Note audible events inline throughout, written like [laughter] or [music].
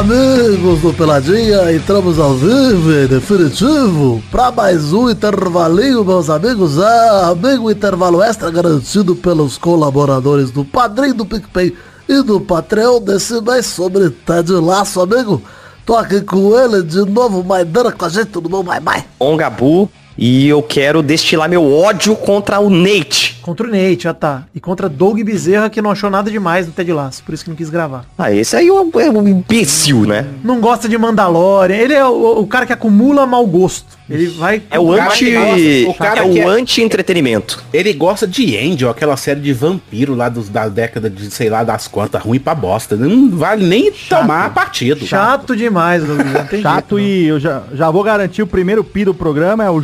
amigos do Peladinha, entramos ao vivo e definitivo para mais um intervalinho, meus amigos. Ah, amigo intervalo extra garantido pelos colaboradores do Padrinho do PicPay e do Patreon desse mês sobre Ted Laço, amigo. Tô aqui com ele de novo, Maidana com a gente, tudo bom, Mai Mai? On Gabu, e eu quero destilar meu ódio contra o Nate. Contra o Nate, já tá. E contra Doug Bezerra, que não achou nada demais no Ted Lasso, por isso que não quis gravar. Ah, esse aí é um, é um imbecil, né? Não gosta de Mandalorian. Ele é o, o cara que acumula mau gosto. Ele vai... É o anti... gosta- o cara é o é- anti-entretenimento. Ele gosta de Angel, aquela série de vampiro lá dos, da década de sei lá das quantas, ruim pra bosta. Não vale nem tomar partido. Chato demais, Doug. Não tem Chato jeito, e eu já, já vou garantir o primeiro pi do programa é o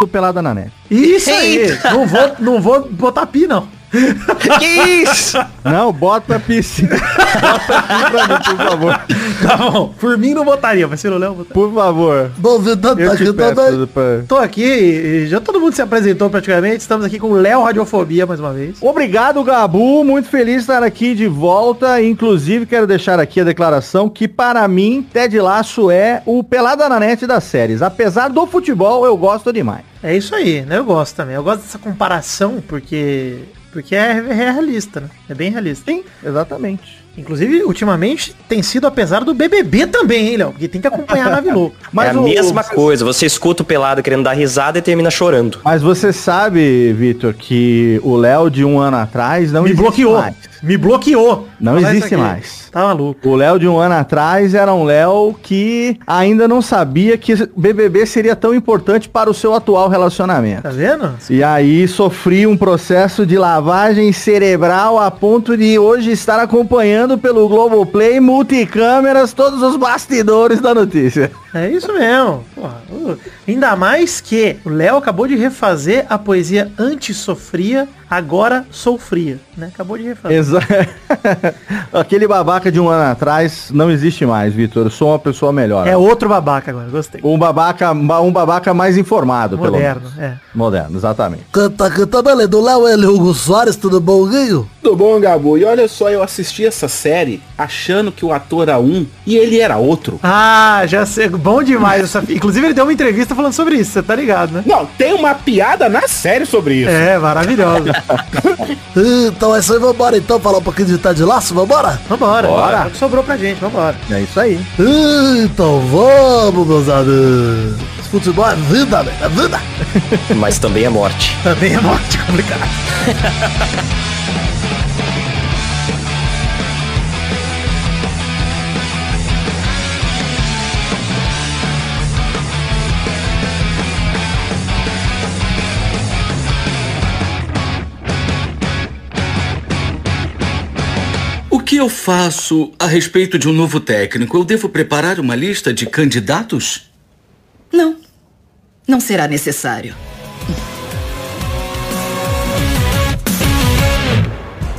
do Pelada na Neve. Isso aí. Não vou, não vou botar pi, não. [laughs] que isso? Não, bota pi sim. Bota pi pra mim, por favor. Tá bom. Por mim não botaria, mas se o Léo botar. Por favor. Novidade Eu tá te aqui também. peço pra... Tô aqui, já todo mundo se apresentou praticamente. Estamos aqui com o Léo Radiofobia mais uma vez. Obrigado, Gabu. Muito feliz de estar aqui de volta. Inclusive, quero deixar aqui a declaração que, para mim, Ted Laço é o pelada na net das séries. Apesar do futebol, eu gosto demais. É isso aí, né? Eu gosto também. Eu gosto dessa comparação porque porque é, é realista, né? É bem realista. Sim, exatamente. Inclusive, ultimamente tem sido apesar do BBB também, hein, Léo? Porque tem que acompanhar a nave louca. [laughs] é a o- mesma coisa. Você escuta o pelado querendo dar risada e termina chorando. Mas você sabe, Vitor, que o Léo de um ano atrás não Me bloqueou. mais. Me bloqueou. Não Falar existe mais. Tá maluco. O Léo de um ano atrás era um Léo que ainda não sabia que BBB seria tão importante para o seu atual relacionamento. Tá vendo? E aí sofri um processo de lavagem cerebral a ponto de hoje estar acompanhando pelo Globoplay multicâmeras todos os bastidores da notícia. É isso mesmo. Porra, uh, ainda mais que o Léo acabou de refazer a poesia Anti-Sofria, agora Sou Fria. Né? Acabou de refazer. Exa [laughs] Aquele babaca de um ano atrás não existe mais, Vitor. Eu sou uma pessoa melhor. É outro babaca agora, gostei. Um babaca, um babaca mais informado, Moderno, pelo menos. é. Moderno, exatamente. Canta também, além do Léo, ele, Hugo Soares, tudo bom, Guinho? Tudo bom, Gabu? E olha só, eu assisti essa série achando que o ator era um e ele era outro. Ah, já sei. Bom demais essa. [laughs] Inclusive, ele deu uma entrevista falando sobre isso, você tá ligado, né? Não, tem uma piada na série sobre isso. É, maravilhoso. [laughs] Então é isso aí, vambora então, falar um pouquinho de Ted Laço, vambora? Vambora. Bora. É o que sobrou pra gente, vambora. É isso aí. Então vamos, meus amigos. Futebol é vida, né? É vida. Mas também é morte. Também é morte [laughs] complicado. [laughs] eu faço a respeito de um novo técnico? Eu devo preparar uma lista de candidatos? Não. Não será necessário.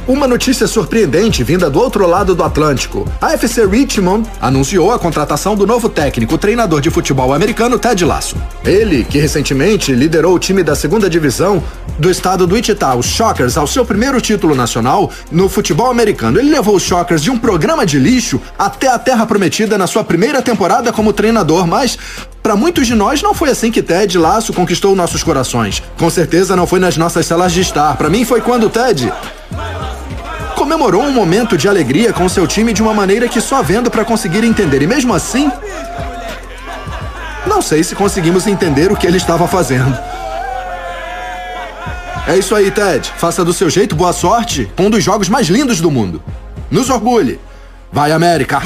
Uma notícia surpreendente vinda do outro lado do Atlântico. A FC Richmond anunciou a contratação do novo técnico treinador de futebol americano Ted Lasso. Ele, que recentemente liderou o time da segunda divisão do estado do Wichita, os Shockers, ao seu primeiro título nacional no futebol americano. Ele levou os Shockers de um programa de lixo até a Terra Prometida na sua primeira temporada como treinador, mas para muitos de nós não foi assim que Ted Lasso conquistou nossos corações. Com certeza não foi nas nossas celas de estar. Para mim foi quando Ted comemorou um momento de alegria com seu time de uma maneira que só vendo para conseguir entender. E mesmo assim, não sei se conseguimos entender o que ele estava fazendo. É isso aí, Ted. Faça do seu jeito, boa sorte um dos jogos mais lindos do mundo. Nos orgulhe. Vai, América!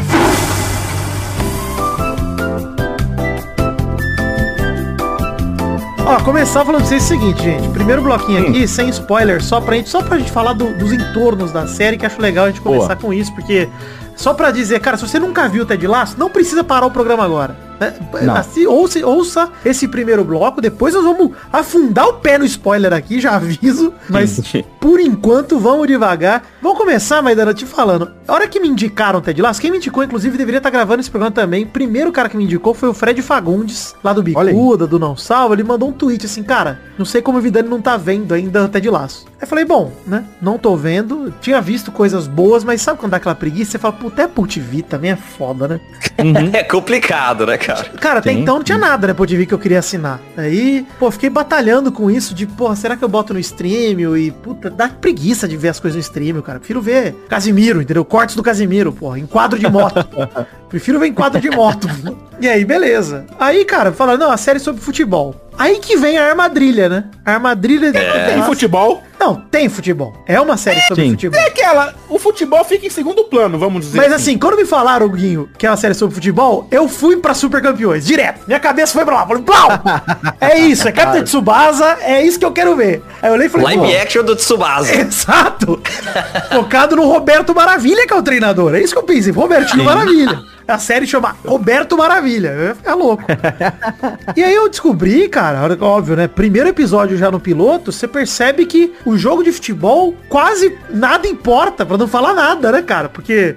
Ó, começar falando pra vocês o seguinte, gente. Primeiro bloquinho aqui, sem spoiler, só pra gente, só pra gente falar do- dos entornos da série, que acho legal a gente começar com isso, porque só pra dizer, cara, se você nunca viu o Ted Lasso, não precisa parar o programa agora. Né? Não. Assi- ouça, ouça esse primeiro bloco, depois nós vamos afundar o pé no spoiler aqui, já aviso, mas por enquanto, vamos devagar. Vamos começar, Maidana, te falando. A hora que me indicaram o Ted Lasso, quem me indicou, inclusive, deveria estar gravando esse programa também. Primeiro cara que me indicou foi o Fred Fagundes, lá do Bicuda, do Não Salva. Ele mandou um tweet assim, cara, não sei como o Vidani não tá vendo ainda o Ted Lasso. Aí eu falei, bom, né, não tô vendo. Tinha visto coisas boas, mas sabe quando dá aquela preguiça? Você fala, puta, é Apple TV também é foda, né? [laughs] É complicado, né, cara? Cara, até então não tinha nada, né, Apple TV que eu queria assinar. Aí, pô, fiquei batalhando com isso de, porra, será que eu boto no stream? E, puta, dá preguiça de ver as coisas no stream, cara. Prefiro ver Casimiro, entendeu? Cortes do Casimiro, porra, em quadro de moto. [laughs] Prefiro ver em quadro de moto. e aí, beleza. Aí, cara, falaram, não, a série sobre futebol. Aí que vem a armadilha, né? A armadilha de... Tem futebol. Não, tem futebol. É uma série sobre Sim. futebol. É aquela. O futebol fica em segundo plano, vamos dizer. Mas assim, quando me falaram, Guinho, que é uma série sobre futebol, eu fui pra Super Campeões, direto. Minha cabeça foi pra lá, falei, plau! [laughs] É isso, é Capitão Tsubasa, é isso que eu quero ver. Aí eu olhei e falei, Live action do Tsubasa. [laughs] Exato! Focado no Roberto Maravilha, que é o treinador. É isso que eu pensei, Robertinho Maravilha. A série chama Roberto Maravilha. Eu ia ficar louco. e aí eu descobri, cara, óbvio, né? Primeiro episódio já no piloto, você percebe que o jogo de futebol quase nada importa, pra não falar nada, né, cara? Porque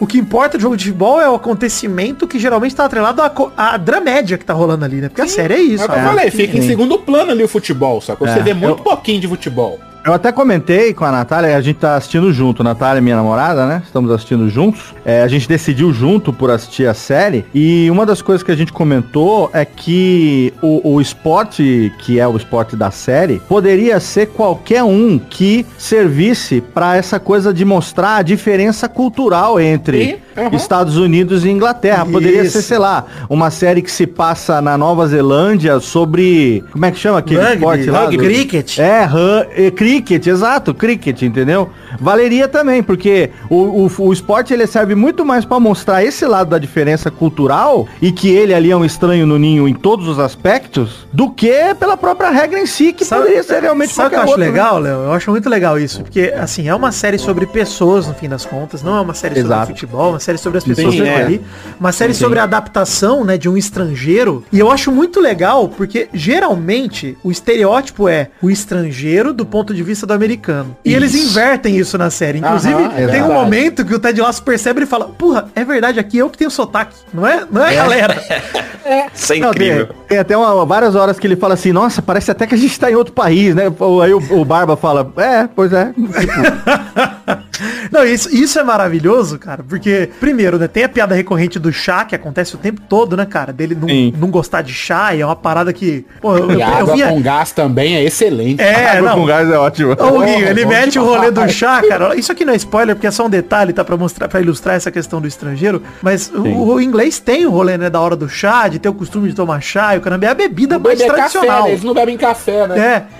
o que importa do jogo de futebol é o acontecimento que geralmente tá atrelado à, à dramédia que tá rolando ali, né? Porque a série é isso. É o que eu né? falei, fica em Sim. segundo plano ali o futebol, só que você É, vê muito eu- pouquinho de futebol. Eu até comentei com a Natália, a gente tá assistindo junto, Natália minha namorada, né? Estamos assistindo juntos. É, a gente decidiu junto por assistir a série. E uma das coisas que a gente comentou é que o, o esporte, que é o esporte da série, poderia ser qualquer um que servisse para essa coisa de mostrar a diferença cultural entre Sim, aham. Estados Unidos e Inglaterra. Poderia Isso. ser, sei lá, uma série que se passa na Nova Zelândia sobre. Como é que chama aquele Rugby, esporte lá? rugby, do- cricket. é, ran- é, cricket, exato, cricket, entendeu? Valeria também, porque o, o, o esporte ele serve muito mais pra mostrar esse lado da diferença cultural e que ele ali é um estranho no ninho em todos os aspectos, do que pela própria regra em si, que poderia ser realmente Sabe o que eu qualquer acho outro, né? legal, Léo? Eu acho muito legal isso. Porque, assim, é uma série sobre pessoas, no fim das contas. Não é uma série Exato. sobre futebol, é uma série sobre as Sim, pessoas que estão é. ali. Uma série sobre a adaptação, né, de um estrangeiro. E eu acho muito legal, porque geralmente o estereótipo é o estrangeiro do ponto de vista do americano. E eles invertem isso na série. Inclusive, Aham, tem é um verdade. momento que o Ted Lasso percebe e fala, porra, é verdade, aqui eu que tenho sotaque. Não é, não é, galera? [laughs] Isso é Não, tem, incrível. tem até uma- várias horas que ele fala assim, nossa, parece até que a gente tá em outro país, né? Aí o, o Barba fala, é, pois é. [laughs] Não, isso, isso é maravilhoso, cara, porque, primeiro, né, tem a piada recorrente do chá, que acontece o tempo todo, né, cara, dele não, Sim. não gostar de chá, e é uma parada que, pô, eu, E eu, a eu água vinha... com gás também é excelente. É, Água com não, gás é ótimo. Ô, Guinho, ele mete o rolê do chá, cara. Isso aqui não é spoiler, porque é só um detalhe, tá? Pra mostrar, para ilustrar essa questão do estrangeiro. Mas o, o inglês tem o rolê, né? Da hora do chá, de ter o costume de tomar chá, e o caramba é a bebida mais Beber tradicional. café, né? Eles não bebem café, né?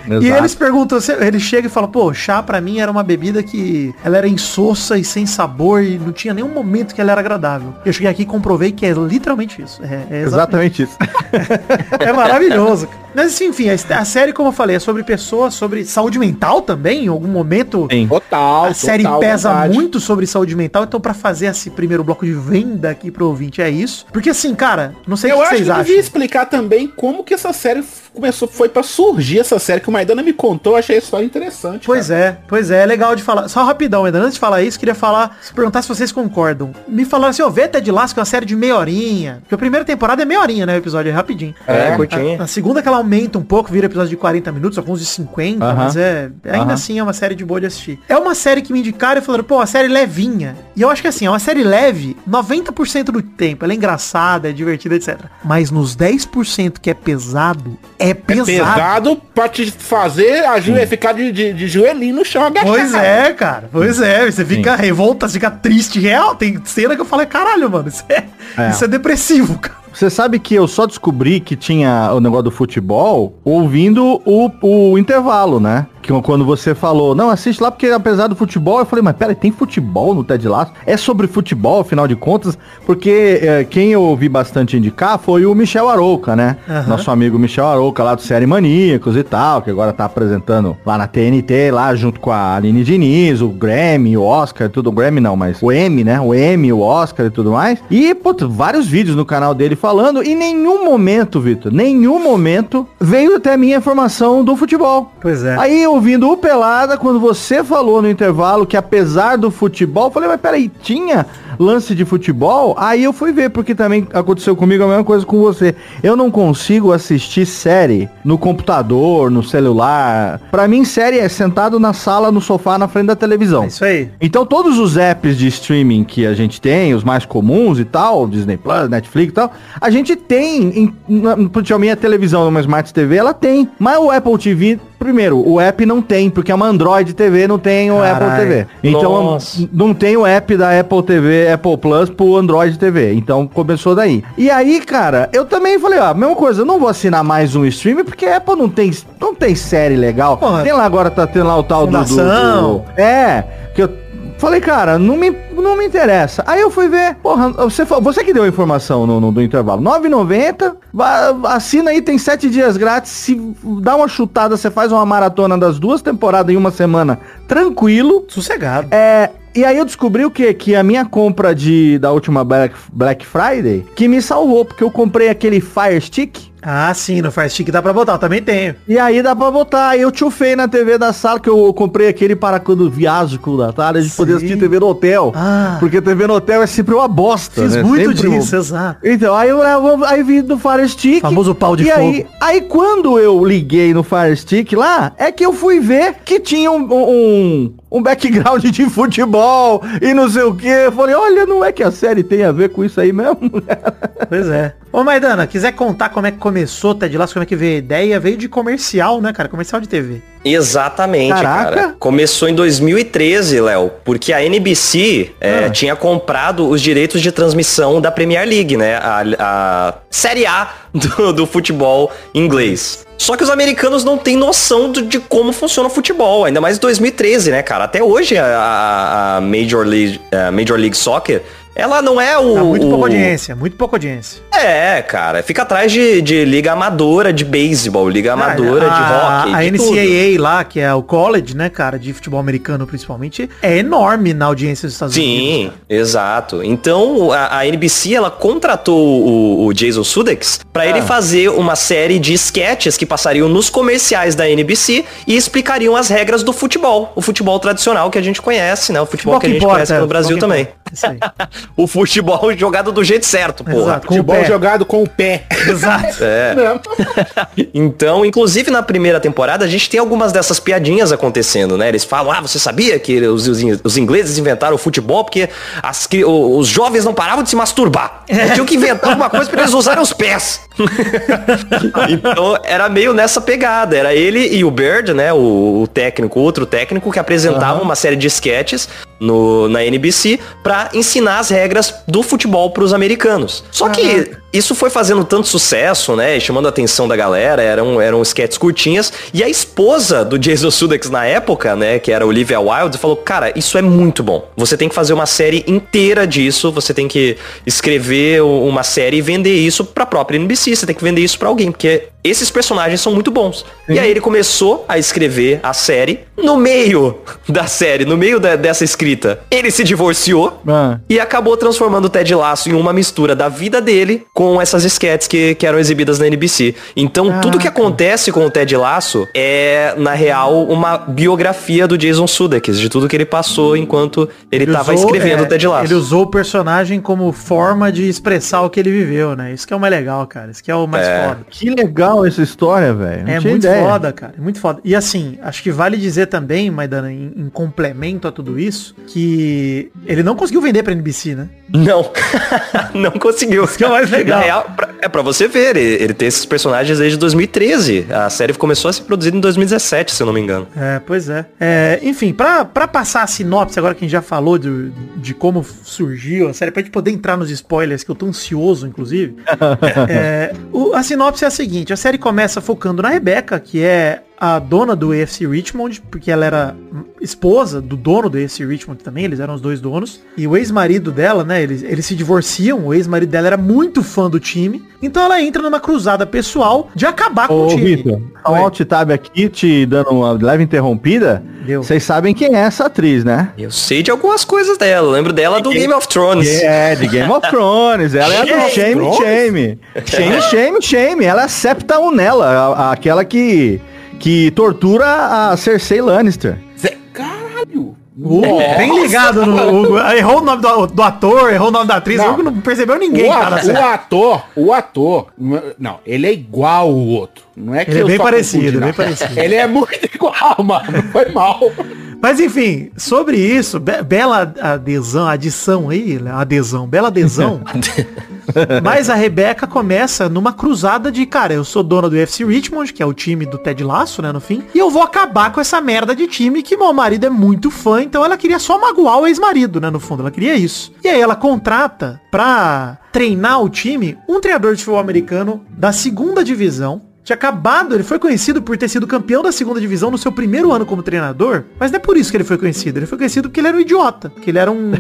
É. E Exato. eles perguntam, ele chega e fala, pô, chá pra mim era uma bebida que ela era insossa e sem sabor e não tinha nenhum momento que ela era agradável. Eu cheguei aqui e comprovei que é literalmente isso. É, é exatamente. Exatamente isso. [laughs] É maravilhoso. Mas assim, enfim, a, a série, como eu falei, é sobre pessoas, sobre saúde mental também. Em algum momento, Sim. Total. a série total, pesa verdade. muito sobre saúde mental. Então, pra fazer esse primeiro bloco de venda aqui pro ouvinte, é isso. Porque assim, cara, não sei o Eu que acho vocês que acham. devia explicar também como que essa série começou, foi pra surgir essa série, que o Maidana me contou, eu achei a história interessante. Pois cara. é, pois é, é legal de falar. Só rapidão, ainda antes de falar isso, queria falar, se perguntar se vocês concordam. Me falaram assim, ó, vê Ted Lasso, que é uma série de meia horinha. Porque a primeira temporada é meia horinha, né? O episódio é rapidinho. É, curtinho. A, a segunda que ela aumenta um pouco, vira episódio de 40 minutos, alguns de 50, Aham. mas é. Ainda Aham. assim é uma série de boa de assistir. É uma série que me indicaram e falaram, pô, a série levinha. E eu acho que assim, é uma série leve 90% do tempo. Ela é engraçada, é divertida, etc. Mas nos 10% que é pesado, é É pesado. pesado pra te fazer a ficar de, de, de joelhinho no chão agachado. Pois é, cara. Pois é. Você fica revolta, você fica triste, real. Tem cena que eu falei, caralho, mano, isso é, É. Isso é depressivo, cara. Você sabe que eu só descobri que tinha o negócio do futebol ouvindo o, o intervalo, né? Que quando você falou, não, assiste lá porque apesar do futebol, eu falei, mas pera, tem futebol no Ted Lasso? É sobre futebol, afinal de contas? Porque é, quem eu ouvi bastante indicar foi o Michel Arouca, né? Aham. Nosso amigo Michel Arouca lá do Série Maníacos e tal, que agora tá apresentando lá na TNT, lá junto com a Aline Diniz, o Grammy, o Oscar tudo. O Grammy não, mas o M, né? O M, o Oscar e tudo mais. E, putz, vários vídeos no canal dele falando. E nenhum momento, Vitor, nenhum momento veio até a minha informação do futebol. Pois é. Aí ouvindo o Pelada, quando você falou no intervalo que apesar do futebol, eu falei, mas peraí, tinha lance de futebol? Aí eu fui ver, porque também aconteceu comigo a mesma coisa com você. Eu não consigo assistir série no computador, no celular. Pra mim, série é sentado na sala, no sofá, na frente da televisão. É isso aí. Então todos os apps de streaming que a gente tem, os mais comuns e tal, Disney Plus, Netflix e tal, a gente tem, em, na, na minha televisão, uma Smart TV, ela tem. Mas o Apple TV, primeiro, o app não tem, porque é uma Android TV, não tem o Carai. Apple TV. Então Nossa. não tem o app da Apple TV, Apple Plus pro Android TV. Então começou daí. E aí, cara, eu também falei, ó, mesma coisa, eu não vou assinar mais um streaming, porque a Apple não tem, não tem série legal. Porra. tem lá agora, tá tendo lá o tal do- do, do- É, que eu falei, cara, não me, não me interessa. Aí eu fui ver, porra, você, você que deu a informação no, no- do intervalo, 9,90, va- assina aí, tem sete dias grátis, se dá uma chutada, você faz uma maratona das duas temporadas em uma semana, tranquilo. Sossegado. É, e aí eu descobri o quê? Que a minha compra de, da última Black, Black Friday, que me salvou, porque eu comprei aquele Fire Stick, Ah, sim, no Fire Stick dá pra botar, eu também tenho. e aí dá pra botar. Aí eu chufei na TV da sala, que eu comprei aquele para quando viajo com o Natália, a gente poder assistir TV no hotel. Ah. Porque TV no hotel é sempre uma bosta, Fiz né? muito Sempre disso, um- exato. Então, aí eu aí vi do Fire Stick. Famoso pau de e fogo. Aí, aí quando eu liguei no Fire Stick lá, é que eu fui ver que tinha um, um, um background de futebol e não sei o que. Eu falei, olha, não é que a série tem a ver com isso aí mesmo? [laughs] Pois é. Ô, Maidana, quiser contar como é que começou Ted Lasso, como é que veio a ideia? Veio de comercial, né, cara? Comercial de TV. Exatamente, Caraca. cara. Começou em 2013, Léo, porque a NBC é, Ah. tinha comprado os direitos de transmissão da Premier League, né? A, a Série A [laughs] do, do futebol inglês. Só que os americanos não têm noção do- de como funciona o futebol, ainda mais em 2013, né, cara? Até hoje a, a- Major, League, a Major League Soccer, ela não é o... Dá muito pouca o- audiência, muito pouca audiência. É, cara, fica atrás de, de liga amadora de beisebol, liga amadora Ah, de rock, A de tudo. NCAA lá, que é o college, né, cara, de futebol americano principalmente, é enorme na audiência dos Estados Unidos. Sim, exato. Então a, a NBC ela contratou o, o Jason Sudeikis pra Ah. ele fazer uma série de sketches que passariam nos comerciais da NBC e explicariam as regras do futebol, o futebol tradicional que a gente conhece, né? O futebol, que a gente conhece é, no Brasil futebol que também. importa. Isso aí. [laughs] O futebol [laughs] jogado do jeito certo, porra. Exato, Futebol jogado com o pé. [laughs] Exato. É. [laughs] Então, inclusive na primeira temporada, a gente tem algumas dessas piadinhas acontecendo, né? Eles falam, ah, você sabia que os, os, os ingleses inventaram o futebol porque as os jovens não paravam de se masturbar. Eles tinham que inventar alguma coisa para eles usarem os pés. então, era meio nessa pegada. Era ele e o Bird, né? O, o técnico, outro técnico, que apresentavam uma série de sketches no, na NBC para ensinar as regras do futebol para os americanos. Só que isso foi fazendo tanto sucesso, né? e Chamando a atenção da galera, eram, eram sketches curtinhas. E a esposa do Jason Sudeikis na época, né? Que era Olivia Wilde, falou, cara, isso é muito bom. Você tem que fazer uma série inteira disso, você tem que escrever uma série e vender isso pra própria NBC, você tem que vender isso pra alguém, porque esses personagens são muito bons. E aí ele começou a escrever a série. No meio [laughs] da série, no meio da- dessa escrita, ele se divorciou. Ah. E acabou transformando o Ted Lasso em uma mistura da vida dele com essas sketches que, que eram exibidas na NBC. Então, tudo que acontece com o Ted Lasso é, na real, uma biografia do Jason Sudeikis, de tudo que ele passou enquanto ele estava usou, escrevendo é, o Ted Lasso. Ele usou o personagem como forma de expressar o que ele viveu, né? Isso que é o mais legal, cara. Isso que é o mais É. foda. Que legal essa história, velho. É muito ideia. foda, cara. É muito foda. E assim, acho que vale dizer também, Maidana, em, em complemento a tudo isso, que ele não conseguiu vender pra NBC, né? Não, [laughs] não conseguiu. que é o mais legal. Real, pra- é pra você ver, ele, ele tem esses personagens desde 2013. A série começou a ser produzida em 2017, se eu não me engano. É, pois é. É, enfim, pra, pra passar a sinopse, agora que a gente já falou de, de como surgiu a série, pra gente poder entrar nos spoilers, que eu tô ansioso, inclusive. [laughs] é, o- a sinopse é a seguinte, a série começa focando na Rebecca, que é a dona do AFC Richmond, porque ela era esposa do dono do AFC Richmond também, eles eram os dois donos. E o ex-marido dela, né, eles, eles se divorciam, o ex-marido dela era muito fã do time. Então ela entra numa cruzada pessoal de acabar com Ô, o time. Vitor, um alt tab aqui te dando uma leve interrompida. Vocês sabem quem é essa atriz, né? Eu sei de algumas coisas dela. Eu lembro dela do Game of Thrones. É, de Game of Thrones. Ela é a do Game of Shame Thrones? Shame. Shame, Shame, Shame. Ela é a Septa Unella, a- a- aquela que que tortura a Cersei Lannister. Zé- Caralho! Hugo, bem ligado no Hugo. Errou o nome do, do ator, errou o nome da atriz. Não. O Hugo não percebeu ninguém, o, cara. o ator, o ator, não, ele é igual o outro. Não é que Ele é bem parecido, confundi, bem parecido. Ele é muito [laughs] igual, mano. Foi mal. Mas enfim, sobre isso, be- bela adesão, adição aí, né? adesão, bela adesão. [laughs] Mas a Rebeca começa numa cruzada de, cara, eu sou dona do UFC Richmond, que é o time do Ted Lasso, né, no fim, e eu vou acabar com essa merda de time que meu marido é muito fã, então ela queria só magoar o ex-marido, né, no fundo, ela queria isso. E aí ela contrata pra treinar o time um treinador de futebol americano da segunda divisão, tinha acabado, ele foi conhecido por ter sido campeão da segunda divisão no seu primeiro ano como treinador, mas não é por isso que ele foi conhecido. Ele foi conhecido porque ele era um idiota, que ele era um,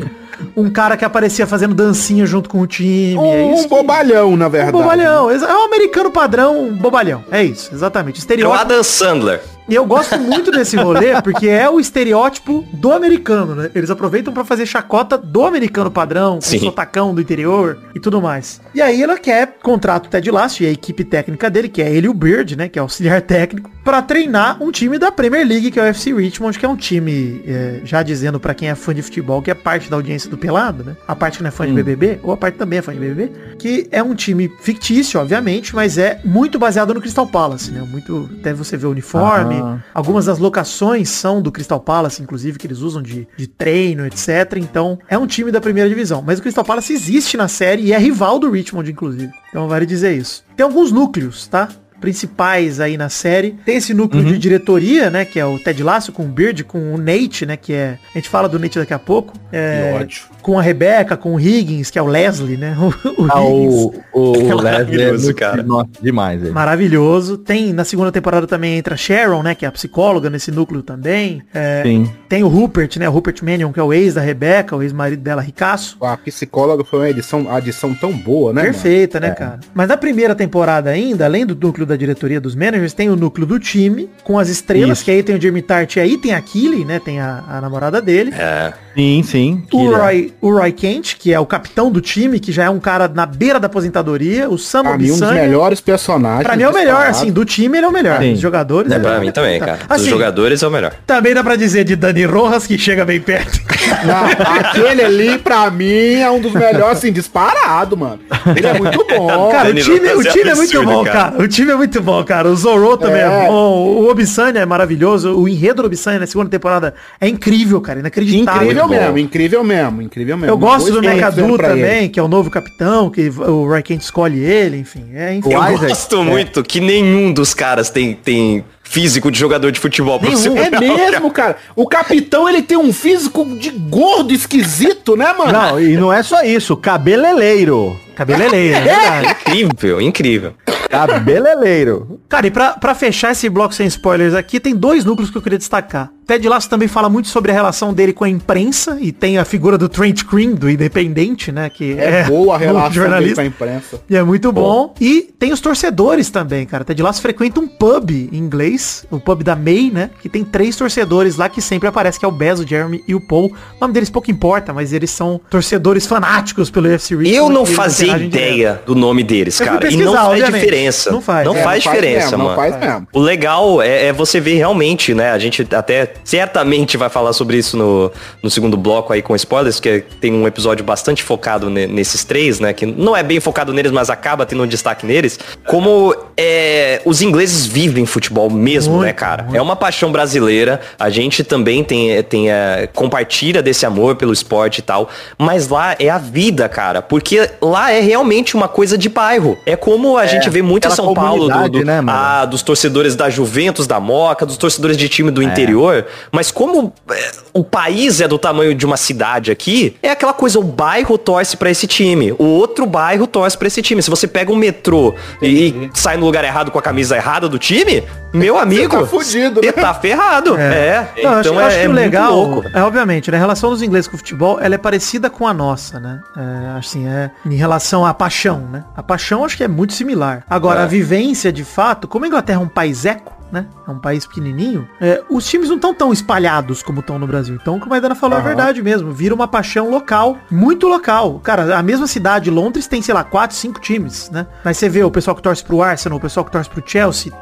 um cara que aparecia fazendo dancinha junto com o time. é Um, isso. que- bobalhão, na um verdade. bobalhão. Exa- É um americano padrão um bobalhão. É isso, exatamente. É o Estereótipo. Adam Sandler. E eu gosto muito desse rolê [laughs] porque é o estereótipo do americano, né? Eles aproveitam pra fazer chacota do americano padrão, com Sim. o sotacão do interior e tudo mais. E aí ela quer contrato o Ted Lasso e a equipe técnica dele, que é ele e o Beard, né? Que é auxiliar técnico, pra treinar um time da Premier League, que é o FC Richmond, que é um time, é, já dizendo pra quem é fã de futebol, que é parte da audiência do Pelado, né? A parte que não é fã de BBB, ou a parte também é fã de BBB, que é um time fictício, obviamente, mas é muito baseado no Crystal Palace, né? Muito, até você vê o uniforme, Ah. Algumas das locações são do Crystal Palace, inclusive, que eles usam de, de treino, etc. Então, é um time da primeira divisão. Mas o Crystal Palace existe na série e é rival do Richmond, inclusive. Então, vale dizer isso. Tem alguns núcleos, tá? Principais aí na série. Tem esse núcleo de diretoria, né? Que é o Ted Lasso com o Beard, com o Nate, né? Que é. A gente fala do Nate daqui a pouco. É, Que ódio. Com a Rebecca, com o Higgins, que é o Leslie, né? [laughs] O, o Ah, Higgins. o, o, o Leslie é cara. Nossa, demais ele. Maravilhoso. Tem na segunda temporada também entra a Sharon, né? Que é a psicóloga nesse núcleo também. É, Sim. tem o Rupert, né? O Rupert Mannion, que é o ex da Rebecca, o ex-marido dela, ricaço. A psicóloga foi uma edição, uma adição tão boa, né? Perfeita, né, cara? Mas na primeira temporada ainda, além do núcleo da diretoria dos managers, tem o núcleo do time, com as estrelas, Isso. que aí tem o Jeremy Tart e aí tem a Killy, né? Tem a, a namorada dele. É. Sim, sim. O Roy, o Roy Kent, que é o capitão do time, que já é um cara na beira da aposentadoria. O Sam Pra mim, um dos melhores personagens. Pra mim é o melhor, disparado. assim, do time ele é o melhor. Sim. Dos jogadores. É ele pra mim também, Tá. cara. Dos Assim, jogadores é o melhor. Também dá pra dizer de Dani Rojas, que chega bem perto. [laughs] Não, aquele ali, pra mim, é um dos melhores, assim, disparado, mano. Ele é muito [laughs] bom. Cara, o time, o é time é muito bom, cara. cara. O time é muito bom, cara. O Zorro também é, É. bom. O Obisanya é maravilhoso. O enredo do Obisanya na segunda temporada é incrível, cara. Inacreditável. incrível mesmo, incrível mesmo, incrível mesmo. Eu gosto do McAdoo pra ele. também, que é o novo capitão, que o Roy Kent escolhe ele, enfim. É, enfim. Eu Isaac, gosto muito que nenhum dos caras tem, tem físico de jogador de futebol profissional. É [laughs] mesmo, cara. O capitão, ele tem um físico de gordo esquisito, né, mano? Não, e não é só isso, cabeleleiro. Cabeleleiro, é verdade. [laughs] Incrível, incrível. Cabeleleiro. Cara, e pra, pra fechar esse bloco sem spoilers aqui, tem dois núcleos que eu queria destacar. Ted Lasso também fala muito sobre a relação dele com a imprensa, e tem a figura do Trent Green, do Independente, né? Que É, boa a [laughs] relação dele jornalista. com a imprensa. E é muito bom. E tem os torcedores também, cara. Ted Lasso frequenta um pub em inglês, o pub da May, né? Que tem três torcedores lá que sempre aparece, que é o Bez, o Jeremy e o Paul. O nome deles pouco importa, mas eles são torcedores fanáticos pelo UFC. Eu não fazia. Ideia do nome deles, cara. E não faz obviamente. diferença. Não faz. Não É, faz não diferença, mesmo, mano. Não faz mesmo. O legal é, é você ver realmente, né? A gente até certamente vai falar sobre isso no, no segundo bloco aí com spoilers, que tem um episódio bastante focado ne- nesses três, né? Que não é bem focado neles, mas acaba tendo um destaque neles. Como é, os ingleses vivem futebol mesmo, Muito, né, cara? É uma paixão brasileira. A gente também tem, tem é, compartilha desse amor pelo esporte e tal. Mas lá é a vida, cara. Porque lá é realmente uma coisa de bairro. É como a gente vê muito em São Paulo, do, do- né, mano? ah, dos torcedores da Juventus, da Moca, dos torcedores de time do interior. Mas como é, o país é do tamanho de uma cidade aqui, é aquela coisa, o bairro torce pra esse time, o outro bairro torce pra esse time. Se você pega um metrô e, e sai no lugar errado com a camisa errada do time, meu [laughs] amigo, tá fudido, né? você tá ferrado. É. Não, acho, então acho é, que é o legal, louco. é obviamente, né, a relação dos ingleses com o futebol, ela é parecida com a nossa, né? É, assim, é em relação à paixão, né? A paixão acho que é muito similar. Agora, É. a vivência, de fato, como a Inglaterra é um país eco, né? É um país pequenininho. É, os times não estão tão espalhados como estão no Brasil. Então, o que o Maidana falou é verdade mesmo. Vira uma paixão local, muito local. Cara, a mesma cidade, Londres, tem, sei lá, quatro, cinco times, né? Mas você vê o pessoal que torce pro Arsenal, o pessoal que torce pro Chelsea.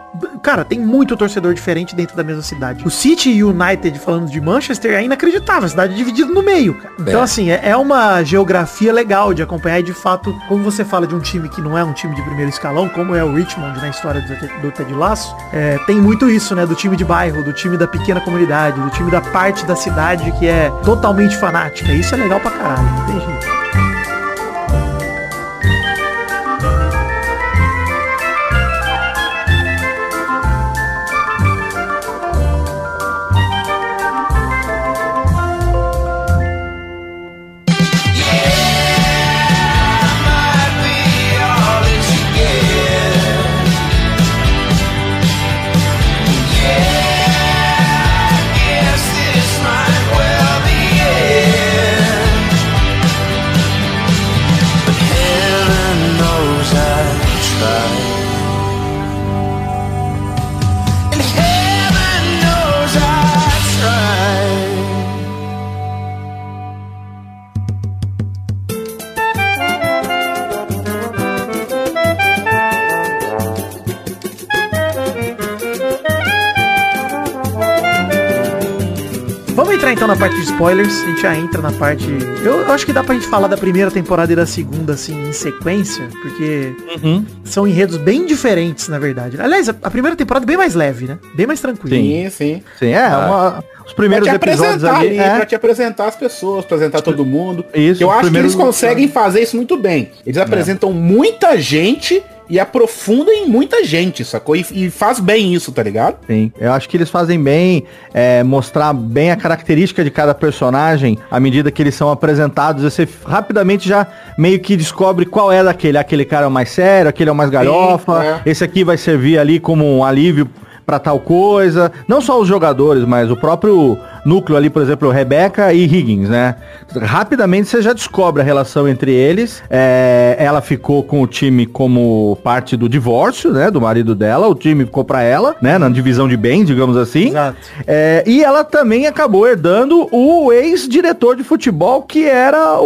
Cara, tem muito torcedor diferente dentro da mesma cidade. O City e o United, falando de Manchester, é inacreditável. A cidade é dividida no meio, cara. Então, É. assim, é, é uma geografia legal de acompanhar e, de fato, como você fala de um time que não é um time de primeiro escalão, como é o Richmond na história do, do Ted Lasso, é, tem muito isso, né? Do time de bairro, do time da pequena comunidade, do time da parte da cidade que é totalmente fanática. Isso é legal pra caralho, não tem jeito. Entrar então na parte de spoilers. A gente já entra na parte. Eu, eu acho que dá pra gente falar da primeira temporada e da segunda, assim, em sequência, porque são enredos bem diferentes, na verdade. Aliás, a, a primeira temporada é bem mais leve, né? Bem mais tranquila. Sim, sim. Sim, é, uma- os primeiros pra te episódios apresentar ali. ali, é. pra te apresentar as pessoas, apresentar todo mundo. Isso, Que eu acho que eles conseguem fazer isso muito bem. Eles apresentam muita gente e aprofundam em muita gente, sacou? E, e faz bem isso, tá ligado? Sim, eu acho que eles fazem bem é, mostrar bem a característica de cada personagem à medida que eles são apresentados. Você rapidamente já meio que descobre qual é daquele. Aquele cara é o mais sério, aquele é o mais galhofa. é. Esse aqui vai servir ali como um alívio pra tal coisa. Não só os jogadores, mas o próprio núcleo ali, por exemplo, Rebecca e Higgins, né? Rapidamente você já descobre a relação entre eles. É, ela ficou com o time como parte do divórcio, né? Do marido dela. O time ficou pra ela, né? Na divisão de bens, digamos assim. Exato. É, e ela também acabou herdando o ex-diretor de futebol, que era o,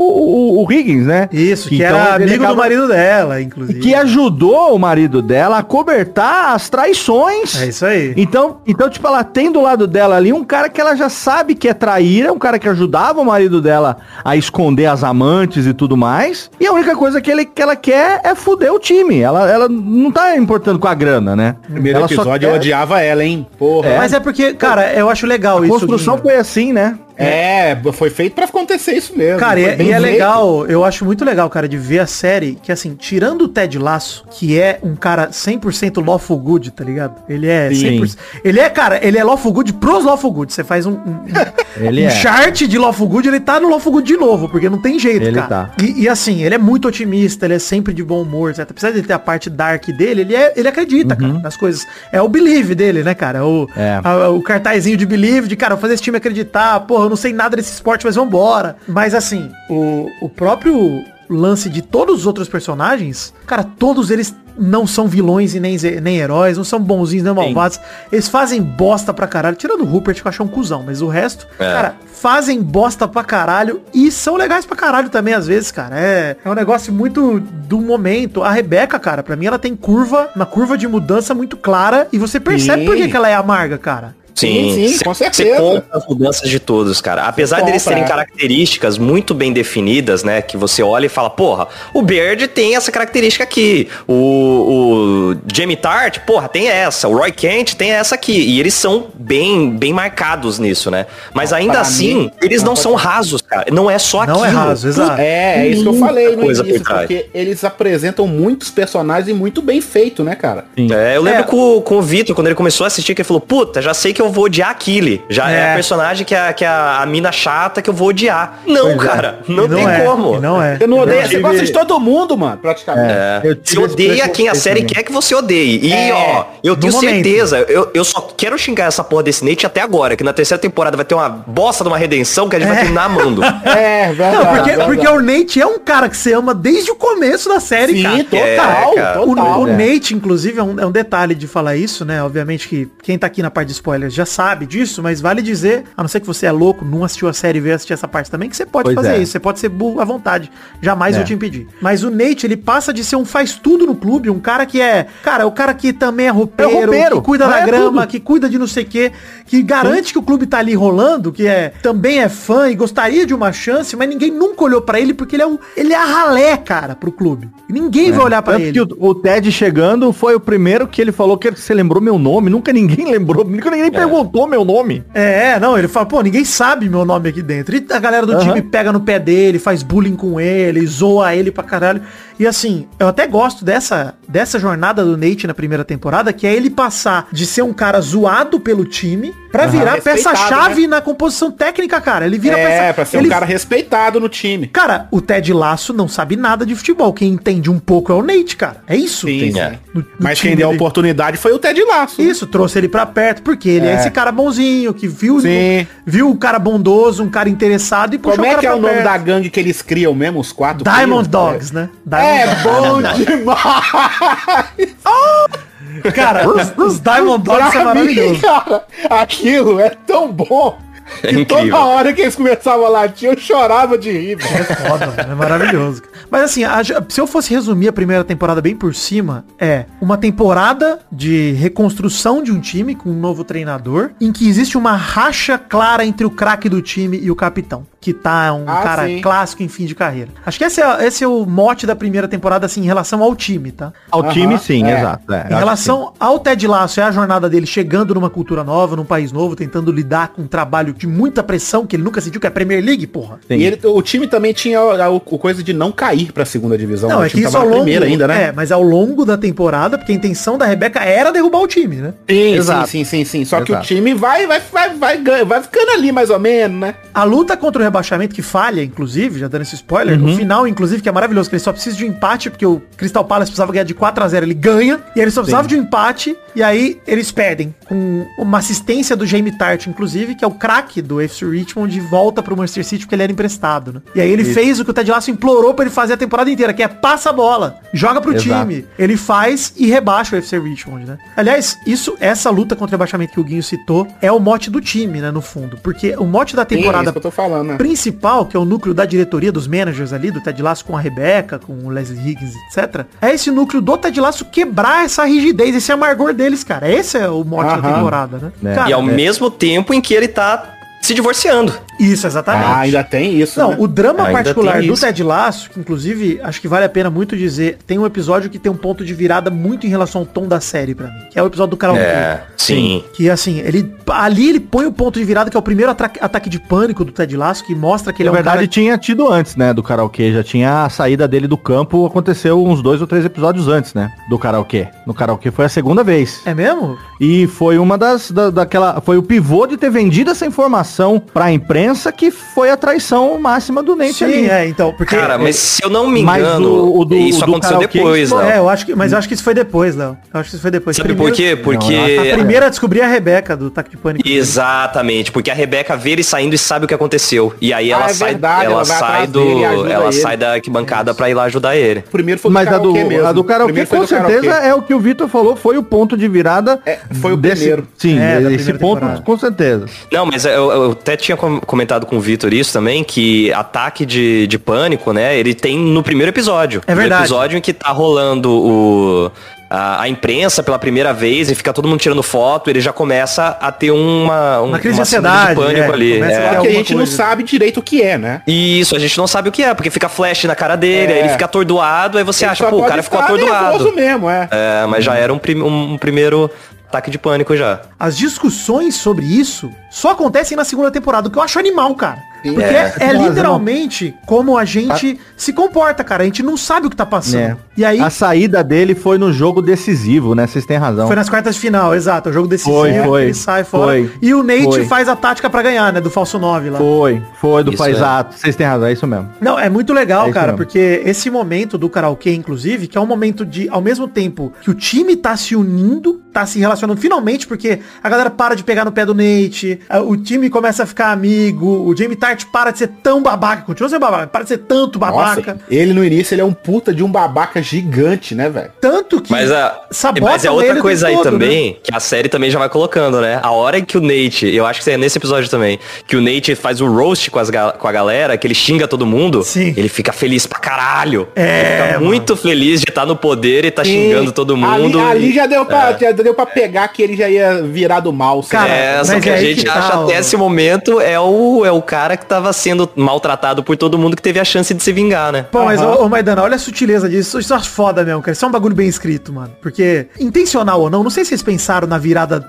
o- o Higgins, né? Isso, que Então, era amigo do acaba- marido dela, inclusive. que ajudou o marido dela a cobertar as traições. É isso aí. Então, então, tipo, ela tem do lado dela ali um cara que ela já sabe que é traíra, um cara que ajudava o marido dela a esconder as amantes e tudo mais. E a única coisa que, ele, que ela quer é fuder o time. Ela, ela não tá importando com a grana, né? Primeiro ela só episódio eu quer- odiava ela, hein? Porra. Mas é porque, cara, eu acho legal A isso. construção Guinho. foi assim, né? É, foi feito pra acontecer isso mesmo. Cara, e, é- e é feito. legal, eu acho muito legal, cara, de ver a série, que assim, tirando o Ted Lasso, que é um cara 100% lawful good, tá ligado? Ele é Sim. 100%. Ele é, cara, ele é lawful good pros lawful good. Você faz um, um, [laughs] Ele um é. chart de lawful good, ele tá no lawful good de novo, porque não tem jeito, Ele cara. tá. E, e, assim, ele é muito otimista, ele é sempre de bom humor, etc. Apesar de ter a parte dark dele, ele, é, ele acredita, cara, nas coisas. É o believe dele, né, cara? O, Uhum. É. a- o cartazinho de believe, de, cara, fazer esse time acreditar, porra, não sei nada desse esporte, mas vambora. Mas assim, o, o próprio lance de todos os outros personagens, cara, todos eles não são vilões e nem, nem heróis, não são bonzinhos nem malvados. Eles fazem bosta pra caralho, tirando o Rupert que eu acho um cuzão, mas o resto, É. cara, fazem bosta pra caralho e são legais pra caralho também às vezes, cara. É, é um negócio muito do momento. A Rebeca, cara, pra mim ela tem curva, uma curva de mudança muito clara e você percebe Sim. por que, que ela é amarga, cara. Sim, Sim, sim, cê- com Você certeza. compra as mudanças de todos, cara. Apesar Você deles compra, terem é. características muito bem definidas, né? Que você olha e fala, porra, o Baird tem essa característica aqui. O, o Jamie Tart, porra, tem essa. O Roy Kent tem essa aqui. E eles são bem, bem marcados nisso, né? Mas ainda assim, mim- eles não Não, são rasos, cara. Não é só Não é aquilo. raso, exato. É, é isso que eu falei no coisa por início, trás. porque eles apresentam muitos personagens e muito bem feito, né, cara? É, eu lembro É. com, com o Vitor, quando ele começou a assistir, que ele falou, puta, já sei que eu vou odiar a Killy. Já é, É. a personagem que é, que é a, mina chata que eu vou odiar. Não, cara. Não, E tem é, como. e Não é. Você não odeia, você gosta de todo mundo, mano, praticamente. É. Eu Você odeia quem a série também. quer que você odeie. E, É, ó, eu tenho momento. certeza, eu, eu só quero xingar essa porra desse Nate até agora, que na terceira temporada vai ter uma bosta de uma redenção que a gente vai terminar amando. [laughs] É, verdade. Não, porque, verdade. porque o Nate é um cara que você ama desde o começo da série, Sim, cara. total, É, cara. O, total. o Nate, inclusive, é um, é um detalhe de falar isso, né? Obviamente que quem tá aqui na parte de spoilers já sabe disso, mas vale dizer, a não ser que você é louco, não assistiu a série e veio assistir essa parte também, que você pode Pois fazer é. isso, você pode ser burro à vontade. Jamais É. vou te impedir. Mas o Nate, ele passa de ser um faz tudo no clube, um cara que é, cara, é o cara que também é roupeiro, roupeiro, que cuida da é grama, tudo. que cuida de não sei o quê, que garante que o clube tá ali rolando, que é também é fã e gostaria de uma chance, mas ninguém nunca olhou pra ele porque ele é um, ele é a ralé, cara, pro clube. Ninguém vai olhar pra Tanto ele. que o, o Ted chegando foi o primeiro que ele falou que você lembrou meu nome. Nunca ninguém [laughs] lembrou, nunca ninguém perguntou meu nome. É, não, ele fala, pô, ninguém sabe meu nome aqui dentro. E a galera do Aham. time pega no pé dele, faz bullying com ele, zoa ele pra caralho. E assim, eu até gosto dessa, dessa jornada do Nate na primeira temporada, que é ele passar de ser um cara zoado pelo time pra virar peça-chave na composição técnica, cara. Ele vira É, peça... pra ser ele... um cara respeitado no time. Cara, o Ted Laço não sabe nada de futebol. Quem entende um pouco é o Nate, cara. É isso. Sim, é. No- no Mas quem deu a oportunidade foi o Ted Laço. Isso, trouxe ele pra perto, porque ele é, É. esse cara bonzinho, que viu, Sim. viu o cara bondoso, um cara interessado e puxou Como o é cara que é o nome perto. da gangue que eles criam mesmo, os quatro? Diamond? Dogs, né? É bom demais! Dogs. Cara, os, Diamond Dogs é mim, maravilhoso. cara, aquilo é tão bom. É que toda hora que eles começavam a latir, eu chorava de rir, velho. É foda, mano, é maravilhoso. Mas assim, a- se eu fosse resumir a primeira temporada bem por cima, é uma temporada de reconstrução de um time com um novo treinador, em que existe uma racha clara entre o craque do time e o capitão, que tá um Ah, cara sim. clássico em fim de carreira. Acho que esse é, esse é o mote da primeira temporada, assim, em relação ao time, tá? Ao Aham, time, sim, é. exato. é, Em relação ao Ted Lasso, é a jornada dele chegando numa cultura nova, num país novo, tentando lidar com um trabalho de muita pressão que ele nunca sentiu, que é a Premier League, porra. Sim. E ele- o time também tinha a, a- o coisa de não cair pra segunda divisão. Não, o é que isso tava ao na longo, primeira ainda, né? É, mas ao longo da temporada, porque a intenção da Rebeca era derrubar o time, né? Sim, Exato. sim, sim, sim, sim. Só que o Exato. time vai, vai, vai, vai, ganha- vai ficando ali mais ou menos, né? A luta contra o rebaixamento, que falha, inclusive, já dando esse spoiler, Uhum. no final, inclusive, que é maravilhoso, que ele só precisa de um empate, porque o Crystal Palace precisava ganhar de 4 a 0 ele ganha, e ele só precisava de um empate, e aí eles perdem, com uma assistência do Jamie Tart, inclusive, que é o craque do FC Richmond, de volta pro Manchester City, porque ele era emprestado, né? E aí ele fez o que o Ted Lasso implorou pra ele fazer a temporada inteira, que é passa a bola, joga pro Exato. time. Ele faz e rebaixa o FC Richmond, né? Aliás, isso, essa luta contra o rebaixamento que o Guinho citou, é o mote do time, né, no fundo. Porque o mote da Sim, é temporada isso que eu tô falando, né? Principal, que é o núcleo da diretoria dos managers ali, do Ted Lasso com a Rebeca, com o Leslie Higgins, etc. É esse núcleo do Ted Lasso quebrar essa rigidez, esse amargor deles, cara. Esse é o mote da Aham. temporada, né? É. Cara, E ao mesmo tempo em que ele tá se divorciando. isso, exatamente. Ah, ainda tem isso, Não, né? o drama Ainda particular do. Ted Lasso, que inclusive acho que vale a pena muito dizer, tem um episódio que tem um ponto de virada muito em relação ao tom da série pra mim, que é o episódio do karaokê. É, sim. Que assim, ele ali ele põe o ponto de virada que é o primeiro ataque de pânico do Ted Lasso, que mostra que ele Na é um verdade, cara tinha tido antes, né, do karaokê. Já tinha a saída dele do campo, aconteceu uns dois ou três episódios antes, né, do karaokê. No karaokê foi a segunda vez. É mesmo? E foi uma das, da, daquela, foi o pivô de ter vendido essa informação pra imprensa que foi a traição máxima do Nate Sim, ali. é, então, porque Cara, mas se eu não me engano, o- o do- isso o do aconteceu karaokê, depois, Léo. É, eu acho que, mas eu acho que isso foi depois, Léo. Eu acho que isso foi depois. Sabe Primeiro- por quê? Porque... A primeira a descobrir é a Rebeca do Ataque de Pânico. Exatamente, porque a Rebeca vê ele saindo e sabe o que aconteceu. E aí ela Ah, é sai, verdade, ela ela sai do, ela ele. sai da arquibancada pra ir lá ajudar ele. O primeiro foi Mas a do, karaokê mesmo. a do O karaokê com do karaokê. certeza é o que o Vitor falou, foi o ponto de virada. É, foi o primeiro. Sim, É, esse ponto temporada. com certeza. Não, mas eu, eu até tinha com- comentado com o Vitor isso também, que ataque de, de pânico, né? Ele tem no primeiro episódio. É verdade. No episódio em que tá rolando o. A, imprensa pela primeira vez e fica todo mundo tirando foto, ele já começa a ter uma, um, Uma crise de síndrome ansiedade, de pânico é, ali. é. ter Só que a gente não sabe direito o que é, né? Isso, a gente não sabe o que é, porque fica flash na cara dele, É. aí ele fica atordoado, aí você Ele acha, pô, o cara ficou atordoado. mesmo, é. É, mas já era um, prim- um primeiro ataque de pânico já. As discussões sobre isso só acontecem na segunda temporada, o que eu acho animal, cara. Porque é, é literalmente como a gente se comporta, cara. A gente não sabe o que tá passando. É. E aí A saída dele foi no jogo decisivo, né? Vocês têm razão. foi nas quartas de final, exato. O jogo decisivo, Foi, foi. ele sai fora. Foi. E o Nate Foi. faz a tática pra ganhar, né? Do falso 9 lá. Foi, foi do Paisato. Vocês têm razão, é isso mesmo. Não, é muito legal, É cara, mesmo. porque esse momento do karaokê, inclusive, que é um momento de, ao mesmo tempo que o time tá se unindo, tá se relacionando finalmente, porque a galera para de pegar no pé do Nate, o time começa a ficar amigo, o Jamie Tart para de ser tão babaca, continua sendo babaca, para de ser tanto babaca. Nossa, ele no início ele é um puta de um babaca gigante, né, velho? Tanto que Mas, a, mas é outra coisa aí todo, né? também, que a série também já vai colocando, né? A hora que o Nate, eu acho que é nesse episódio também, que o Nate faz o roast com, as, com a galera, que ele xinga todo mundo, Sim. ele fica feliz pra caralho. É, ele fica mano. muito feliz de estar no poder e tá xingando todo mundo. Ali, ali e- já, deu pra, já deu pra pegar que ele já ia virar do mal. Cara? É, só que é a aí gente que acha tá, até ó. esse momento é o, é o cara que tava sendo maltratado por todo mundo que teve a chance de se vingar, né? Pô, mas, ô, ô Maidana, olha a sutileza disso. Isso é foda mesmo, cara. Isso é um bagulho bem escrito, mano. Porque, intencional ou não, não sei se vocês pensaram na virada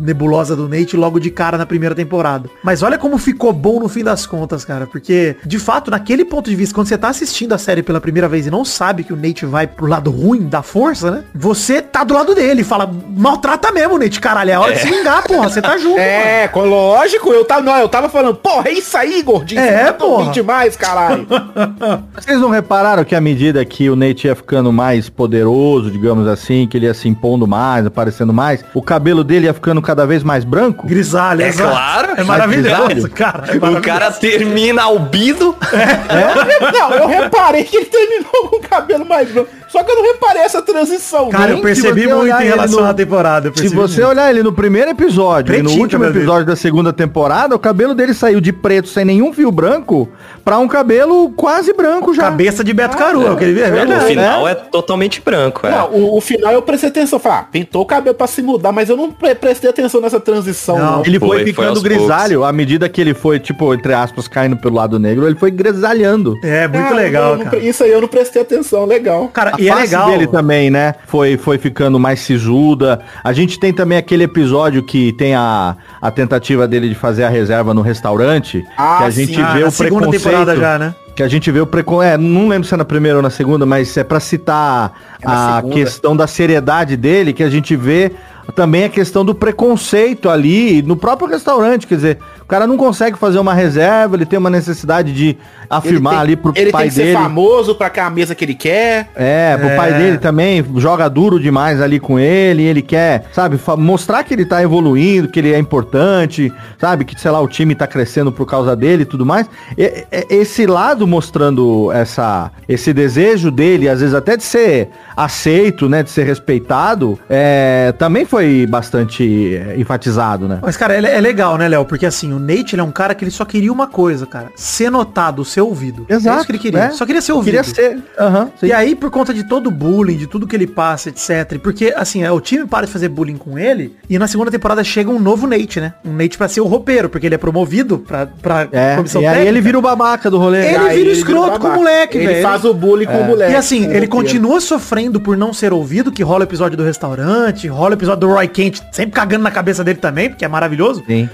nebulosa do Nate logo de cara na primeira temporada. Mas olha como ficou bom no fim das contas, cara. Porque, de fato, naquele ponto de vista, quando você tá assistindo a série pela primeira vez e não sabe que o Nate vai pro lado ruim da força, né? Você tá do lado dele e fala, maltrata mesmo, Nate, caralho. É hora de se vingar, porra. Você tá junto, [laughs] mano. É, com- lógico, eu tava, não, eu tava falando, porra, é isso aí, gordinho. É, tá porra. demais, caralho. [laughs] Vocês não repararam que à medida que o Nate ia ficando mais poderoso, digamos assim, que ele ia se impondo mais, aparecendo mais, o cabelo dele ia ficando cada vez mais branco? Grisalho, É exato. claro. É maravilhoso, Grisalho. cara. É O maravilhoso. cara termina albido. [laughs] não, eu reparei que ele terminou com o cabelo mais branco. Só que eu não reparei essa transição. Cara, nem eu percebi muito em relação no- à temporada. Se você muito. olhar ele no primeiro episódio e no Pretinho, último dele. episódio da segunda temporada, o cabelo dele saiu de preto sem nenhum fio branco pra um cabelo quase branco já. Cabeça de Beto Caru, é o que ele vê, é no verdade. final é totalmente branco. É. Não, o, o final eu prestei atenção. Falei, ah, pintou o cabelo pra se mudar, mas eu não pre- prestei atenção nessa transição, Não. não. Ele foi, Foi, foi ficando aos grisalho à medida que ele foi, tipo, entre aspas, caindo pelo lado negro, ele foi grisalhando. É, muito Ah, legal, não- cara. Isso aí eu não prestei atenção, legal. Cara, E é face legal. dele também, né? Foi, foi ficando mais sisuda. A gente tem também aquele episódio que tem a, a tentativa dele de fazer a reserva no restaurante. Ah, que a gente sim. Ah, vê na o segunda preconceito. temporada já, né? Que a gente vê o preconceito. É, não lembro se é na primeira ou na segunda, mas é pra citar É a segunda. questão da seriedade dele, que a gente vê também a questão do preconceito ali no próprio restaurante. Quer dizer, cara não consegue fazer uma reserva, ele tem uma necessidade de afirmar Ele tem- ali pro ele pai tem que dele. ser famoso pra cá a mesa que ele quer. É, pro É. pai dele também joga duro demais ali com ele, ele quer, sabe, mostrar que ele tá evoluindo, que ele é importante, sabe, que, sei lá, o time tá crescendo por causa dele e tudo mais. E- e- esse lado mostrando essa, esse desejo dele, às vezes até de ser aceito, né, de ser respeitado, é, também foi bastante é, enfatizado, né? Mas, cara, é, é legal, né, Léo? Porque assim, o Nate ele é um cara que ele só queria uma coisa, cara. Ser notado, ser ouvido. É isso que ele queria. né? Só queria ser ouvido. Queria ser, sim. E aí, por conta de todo o bullying, de tudo que ele passa, etc. Porque, assim, é, o time para de fazer bullying com ele. E na segunda temporada chega um novo Nate, né? Um Nate pra ser o roupeiro, porque ele é promovido pra, pra É, comissão e aí ele vira o babaca do rolê. Ele Aí vira o escroto com o moleque, Ele velho. faz o bullying com o moleque. E assim, o ele continua sofrendo por não ser ouvido, que rola o episódio do restaurante, rola o episódio do Roy Kent, sempre cagando na cabeça dele também, porque é maravilhoso. Sim.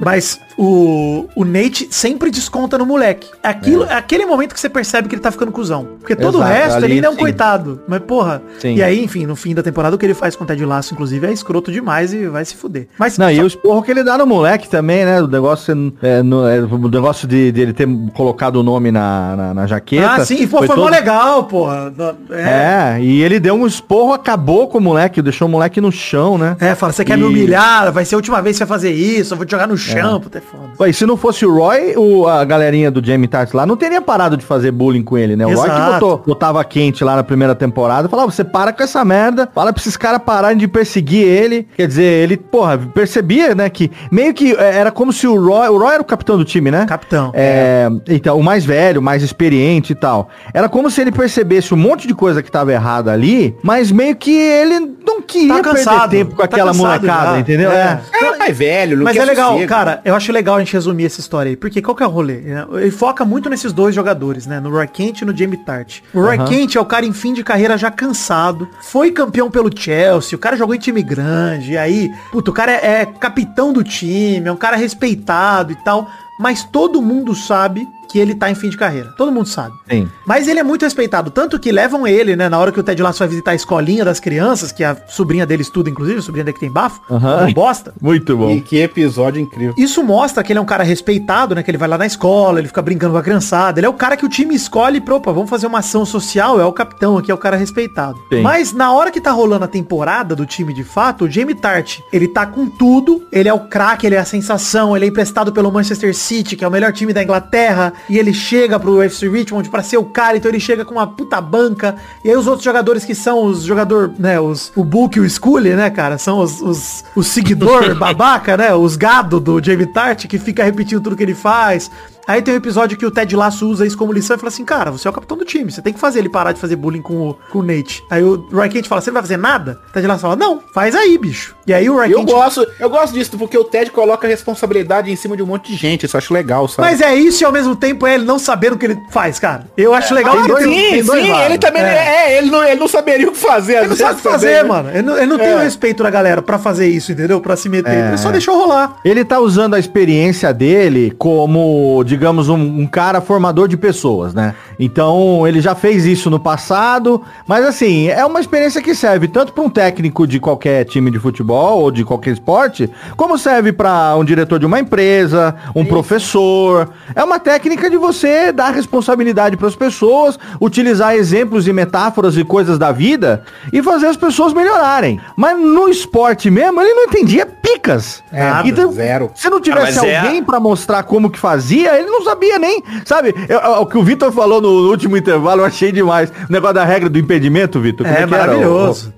Mas o, o Nate sempre desconta no moleque. Aquilo, é. aquele momento que você percebe que ele tá ficando cuzão. Porque todo Exato, o resto ali, ele ainda é um sim. coitado. Mas porra. Sim. E aí, enfim, no fim da temporada o que ele faz com o Ted Lasso, inclusive, é escroto demais e vai se fuder. Mas Não, e só- o esporro que ele dá no moleque também, né? O negócio, é, no- é, o negócio de, de ele ter colocado o nome na, na, na jaqueta. Ah, sim, pô, foi, mó todo- legal, porra. É. É, e ele deu um esporro, acabou com o moleque, deixou o moleque no chão, né? É, fala, você quer E- me humilhar, vai ser a última vez que você vai fazer isso, eu vou te jogar no chão, puta, é foda. E se não fosse o Roy, o, a galerinha do Jamie Tart lá não teria parado de fazer bullying com ele, né? O Roy que Exato. botou, botava quente lá na primeira temporada, falava, você para com essa merda, fala pra esses caras pararem de perseguir ele. Quer dizer, ele, porra, percebia, né, que meio que é, era como se o Roy, o Roy era o capitão do time, né? Capitão. É, então, o mais velho, mais experiente e tal. Era como se ele percebesse um monte de coisa que tava errada ali, mas meio que ele não queria Tá cansado, perder tempo com tá aquela cansado molecada, já. entendeu? É. É. Cara, mais velho, não Mas quer é legal, sossego. Cara, eu acho legal a gente resumir essa história aí, porque qual que é o rolê? né? Ele foca muito nesses dois jogadores, né? No Roy Kent e no Jamie Tart. O Roy Aham. Kent é o cara em fim de carreira já cansado, foi campeão pelo Chelsea, o cara jogou em time grande, e aí, puto, o cara é, é capitão do time, é um cara respeitado e tal, mas todo mundo sabe que ele tá em fim de carreira. Todo mundo sabe. Sim. Mas ele é muito respeitado, tanto que levam ele, né, na hora que o Ted Lasso vai visitar a escolinha das crianças, que a sobrinha dele estuda, inclusive, a sobrinha dele que tem bafo, uma bosta. Muito bom. E que episódio incrível. Isso mostra que ele é um cara respeitado, né? Que ele vai lá na escola, ele fica brincando com a criançada. Ele é o cara que o time escolhe pra, opa, vamos fazer uma ação social, é o capitão aqui, é o cara respeitado. Sim. Mas na hora que tá rolando a temporada do time de fato, o Jamie Tart, ele tá com tudo, ele é o craque, ele é a sensação, ele é emprestado pelo Manchester City, que é o melhor time da Inglaterra, e ele chega pro UFC Richmond pra ser o cara, então ele chega com uma puta banca, e aí os outros jogadores que são os jogador, né, os, o Book e o Scully, né, cara, são os, os, os seguidor [laughs] babaca, né, os gado do Jamie Tart, que fica repetindo tudo que ele faz. Aí tem um episódio que o Ted Lasso usa isso como lição e fala assim, cara, você é o capitão do time, você tem que fazer ele parar de fazer bullying com o, com o Nate. Aí o Roy Kent fala, você não vai fazer nada? O Ted Lasso fala, não, faz aí, bicho. E aí o Roy Eu Kent... gosto, eu gosto disso, porque o Ted coloca a responsabilidade em cima de um monte de gente. Isso eu acho legal, sabe? Mas é isso e ao mesmo tempo é ele não saber o que ele faz, cara. Eu acho legal Sim, que ele- sim, tem dois sim, lados. ele também É. é, ele, não, ele não saberia o que fazer. Ele não sabe fazer, mano. Ele não, ele não tem É. o respeito da galera pra fazer isso, entendeu? Pra se meter. É. Ele só deixou rolar. Ele tá usando a experiência dele como, digamos, um, um cara formador de pessoas, né? Então, ele já fez isso no passado, mas assim, é uma experiência que serve tanto para um técnico de qualquer time de futebol ou de qualquer esporte, como serve para um diretor de uma empresa, um professor. É uma técnica de você dar responsabilidade para as pessoas, utilizar exemplos e metáforas e coisas da vida e fazer as pessoas melhorarem. Mas no esporte mesmo, ele não entendia picas. Nada, então, zero. se não tivesse Ah, mas é alguém pra mostrar como que fazia, ele não sabia nem, sabe? Eu- eu- o que o Vitor falou no, último intervalo, eu achei demais. O negócio da regra do impedimento, Vitor. como É, que era? maravilhoso.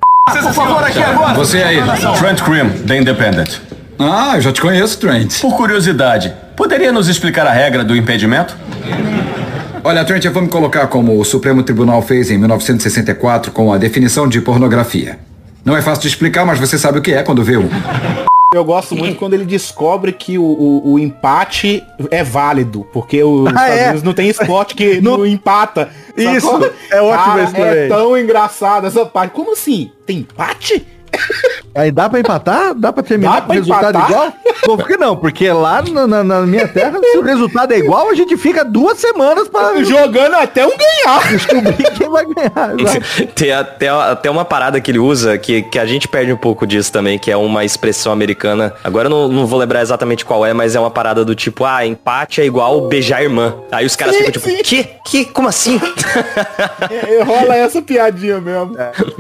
Você aí, Trent Cream, da Independent. Ah, eu já te conheço, Trent. Por curiosidade, poderia nos explicar a regra do impedimento? Olha, Trent, eu vou me colocar como o Supremo Tribunal fez em 1964 com a definição de pornografia. Não é fácil de explicar, mas você sabe o que é quando vê um. Eu gosto muito quando ele descobre que o, o- o empate é válido, porque os Ah, Estados é? Unidos não tem esporte que [laughs] não, empata. Isso, sacou? é ótimo Cara, É também. tão engraçado essa parte. Como assim? Tem empate? Aí dá pra empatar? Dá pra terminar Dá com pra resultado empatar? igual? Por que não? Porque lá na, na- na minha terra, se o resultado é igual, a gente fica duas semanas pra Jogando até um ganhar. descobrir quem vai ganhar. [laughs] Tem até, até uma parada que ele usa que, que a gente perde um pouco disso também, que é uma expressão americana. Agora eu não, não vou lembrar exatamente qual é, mas é uma parada do tipo, ah, empate é igual beijar a irmã. Aí os caras Sim, ficam tipo, sim. que? Que? Como assim? É, rola essa piadinha mesmo.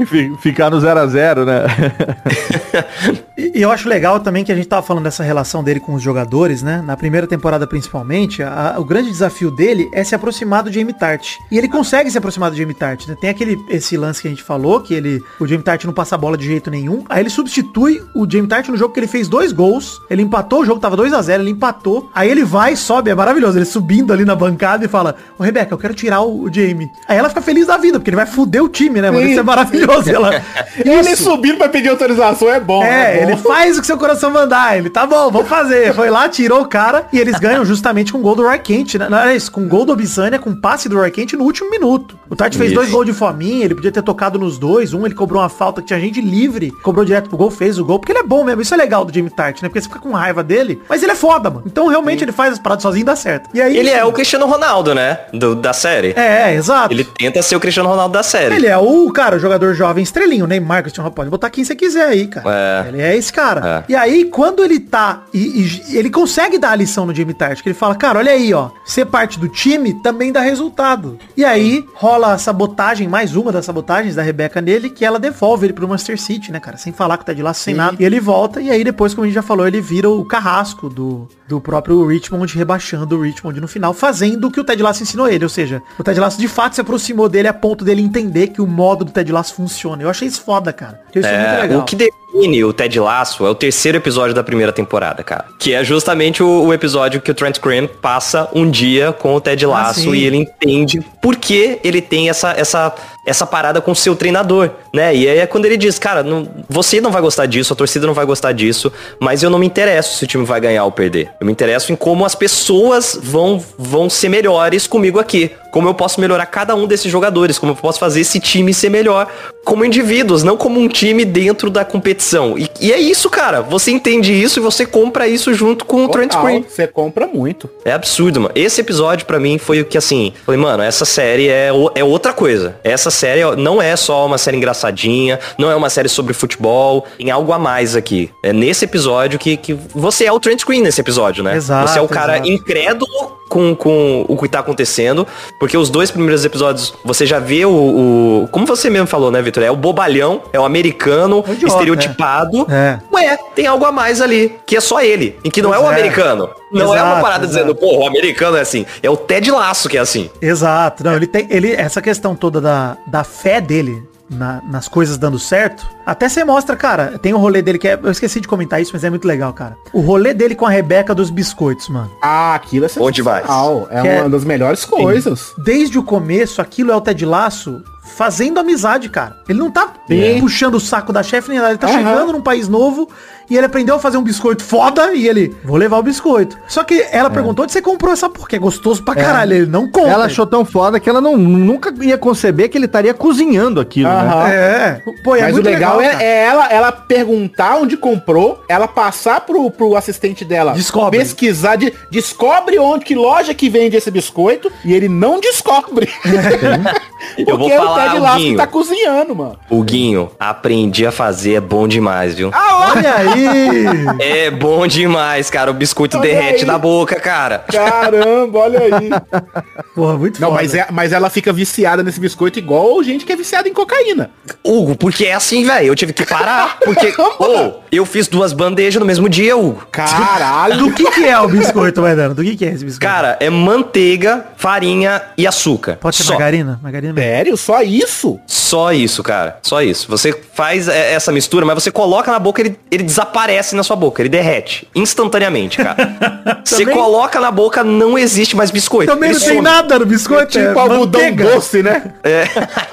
Fi- Ficar no 0 a 0 né? [laughs] E eu acho legal também que a gente tava falando dessa relação dele com os jogadores, né? Na primeira temporada principalmente, a- o grande desafio dele é se aproximar do Jamie Tart. E ele consegue se aproximar do Jamie Tart, né? Tem aquele esse lance que a gente falou, que ele o Jamie Tart não passa a bola de jeito nenhum. Aí ele substitui o Jamie Tart no jogo que ele fez dois gols. Ele empatou o jogo, tava 2 a 0 ele empatou. Aí ele vai sobe, é maravilhoso. Ele subindo ali na bancada e fala: Ô Rebeca, eu quero tirar o, o Jamie. Aí ela fica feliz da vida, porque ele vai fuder o time, né, mano? Isso é maravilhoso. Ela, [laughs] Ele subindo pra pedir autorização é bom. É, bom. ele faz o que seu coração mandar. Ele, tá bom, vamos fazer. Foi lá, tirou o cara e eles ganham justamente com o gol do Roy Kent, né? Não era isso, com o gol do Obsânia, com passe do Roy Kent no último minuto. O Tati fez Isso. dois gols de fominha, ele podia ter tocado nos dois. Um, ele cobrou uma falta que tinha gente livre, cobrou direto pro gol, fez o gol. Porque ele é bom mesmo, isso é legal do Jamie Tart, né? Porque você fica com raiva dele, mas ele é foda, mano. Então realmente ele faz as paradas sozinho e dá certo. E aí, ele é o Cristiano Ronaldo, né? Do- da série. É, exato. Ele tenta ser o Cristiano Ronaldo da série. Ele é o, cara, o jogador jovem estrelinho, o Neymar, Cristiano Ronaldo, pode botar quem você quiser aí, cara. É. Ele é esse cara. É. E aí, quando ele tá, e, e ele consegue dar a lição no Jamie Tart, que ele fala, cara, olha aí, ó, ser parte do time também dá resultado. E aí, rola a sabotagem, mais uma das sabotagens da Rebeca nele, que ela devolve ele pro Manchester City, né, cara, sem falar que tá de lá, sem nada. E ele volta, e aí depois, como a gente já falou, ele vira o carrasco do, do próprio Richmond, rebaixando o Richmond no final, fazendo o que o Ted Lasso ensinou ele, ou seja, o Ted Lasso de fato se aproximou dele a ponto dele entender que o modo do Ted Lasso funciona. Eu achei isso foda, cara. Eu achei isso muito É, legal. o que o Ted Lasso é o terceiro episódio da primeira temporada, cara. Que é justamente o, o episódio que o Trent Graham passa um dia com o Ted Lasso sim. e ele entende por que ele tem essa, essa essa parada com o seu treinador, né? E aí é quando ele diz, cara, não, você não vai gostar disso, a torcida não vai gostar disso, mas eu não me interesso se o time vai ganhar ou perder. Eu me interesso em como as pessoas vão, vão ser melhores comigo aqui. Como eu posso melhorar cada um desses jogadores, como eu posso fazer esse time ser melhor como indivíduos, não como um time dentro da competição. E, e é isso, cara. Você entende isso e você compra isso junto com o Trent Green. Você compra muito. É absurdo, mano. Esse episódio para mim foi o que assim, falei, mano, essa série é, é outra coisa. Essa série não é só uma série engraçadinha, não é uma série sobre futebol, tem algo a mais aqui. É nesse episódio que, que você é o Trent Green nesse episódio, né? Exato, você é o cara exato. incrédulo com, com o que tá acontecendo, porque os dois primeiros episódios você já vê o, o- como você mesmo falou, né, Vitor? É o bobalhão, é o americano, O idiota, estereotipado. É. Ué, tem algo a mais ali, que é só ele, em que não Pois é o é. americano. Não é uma Exato, parada exato. dizendo, pô, o americano é assim. É o Ted Laço que é assim. Exato. Não, ele tem. Ele, essa questão toda da, da fé dele na- nas coisas dando certo. Até você mostra, cara, tem o rolê dele que é. Eu esqueci de comentar isso, mas é muito legal, cara. O rolê dele com a Rebeca dos biscoitos, mano. Ah, aquilo é sensacional. É Que é- uma das melhores coisas. Desde o começo, aquilo é o Ted Laço fazendo amizade, cara. Ele não tá Sim. puxando o saco da chefe nem nada. Ele tá Aham. chegando num país novo e ele aprendeu a fazer um biscoito foda e ele, vou levar o biscoito. Só que ela perguntou onde você comprou essa porra, que é gostoso pra caralho. Ele não compra. Ela achou tão foda que ela não, nunca ia conceber que ele estaria cozinhando aquilo, né? Aham. É. Pô, é Mas o legal, cara. é, é ela, ela perguntar onde comprou, ela passar pro, pro assistente dela Descobre. pesquisar, de, descobre onde, que loja que vende esse biscoito, e ele não descobre. Porque [laughs] Eu vou é o falar, Ted Lasso que tá cozinhando, mano. O Guinho, aprendi a fazer, é bom demais, viu? Olha aí! É bom demais, cara. O biscoito Olha derrete aí. na boca, cara. Caramba, olha aí. Porra, muito Não, foda. mas, é, mas ela fica viciada nesse biscoito igual gente que é viciada em cocaína. Hugo, porque é assim, velho. Eu tive que parar. Porque, ô, eu fiz duas bandejas no mesmo dia, Hugo. Caralho. Do que que é o biscoito, Maidana? Do que que é esse biscoito? Cara, é manteiga, farinha e açúcar. Pode ser Só. margarina? Margarina mesmo. Sério? Só isso? Só isso, cara. Só isso. Você faz é, essa mistura, mas você coloca na boca, ele, ele desaparece na sua boca. Ele derrete. Instantaneamente, cara. [laughs] você coloca na boca, não existe mais biscoito. Também Ele não tem some. nada no biscoito, Tipo é algodão manteiga. doce, né? É,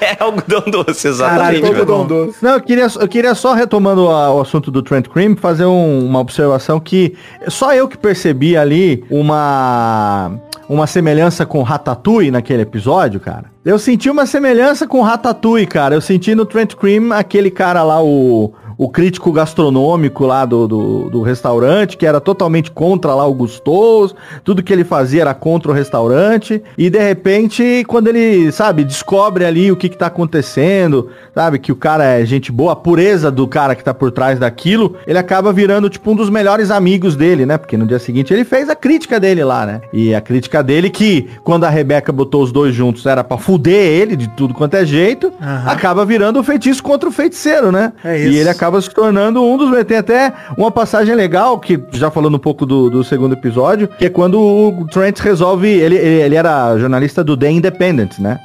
[laughs] é algodão doce, exatamente. Caralho. Algodão doce. Não, eu queria, eu queria só retomando a- o assunto do Trent Cream, fazer um- uma observação que só eu que percebi ali uma uma semelhança com Ratatouille naquele episódio, cara. Eu senti uma semelhança com Ratatouille, cara. Eu senti no Trent Cream aquele cara lá, o, o crítico gastronômico lá do, do, do restaurante, que era totalmente contra lá o Gustoso, tudo que ele fazia era contra o restaurante, e de repente, quando ele, sabe, descobre ali o que que tá acontecendo, sabe, que o cara é gente boa, a pureza do cara que tá por trás daquilo, ele acaba virando, tipo, um dos melhores amigos dele, né, porque no dia seguinte ele fez a crítica dele lá, né, e a crítica dele que, quando a Rebeca botou os dois juntos, era pra fuder ele de tudo quanto é jeito, Aham. acaba virando o feitiço contra o feiticeiro, né, É e isso. ele acaba se tornando um dos. Tem até uma passagem legal, que já falando um pouco do, do segundo episódio, que é quando o Trent resolve. Ele, ele, ele era jornalista do The Independent, né?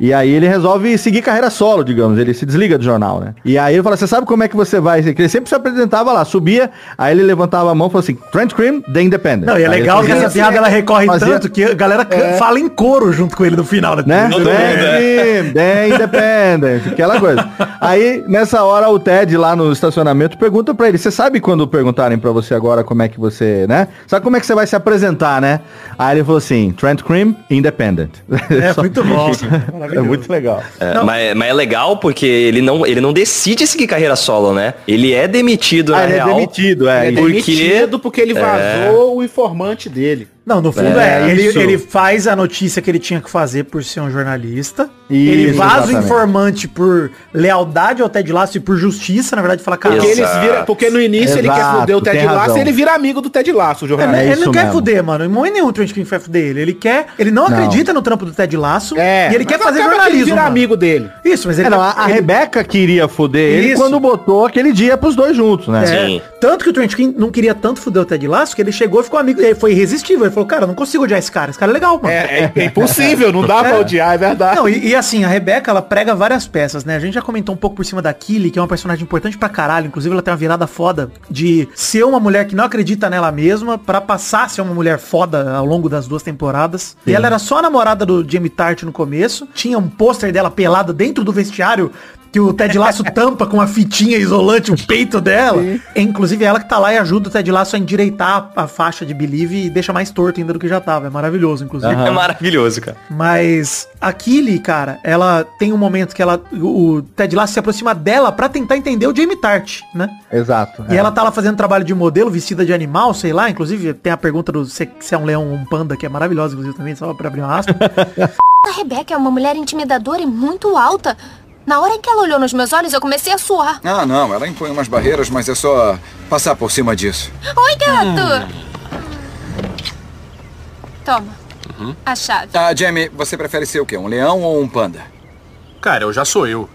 E aí ele resolve seguir carreira solo, digamos. Ele se desliga do jornal, né? E aí ele fala: Você sabe como é que você vai? Ele sempre se apresentava lá, subia, aí ele levantava a mão e falou assim: Trent Cream, The Independent. Não, e é Aí legal que essa piada ela recorre fazia- tanto que a galera can- fala em coro junto com ele no final. né? Todo mundo, Trent Cream, The Independent, aquela coisa. Aí, nessa hora, o Ted lá no estacionamento pergunta pra ele, você sabe quando perguntarem pra você agora como é que você, né? Sabe como é que você vai se apresentar, né? Aí ele falou assim, Trent Cream, Independent. É [laughs] Só- muito bom. [laughs] É muito legal. É, mas, mas é legal porque ele não, ele não decide seguir carreira solo, né? Ele é demitido, Ah, na ele é real. demitido, é. Ele é Porque- demitido porque ele vazou o informante dele. Não, no fundo é, É, ele, ele faz a notícia que ele tinha que fazer por ser um jornalista. Isso, ele vaza o exatamente. informante por lealdade ao Ted Lasso e por justiça, na verdade, fala, cara, Porque, Exato. eles vira, porque no início ele quer Exato, foder o Ted Lasso e ele vira amigo do Ted Lasso, o É, jornalista. ele isso não quer mesmo. fuder, mano. Em momento nenhum o Trent King vai fuder ele. Ele quer. Ele não, Não. acredita no trampo do Ted Lasso. É, e ele quer fazer que ele jornalismo. vira mano. amigo dele. Isso, mas ele. É, não, a, a ele- Rebeca queria foder ele Isso. quando botou aquele dia pros dois juntos, né? É. Sim. Tanto que o Trent King não queria tanto fuder o Ted Lasso que ele chegou e ficou amigo dele. Foi irresistível. Falou, cara, eu não consigo odiar esse cara. Esse cara é legal, mano. É, é, é impossível, não dá [laughs] pra odiar, é verdade. Não, e, e assim, a Rebeca, ela prega várias peças, né? A gente já comentou um pouco por cima da Killy, que é uma personagem importante pra caralho. Inclusive, ela tem uma virada foda de ser uma mulher que não acredita nela mesma pra passar a ser uma mulher foda ao longo das duas temporadas. E ela era só a namorada do Jamie Tart no começo. Tinha um pôster dela pelada dentro do vestiário que o Ted Lasso tampa com uma fitinha isolante o peito dela. É, inclusive ela que tá lá e ajuda o Ted Lasso a endireitar a faixa de Believe e deixa mais torto ainda do que já tava. É maravilhoso, inclusive. É maravilhoso, cara. Mas a Killy, cara, ela tem um momento que ela o Ted Lasso se aproxima dela pra tentar entender o Jamie Tart, né? Exato. E ela tá lá fazendo trabalho de modelo, vestida de animal, sei lá. Inclusive tem a pergunta do se, se é um leão ou um panda, que é maravilhosa, inclusive, também, só pra abrir uma aspa. [laughs] A Rebeca é uma mulher intimidadora e muito alta. Na hora em que ela olhou nos meus olhos, eu comecei a suar. Ah, não, ela impõe umas barreiras, mas é só passar por cima disso. Oi, gato! Toma. A chave. Ah, Jamie, você prefere ser o quê? Um leão ou um panda? Cara, eu já sou eu.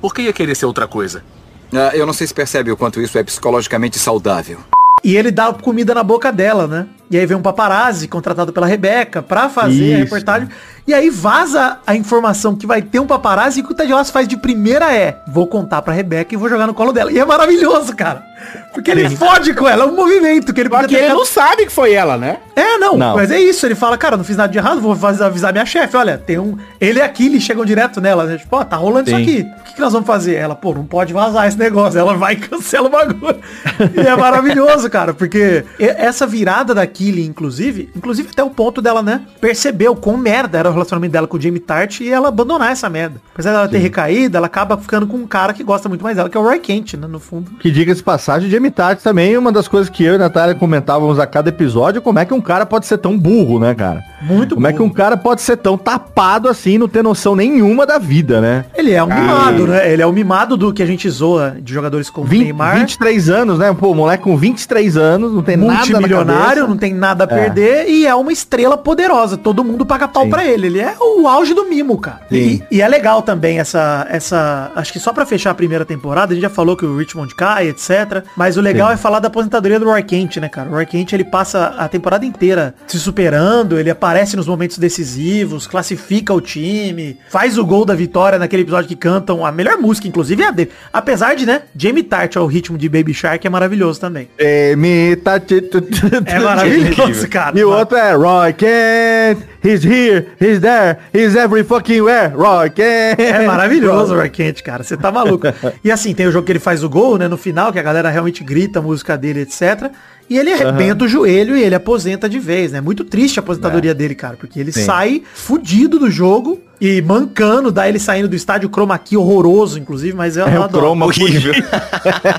Por que ia querer ser outra coisa? Ah, eu não sei se percebe o quanto isso é psicologicamente saudável. E ele dá comida na boca dela, né? E aí vem um paparazzi contratado pela Rebeca pra fazer a Isso. reportagem. E aí vaza a informação que vai ter um paparazzi e o que o Ted Lasso faz de primeira é vou contar pra Rebeca e vou jogar no colo dela. E é maravilhoso, cara. Porque ele fode com ela, é um movimento que ele Só que ele não sabe que foi ela, né? É, não, Não. mas é isso. Ele fala, cara, não fiz nada de errado, vou avisar minha chefe. Olha, tem um. Ele e aqui, eles chegam direto nela, né? Tipo, ó, tá rolando Sim. isso aqui. O que, que nós vamos fazer? Ela, pô, não pode vazar esse negócio. Ela vai e cancela o bagulho. [laughs] e é maravilhoso, cara, porque essa virada da Killy, inclusive, inclusive até o ponto dela, né, perceber o quão merda era o relacionamento dela com o Jamie Tart e ela abandonar essa merda. Apesar dela ter recaído, ela acaba ficando com um cara que gosta muito mais dela, que é o Roy Kent, né, no fundo. Que diga de passagem, Jamie Tart também, uma das coisas que eu e a Natália comentávamos a cada episódio, como é que um cara pode ser tão burro, né, cara? Muito Como é que burro. um cara pode ser tão tapado assim, não ter noção nenhuma da vida, né? Ele é um mimado, né? Ele é o mimado do que a gente zoa de jogadores como 20, Neymar. 23 anos, né? Pô, moleque com 23 anos, não tem nada na multimilionário, cabeça. não tem nada a É. perder e é uma estrela poderosa. Todo mundo paga pau pra ele. Ele é o auge do mimo, cara. E, e é legal também essa, essa. Acho que só pra fechar a primeira temporada, a gente já falou que o Richmond cai, etc. Mas o legal Sim. é falar da aposentadoria do Roy Kent, né, cara? O Roy Kent, ele passa a temporada inteira se superando, ele aparece nos momentos decisivos, classifica o time, faz o gol da vitória naquele episódio que cantam a melhor música, inclusive, é a dele. Apesar de, né, Jamie Tart ao ritmo de Baby Shark é maravilhoso também. É, me tá- tu- tu- maravilhoso, cara. E o outro é Roy Kent, he's here, he's there, he's every fucking where, Roy Kent. É maravilhoso o [laughs] Roy Kent, cara. Você tá maluco. E assim, tem o jogo que ele faz o gol, né? No final, que a galera realmente grita a música dele, etc. E ele arrebenta o joelho e ele aposenta de vez, né? Muito triste a aposentadoria dele, cara. Porque ele Sim. sai fudido do jogo e mancando, dá ele saindo do estádio chroma key horroroso, inclusive, mas eu, É eu o adoro. croma Horrível.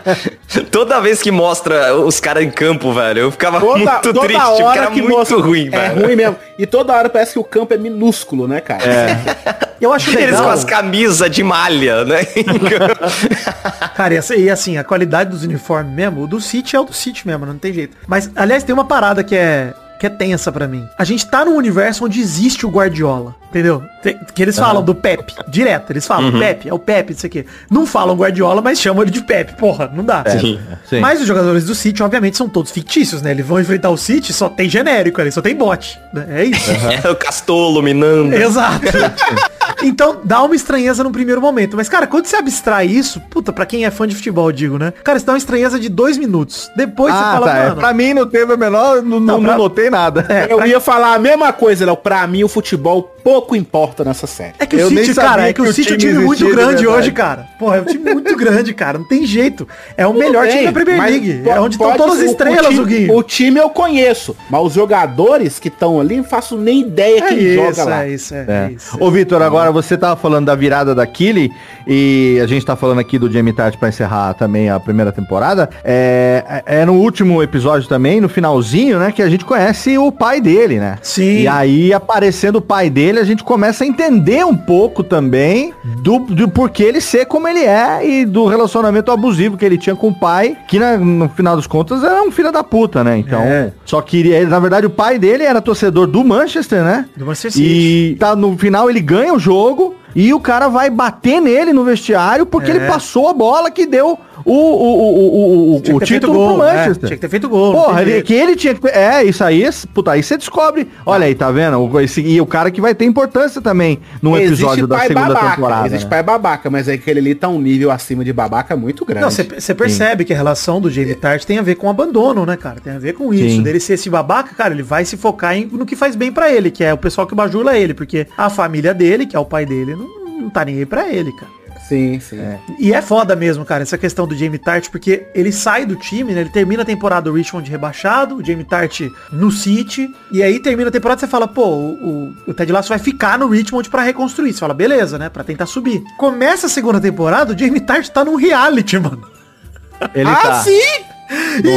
[laughs] Toda vez que mostra os caras em campo, velho, eu ficava Toda, muito toda triste, hora era que muito mostra, ruim, É velho. ruim mesmo. E toda hora parece que o campo é minúsculo, né, cara? Eu acho [laughs] Eles legal. com as camisas de malha, né? [laughs] Cara, e assim, a qualidade dos uniformes mesmo, o do City é o do City mesmo, não tem jeito. Mas, aliás, tem uma parada que é que é tensa pra mim. A gente tá num universo onde existe o Guardiola, entendeu? Que eles falam do Pepe, direto, eles falam Pepe, é o Pepe, isso aqui. Não falam Guardiola, mas chamam ele de Pepe, porra, não dá. Sim. Sim. Mas os jogadores do City, obviamente, são todos fictícios, né? Eles vão enfrentar o City, só tem genérico ali, só tem bot. né? É isso. [laughs] É o Castolo, Minando. Exato. Então dá uma estranheza no primeiro momento. Mas, cara, quando você abstrai isso, puta, pra quem é fã de futebol, eu digo, né? Cara, isso dá uma estranheza de dois minutos. Depois você Ah, fala, tá. é. mano. Pra mim não teve a menor, não, não, pra- não notei nada. É, Eu pra- ia falar a mesma coisa, Léo. Pra mim, o futebol pouco importa nessa série. É que Eu o nem City, sabia cara, é que, que o o City é um time muito grande hoje, cara. Porra, é um time muito grande, cara. Não tem jeito. É o Tudo melhor bem, time da Premier League. É onde estão todas as o- estrelas, o o, time, Guinho. o time eu conheço, mas os jogadores que estão ali, não faço nem ideia É quem isso, joga lá. é isso, é, É. isso. Ô, Vitor, agora você tava falando da virada da Killy e a gente tá falando aqui do Jamie Tart pra encerrar também a primeira temporada. É, é é no último episódio também, no finalzinho, né, que a gente conhece o pai dele, né? Sim. E aí, aparecendo o pai dele, a gente começa a entender um pouco também do, do porquê ele ser como ele é e do relacionamento abusivo que ele tinha com o pai, que na- no final dos contas era um filho da puta, né? Então, É. só queria na verdade, o pai dele era torcedor do Manchester, né? Do Manchester City. E tá, no final ele ganha o jogo jogo e o cara vai bater nele no vestiário porque É. ele passou a bola que deu o, o, o, o, o, título gol, pro é, Manchester. tinha que ter feito gol, Porra, ele, que ele tinha que... É, isso aí, puta, aí você descobre. Olha aí, tá vendo? O- esse- e o cara que vai ter importância também no episódio da segunda babaca, temporada. Existe né? pai babaca, mas é que ele ali tá um nível acima de babaca muito grande. Não, você percebe que a relação do Jamie Tart tem a ver com abandono, né, cara? Tem a ver com isso. Sim. Dele ser esse babaca, cara, ele vai se focar em, no que faz bem pra ele, que é o pessoal que bajula ele, porque a família dele, que é o pai dele, não, tá nem aí pra ele, cara. Sim, sim. E é foda mesmo, cara, essa questão do Jamie Tart, porque ele sai do time, né? Ele termina a temporada do Richmond rebaixado, o Jamie Tart no City, e aí termina a temporada você fala, pô, o, o, Ted Lasso vai ficar no Richmond pra reconstruir. Você fala, beleza, né? Pra tentar subir. Começa a segunda temporada, o Jamie Tart tá num reality, mano. Ele ah, tá. sim!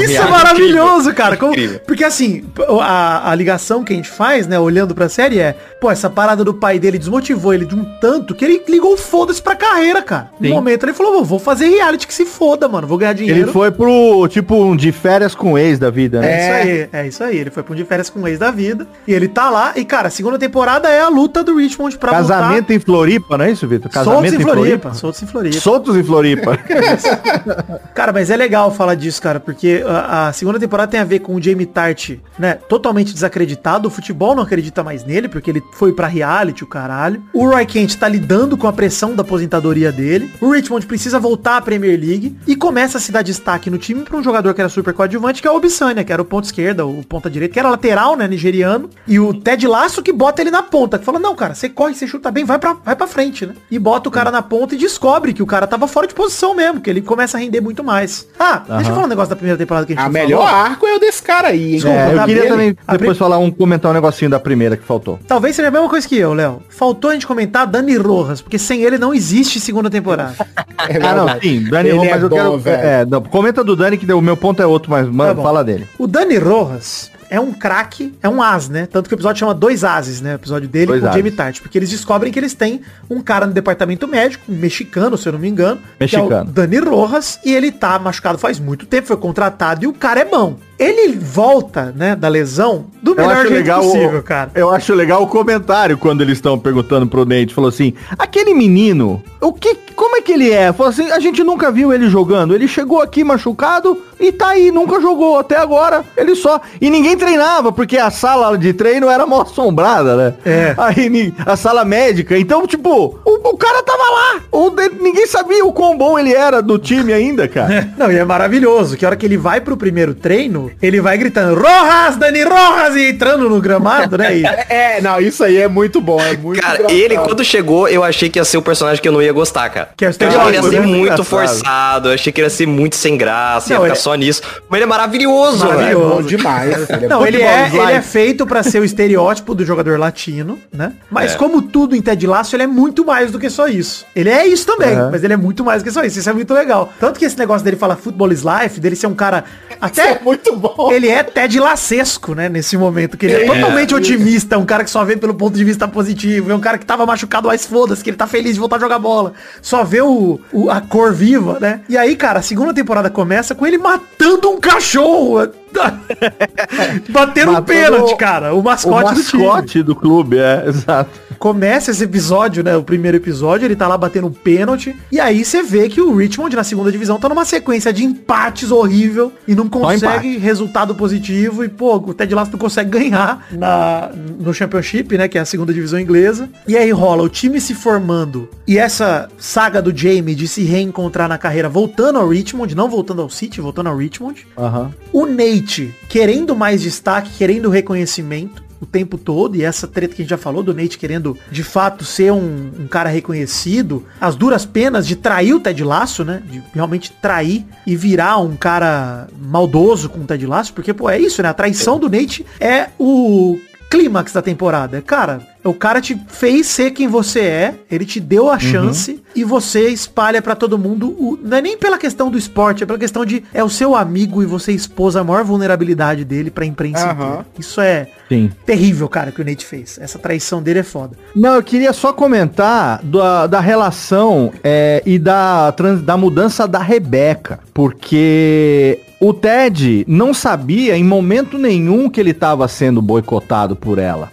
Isso é maravilhoso, cara. Como- Incrível. porque assim, a, a ligação que a gente faz, né, olhando pra série é, pô, essa parada do pai dele desmotivou ele de um tanto que ele ligou o foda-se pra carreira, cara. No Sim. momento ele falou, vou fazer reality que se foda, mano, vou ganhar dinheiro. Ele foi pro, tipo, um de férias com o ex da vida, né? É isso aí, é isso aí. Ele foi pro de férias com o ex da vida. E ele tá lá. E, cara, a segunda temporada é a luta do Richmond pra Casamento em Floripa, não é isso, Vitor? voltar. Soltos Casamento em Floripa. Soltos em Floripa. Soltos em Floripa. [laughs] Cara, mas é legal falar disso, cara, porque a, a segunda temporada tem a ver com o Jamie Tart, né, totalmente desacreditado. O futebol não acredita mais nele, porque ele foi pra reality, o caralho. O Roy Kent tá lidando com a pressão da aposentadoria dele. O Richmond precisa voltar à Premier League e começa a se dar destaque no time pra um jogador que era super coadjuvante, que é o Obisanya, que era o ponto esquerda, o ponta direita, que era lateral, né, nigeriano. E o Ted Lasso que bota ele na ponta, que fala, não, cara, você corre, você chuta bem, vai pra, vai pra frente, né? E bota o cara na ponta e descobre que o cara tava fora de posição mesmo, que ele começa a render muito mais. Ah, deixa eu falar um negócio da primeira temporada que a gente A melhor falou. arco é o desse cara aí, hein? É, eu queria dele- também a depois pri- falar um, comentar um negocinho da primeira que faltou. Talvez seja a mesma coisa que eu, Léo. Faltou a gente comentar Dani Rojas, porque sem ele não existe segunda temporada. [laughs] É ah, não, sim, Dani, Ele mas é eu bom, quero. velho. É, não, comenta do Dani que o meu ponto é outro, mas mano, bom. fala dele. O Dani Rojas é um craque, é um as, né? Tanto que o episódio chama Dois Ases, né? O episódio dele Dois com o. Jamie Tart. Porque eles descobrem que eles têm um cara no departamento médico, um mexicano, se eu não me engano. Que é o Mexicano. Dani Rojas. E ele tá machucado faz muito tempo, foi contratado e o cara é bom. Ele volta, né, da lesão do Eu melhor jeito legal, possível, o, cara. eu acho legal o comentário quando eles estão perguntando pro Nate, falou assim: "Aquele menino, o que, como é que ele é?" Falou assim: "A gente nunca viu ele jogando. Ele chegou aqui machucado e tá aí, nunca jogou até agora. Ele só e ninguém treinava porque a sala de treino era mal assombrada, né? É. Aí a sala médica. Então, tipo, o, o cara tava lá. O ninguém sabia o quão bom ele era do time ainda, cara. [laughs] Não, e é maravilhoso, que a hora que ele vai pro primeiro treino, ele vai gritando, Rojas, Dani Rojas, e entrando no gramado, né? E, [laughs] É, não, isso aí é muito bom, é muito Cara, engraçado. ele quando chegou, eu achei que ia ser o personagem que eu não ia gostar, cara. Que é o eu achei que ele ia ser muito Engraçado. forçado, eu achei que ele ia ser muito sem graça, ia Não, ficar ele- só nisso. Mas ele é maravilhoso, Maravilhoso. velho. É bom demais. Ele é Não, ele é, ele é feito pra ser o estereótipo do jogador latino, né? Mas É. como tudo em Ted Lasso, ele é muito mais do que só isso. Ele é isso também, Uhum. mas ele é muito mais do que só isso. Isso é muito legal. Tanto que esse negócio dele falar football is life, dele ser um cara até é muito bom. Ele é Ted Lacesco, né, nesse momento, que ele é, totalmente otimista, um cara que só vê pelo ponto de vista positivo, é um cara que tava machucado, mas foda-se, que ele tá feliz de voltar a jogar bola. Só vê o, o- a cor viva, né? E aí, cara, a segunda temporada começa com ele matando um cachorro. [laughs] Batendo um pênalti, cara. O O mascote, do time. mascote do clube, é, [laughs] exato. Começa esse episódio, né? O primeiro episódio, ele tá lá batendo um pênalti. E aí você vê que o Richmond na segunda divisão tá numa sequência de empates horrível e não consegue resultado positivo. E, pô, o Ted Lasso não consegue ganhar na, no Championship, né? Que é a segunda divisão inglesa. E aí rola o time se formando. E essa saga do Jamie de se reencontrar na carreira voltando ao Richmond, não voltando ao City, voltando ao Richmond. Aham. O Nate querendo mais destaque, querendo reconhecimento o tempo todo, e essa treta que a gente já falou do Nate querendo de fato ser um, um cara reconhecido, as duras penas de trair o Ted Lasso, né? De realmente trair e virar um cara maldoso com o Ted Lasso, porque, pô, é isso, né? A traição do Nate é o clímax da temporada. Cara, o cara te fez ser quem você é, ele te deu a chance e você espalha pra todo mundo, o, não é nem pela questão do esporte, é pela questão de é o seu amigo e você expôs a maior vulnerabilidade dele pra imprensa inteira. Isso é Sim. terrível, cara, que o Nate fez. Essa traição dele é foda. Não, eu queria só comentar da, da relação é, e da, trans- da mudança da Rebeca. Porque o Ted não sabia em momento nenhum que ele estava sendo boicotado por ela.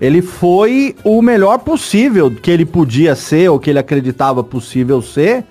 Ele foi o melhor possível que ele podia ser, ou que ele acreditava possível ser.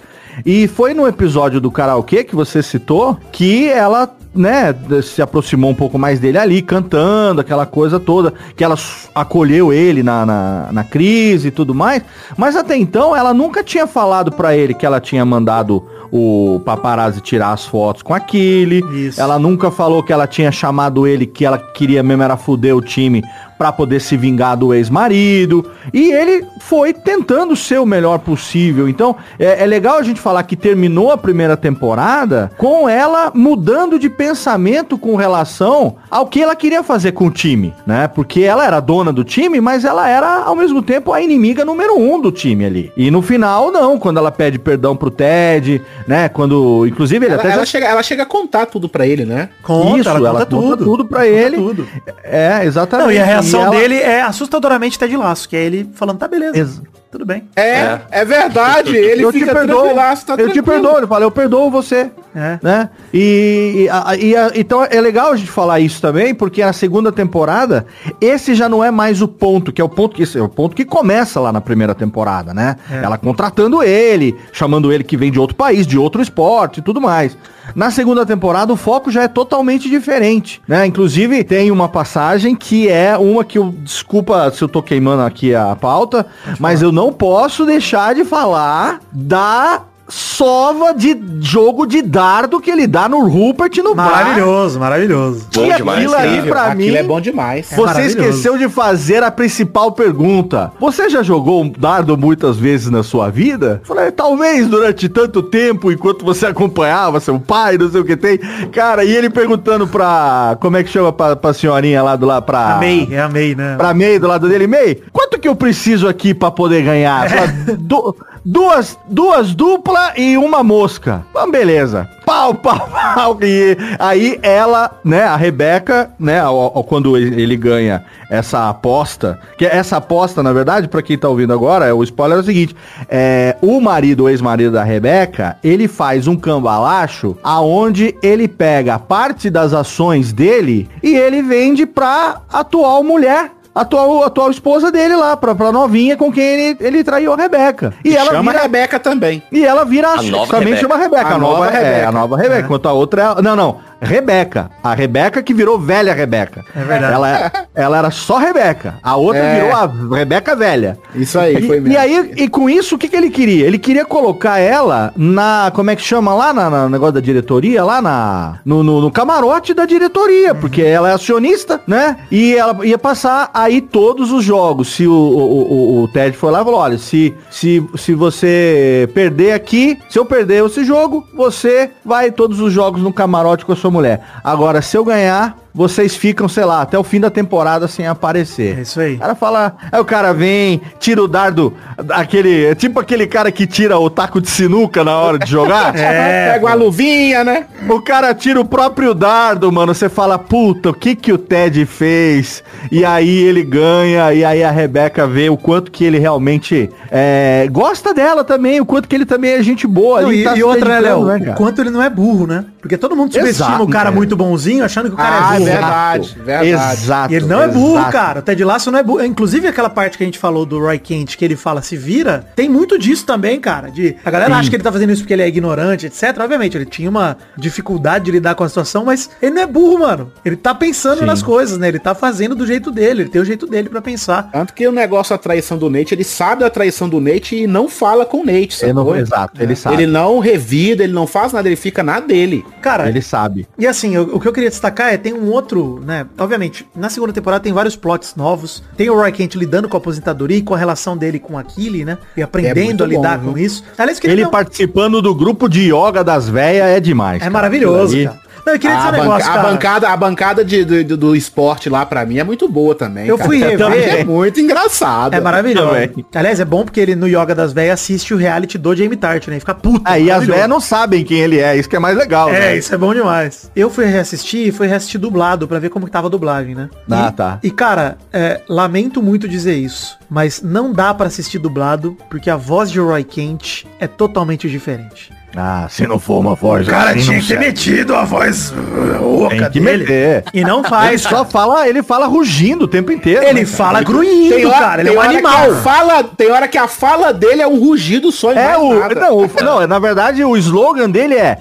E foi no episódio do karaokê que você citou que ela, né, se aproximou um pouco mais dele ali, cantando, aquela coisa toda, que ela acolheu ele na, na, na crise e tudo mais. Mas até então ela nunca tinha falado pra ele que ela tinha mandado o paparazzi tirar as fotos com aquele. Isso. Ela nunca falou que ela tinha chamado ele que ela queria mesmo era fuder o time pra poder se vingar do ex-marido. E ele foi tentando ser o melhor possível. Então, é, é legal a gente falar que terminou a primeira temporada com ela mudando de pensamento com relação ao que ela queria fazer com o time, né? Porque ela era dona do time, mas ela era, ao mesmo tempo, a inimiga número um do time ali. E no final, não, quando ela pede perdão pro Ted, né? Quando, inclusive, ele Ela, até ela já chega, ela chega a contar tudo pra ele, né? Conta, Isso, ela, ela conta conta tudo. tudo pra Conta ele. Tudo. É, exatamente. Não, e a reação ela- dele é assustadoramente Ted Laço, que é ele falando, tá beleza, Ex- tudo bem. É, é, verdade. [laughs] Ele eu te fica perdoo, tranquilaço, tá eu te perdoo, ele fala, eu perdoo você, É. né? E, e, a- e a- então é legal a gente falar isso também, porque na segunda temporada, esse já não é mais o ponto, que é o ponto que esse é o ponto que começa lá na primeira temporada, né? Ela contratando ele, chamando ele que vem de outro país, de outro esporte e tudo mais. Na segunda temporada o foco já é totalmente diferente, né? Inclusive tem uma passagem que é uma que eu desculpa se eu tô queimando aqui a pauta, mas eu não posso deixar de falar da sova de jogo de dardo que ele dá no Rupert no bar. Maravilhoso, maravilhoso. E aquilo aí Incrível. pra Aquilo mim é bom demais. você maravilhoso. esqueceu de fazer a principal pergunta. Você já jogou um dardo muitas vezes na sua vida? Falei, talvez durante tanto tempo, enquanto você acompanhava seu pai, não sei o que tem. Cara, e ele perguntando pra. Como é que chama pra, pra senhorinha lá do lá pra. A May, é a May, né? Pra May do lado dele, May, quanto que eu preciso aqui pra poder ganhar? [laughs] Fala, "Du- duas, duas dupla e uma mosca. Ah, beleza. Pau, pau, [laughs] pau. E aí ela, né, a Rebeca, né, quando ele ganha essa aposta, que essa aposta, na verdade, pra quem tá ouvindo agora, é o spoiler é o seguinte, é, o marido, o ex-marido da Rebeca, ele faz um cambalacho aonde ele pega parte das ações dele e ele vende pra atual mulher atual, atual esposa dele lá, pra, pra novinha com quem ele, ele traiu a Rebeca. E, E ela chama vira, a Rebeca também. e ela vira A nova também Rebeca. chama Rebeca. A, A nova, nova É, Rebeca. a nova Rebeca. Enquanto a outra é. Não, não. Rebeca. A Rebeca que virou velha Rebeca. É verdade. Ela, é- ela era só Rebeca. A outra É. virou a Rebeca velha. Isso aí, foi E, mesmo. e aí, e com isso, o que, que ele queria? Ele queria colocar ela na. Como é que chama lá na, na- no negócio da diretoria? Lá na. No, no- no camarote da diretoria. Porque ela é acionista, né? E ela ia passar aí todos os jogos. Se o, o, o- o Ted foi lá e falou: olha, se, se, se você perder aqui, se eu perder esse jogo, você vai todos os jogos no camarote com a sua mulher. Agora, se eu ganhar. Vocês ficam, sei lá, até o fim da temporada sem aparecer. É isso aí. O cara fala, aí o cara vem, tira o dardo, aquele, é tipo aquele cara que tira o taco de sinuca na hora de jogar. [laughs] É, Pega uma luvinha, né? O cara tira o próprio dardo, mano. Você fala, puta, o que que o Ted fez? E aí ele ganha, e aí a Rebeca vê o quanto que ele realmente é, gosta dela também, o quanto que ele também é gente boa. Não, e, tá e outra, né, Léo? cara? o quanto ele não é burro, né? Porque todo mundo subestima Exato, o cara cara. muito bonzinho, achando que o cara Ah, é burro. verdade, verdade. Exato. E ele não é burro, exato. cara. O Ted Lasso não é burro. Inclusive, aquela parte que a gente falou do Roy Kent, que ele fala se vira, tem muito disso também, cara. De, a galera acha que ele tá fazendo isso porque ele é ignorante, etc. Obviamente, ele tinha uma dificuldade de lidar com a situação, mas ele não é burro, mano. Ele tá pensando Sim. nas coisas, né? Ele tá fazendo do jeito dele, ele tem o jeito dele pra pensar. Tanto que o negócio da traição do Nate, ele sabe da traição do Nate e não fala com o Nate, Ele não- exato, ele sabe. Ele não revida, ele não faz nada, ele fica na dele. Cara, Ele sabe. E assim, eu- o que eu queria destacar é, tem um outro, né? Obviamente, na segunda temporada tem vários plots novos. Tem o Roy Kent lidando com a aposentadoria e com a relação dele com a Killy, né? E aprendendo muito a lidar bom, com viu? isso. Aliás, que Ele não- participando do grupo de yoga das véias é demais. é cara. maravilhoso, cara. Não, eu queria dizer A, um banca- negócio, a cara. bancada, a bancada de, do, do- do esporte lá pra mim é muito boa também. Eu cara. fui rever. É muito engraçado. É maravilhoso. Também. Aliás, é bom porque ele no Yoga das Véias assiste o reality do Jamie Tart, né? E fica puto. Aí as véias não sabem quem ele é, isso que é mais legal. É, né? isso é bom demais. Eu fui reassistir e fui reassistir dublado pra ver como que tava a dublagem, né? Ah, e, tá. E, cara, é, lamento muito dizer isso, mas não dá pra assistir dublado porque a voz de Roy Kent é totalmente diferente. Ah, se não for uma voz O cara assim, tinha que ter metido a voz oca Tem que dele. meter. E não Ele faz, só cara. fala, ele fala rugindo o tempo inteiro. Ele né, fala cara? grunhindo, hora- cara. Ele é um animal. fala, tem hora que a fala dele é um rugido só e É o. Não, o- não, na verdade o slogan dele é.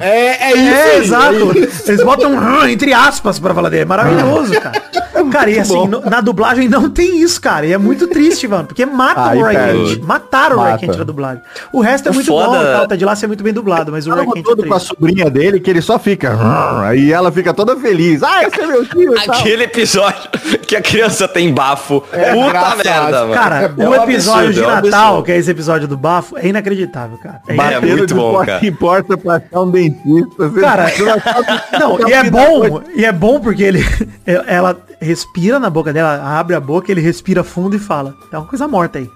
É, é isso. É, aí, exato. é isso. Eles botam um entre aspas pra falar dele. [laughs] É maravilhoso, cara. Cara, e assim, no- na dublagem não tem isso, cara. E é muito triste, mano. Porque matam Aí o Roy. Kent. Mataram o Roy Mata. Kent na dublagem. O resto é muito foda- bom, tá? O Ted É muito bem dublado, mas o Roy Kent é todo com a sobrinha dele que ele só fica. E ela fica toda feliz. Ah, esse é meu tio. Aquele episódio que a criança tem bafo. Puta engraçado. merda, mano. Cara, É o episódio absurdo, de é um Natal, que é esse episódio do bafo, é inacreditável, cara. É É Batendo muito de bom, porta cara. em porta pra achar um dentista. Cara, [laughs] [laughs] não Não, e é bom, e é bom porque ele [laughs] ela respira na boca dela, abre a boca, ele respira fundo e fala: "É uma coisa morta aí".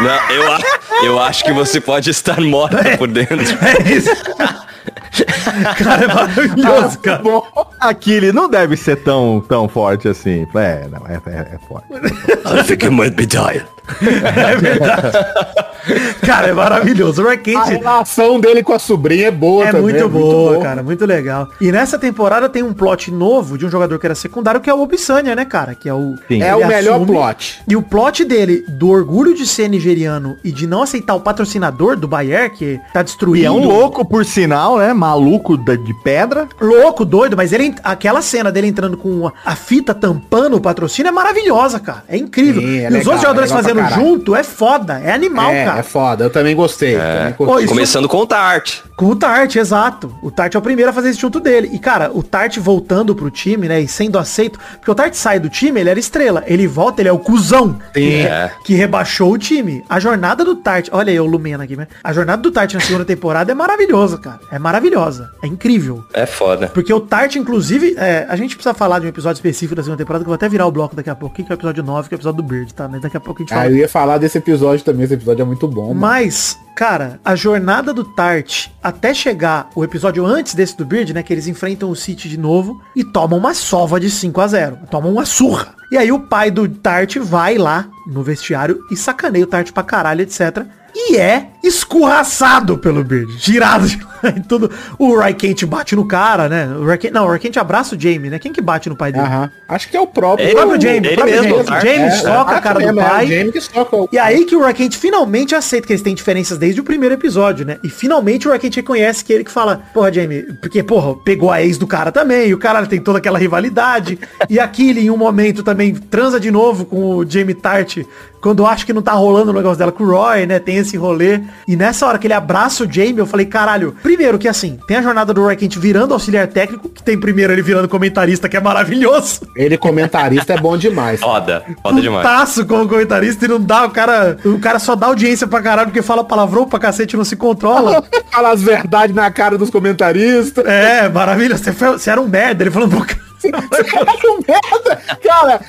Não, eu, a- eu acho que você pode estar morta por dentro. É isso. cara, é maravilhoso, cara. Aquele não deve ser tão, tão forte assim. É, não, é, é, é forte. I think I might be dying. É verdade. Cara, é maravilhoso. O Roy A relação dele com a sobrinha é boa é também. muito boa, bom. cara, muito legal. E nessa temporada tem um plot novo de um jogador que era secundário, que é o Obisanya, né, cara? Que é o Sim. É o melhor plot. E o plot dele, do orgulho de ser nigeriano e de não aceitar o patrocinador do Bayer, que tá destruindo. E é um louco, por sinal, né? Maluco de pedra. Louco, doido, mas ele, aquela cena dele entrando com a, fita tampando o patrocínio é maravilhosa, cara. É incrível. Sim, é e os legal, outros jogadores é legal pra fazendo. Junto é foda, é animal, é, cara. é foda. Eu também gostei. também curti. Pô, isso- Começando com o Tart. Com o Tart, exato. O Tart é o primeiro a fazer isso junto dele. E, cara, o Tart voltando pro time, né, e sendo aceito, porque o Tart sai do time, ele era estrela. Ele volta, ele é o cuzão. Que, É. que rebaixou o time. A jornada do Tart, olha aí o Lumena aqui, né? A jornada do Tart na segunda [laughs] temporada é maravilhosa, cara. É maravilhosa. É incrível. É foda. Porque o Tart, inclusive, é, a gente precisa falar de um episódio específico da segunda temporada, que eu vou até virar o bloco daqui a pouco, que é o episódio 9, que é o episódio do Bird, tá? Mas daqui a pouco a gente fala. Eu ia falar desse episódio também. Esse episódio é muito bom. mano. Mas, cara, a jornada do Tart até chegar o episódio antes desse do Bird, né? Que eles enfrentam o City de novo e tomam uma sova de 5 a 0 Tomam uma surra. E aí o pai do Tart vai lá no vestiário e sacaneia o Tart pra caralho, etc. E é escorraçado pelo Bird. Tirado de lá e tudo. O Roy Kent bate no cara, né? O Roy Kent, não, o Roy Kent abraça o Jamie, né? Quem que bate no pai dele? Aham. Acho que é o próprio. Ele- O próprio Jamie, ele o próprio mesmo, Jamie. Jamie É, soca é, a cara do mesmo, é pai. O- E aí que o Rockent finalmente aceita que eles têm diferenças desde o primeiro episódio, né? E finalmente o Rockent reconhece que ele que fala, porra, Jamie, porque, porra, pegou a ex do cara também, e o cara tem toda aquela rivalidade. e aquele, em um momento, também transa de novo com o Jamie Tart, quando acha que não tá rolando o negócio dela com o Roy, né? Tem esse rolê. E nessa hora que ele abraça o Jamie, eu falei, caralho, primeiro que assim, tem a jornada do Roy Kent virando auxiliar técnico, que tem primeiro ele virando comentarista, que é maravilhoso. Ele comentarista é bom demais. Foda. Foda demais. Putaço como comentarista e não dá, o cara, o cara só dá audiência pra caralho porque fala palavrão pra cacete e não se controla. [laughs] Fala as verdades na cara dos comentaristas. é, maravilha, você, foi- você era um merda, ele falando, [laughs] "Pô, Cara, merda. Cara,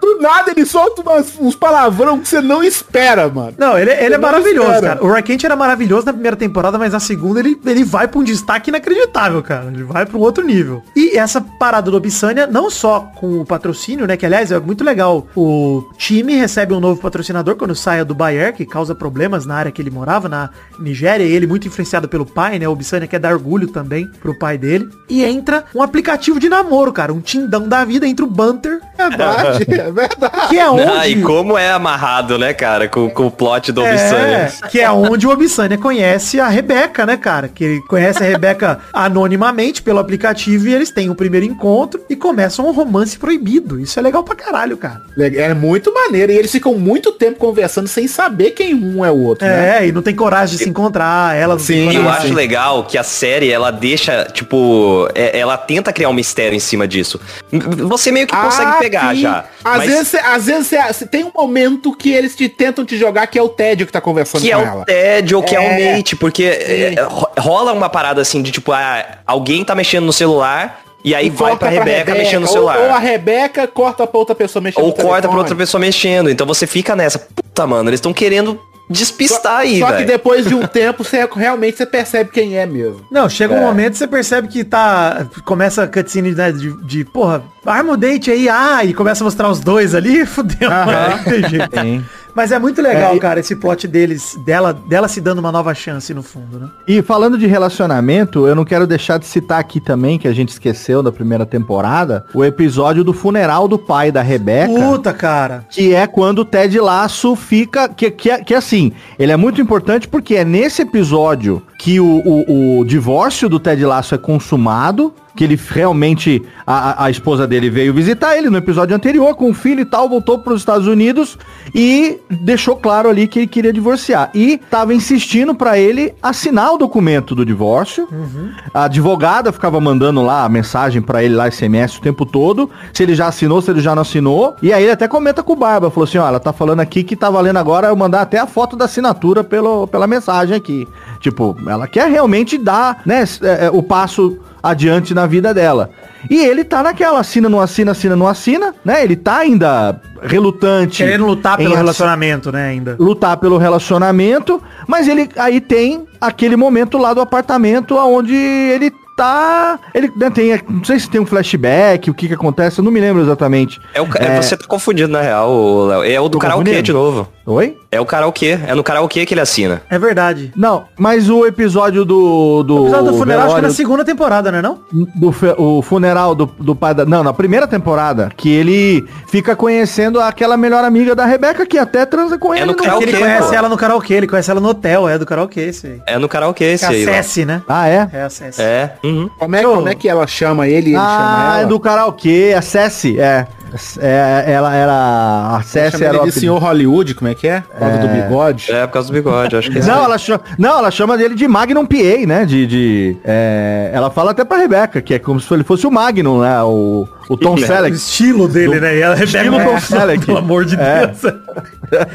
do nada ele solta umas- uns palavrão que você não espera, mano. Não, ele, ele é maravilhoso, espera. cara. O Rackent era maravilhoso na primeira temporada, mas na segunda ele, ele vai pra um destaque inacreditável, cara. Ele vai pra um outro nível. E essa parada do Obsânia, não só com o patrocínio, né? Que aliás é muito legal. O time recebe um novo patrocinador quando sai do Bayer, que causa problemas na área que ele morava, na Nigéria. E ele muito influenciado pelo pai, né? O Obsânia quer dar orgulho também pro pai dele. E entra um aplicativo de namoro, cara. Um tindão da vida entre o Banter, É verdade, [laughs] é verdade. que é onde... Ah, e como é amarrado, né, cara, com, com o plot do É, Obsânia. que é onde o Obsânia conhece a Rebeca, né, cara? Que ele conhece a Rebeca anonimamente pelo aplicativo e eles têm o primeiro encontro e começam um romance proibido. Isso é legal pra caralho, cara. É muito maneiro. E eles ficam muito tempo conversando sem saber quem um é o outro, né? É, e não tem coragem de se encontrar, ela não Sim, tem E eu acho legal que a série, ela deixa, tipo, é- ela tenta criar um mistério em cima disso. Você meio que consegue Ah, pegar sim. já. Às mas vezes, cê- às vezes cê- cê tem um momento que eles te tentam te jogar que é o tédio que tá conversando que é com o ela. tédio ou que é, É. o mate, porque é, ro- rola uma parada assim de tipo, ah, alguém tá mexendo no celular e aí E vai corta pra Rebeca, mexendo no celular. Ou, a Rebeca corta pra outra pessoa mexendo Ou corta pra outra pessoa mexendo. Então você fica nessa, puta, mano, eles estão querendo despistar aí, Só que velho. depois de um tempo, você realmente você percebe quem é mesmo. Não, chega um momento que você percebe que tá. Começa a cutscene né, de, de, porra, arma o date aí, ah, e começa a mostrar os dois ali, [laughs] fudeu. Mas é muito legal, É, cara, esse plot deles, dela, dela se dando uma nova chance no fundo, né? E falando de relacionamento, eu não quero deixar de citar aqui também, que a gente esqueceu da primeira temporada, o episódio do funeral do pai da Rebeca. Puta, cara. Que é quando o Ted Laço fica. Que, que, que assim, ele é muito importante porque é nesse episódio que o, o, o divórcio do Ted Laço é consumado. Que ele realmente. A, a- esposa dele veio visitar ele no episódio anterior com o filho e tal, voltou para os Estados Unidos e deixou claro ali que ele queria divorciar. E tava insistindo para ele assinar o documento do divórcio. A advogada ficava mandando lá a mensagem pra ele lá, SMS o tempo todo, se ele já assinou, se ele já não assinou. E aí ele até comenta com o Barba, falou assim, ó, ela tá falando aqui que tá valendo agora eu mandar até a foto da assinatura pelo, pela mensagem aqui. Tipo, ela quer realmente dar, né, é, é, o passo adiante na vida dela. E ele tá naquela, assina, não assina, assina, não assina, né? Ele tá ainda relutante. Querendo lutar pelo relacionamento, né, ainda. lutar pelo relacionamento, mas ele aí tem aquele momento lá do apartamento onde ele tá, ele né, tem, não sei se tem um flashback, o que que acontece, eu não me lembro exatamente. É o, ca- é, Você tá confundido, na real, Léo. É o do Tô karaokê confundindo? de novo. Oi? É o karaokê. É no karaokê que ele assina. É verdade. Não, mas o episódio do do O episódio do funeral acho que é na velório- segunda temporada, não é não? do o funeral do, do pai da. Não, na primeira temporada, que ele fica conhecendo aquela melhor amiga da Rebeca que até transa com ele. no Porque karaokê, ele conhece pô. ela no karaokê, ele conhece ela no hotel, é do karaokê esse aí. É no karaokê esse É aí. a Léo. Cessi, né? Ah, é? É a Cessi. É. uhum. Como é, como é que ela chama ele ele ah, chama é ela? do karaokê, a Cessi, é. É, ela era. A chama era ele o de senhor Hollywood, como é que é? Por causa do bigode. É por causa do bigode, acho que é. Não ela, chama, não, ela chama dele de Magnum PA, né? De. de é, ela fala até pra Rebeca, que é como se ele fosse o Magnum, né? O, o Tom O Selleck. estilo dele, né? E ela Estilo Rebeca- Tom Selleck. Pelo amor de É. Deus.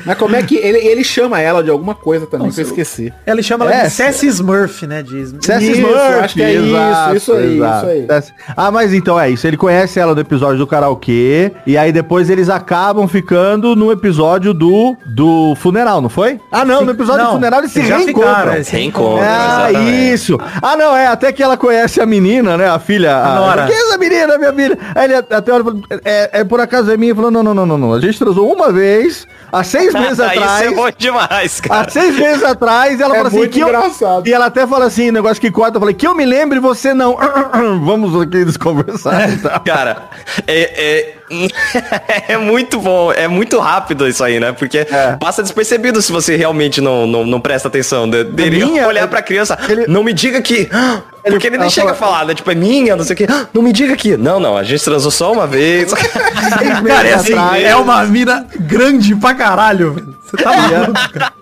Mas como é que ele, ele chama ela de alguma coisa também, que eu esqueci. Ela chama ela É, de Cessi Smurf, né? De... Smurf, acho que é isso, isso aí, isso aí. Ah, mas então é isso. Ele conhece ela no episódio do karaokê. E aí depois eles acabam ficando no episódio do, do funeral, não foi? Ah, não, no episódio Não, do funeral eles se reencontram. ficaram, eles se Reencontram, Ah, exatamente. isso. Ah, não, é. Até que ela conhece a menina, né? A filha. A Nora. Quem é essa menina, minha filha? Aí ele até falou, é, é por acaso é minha? Falou, não, não, não, não, não. A gente transou uma vez, há seis [laughs] meses atrás. Isso é bom demais, cara. Há seis meses atrás, ela É fala assim, que eu- engraçado. E ela até fala assim, negócio que corta, eu falei, que eu me lembre e você não. [clears throat] Vamos aqui desconversar [laughs] tal. Cara, é, é, [laughs] é muito bom, é muito rápido isso aí, né? Porque passa despercebido se você realmente não, não, não presta atenção. De, dele minha, olhar ele- pra criança, ele- não me diga que. Porque ele nem chega a fala- falar, né? Tipo, é minha, não sei o que. Não me diga que. Não, não, a gente transou só uma vez. [laughs] Cara, é, assim, é uma mina grande pra caralho. velho. Você tá maluco, [laughs] cara.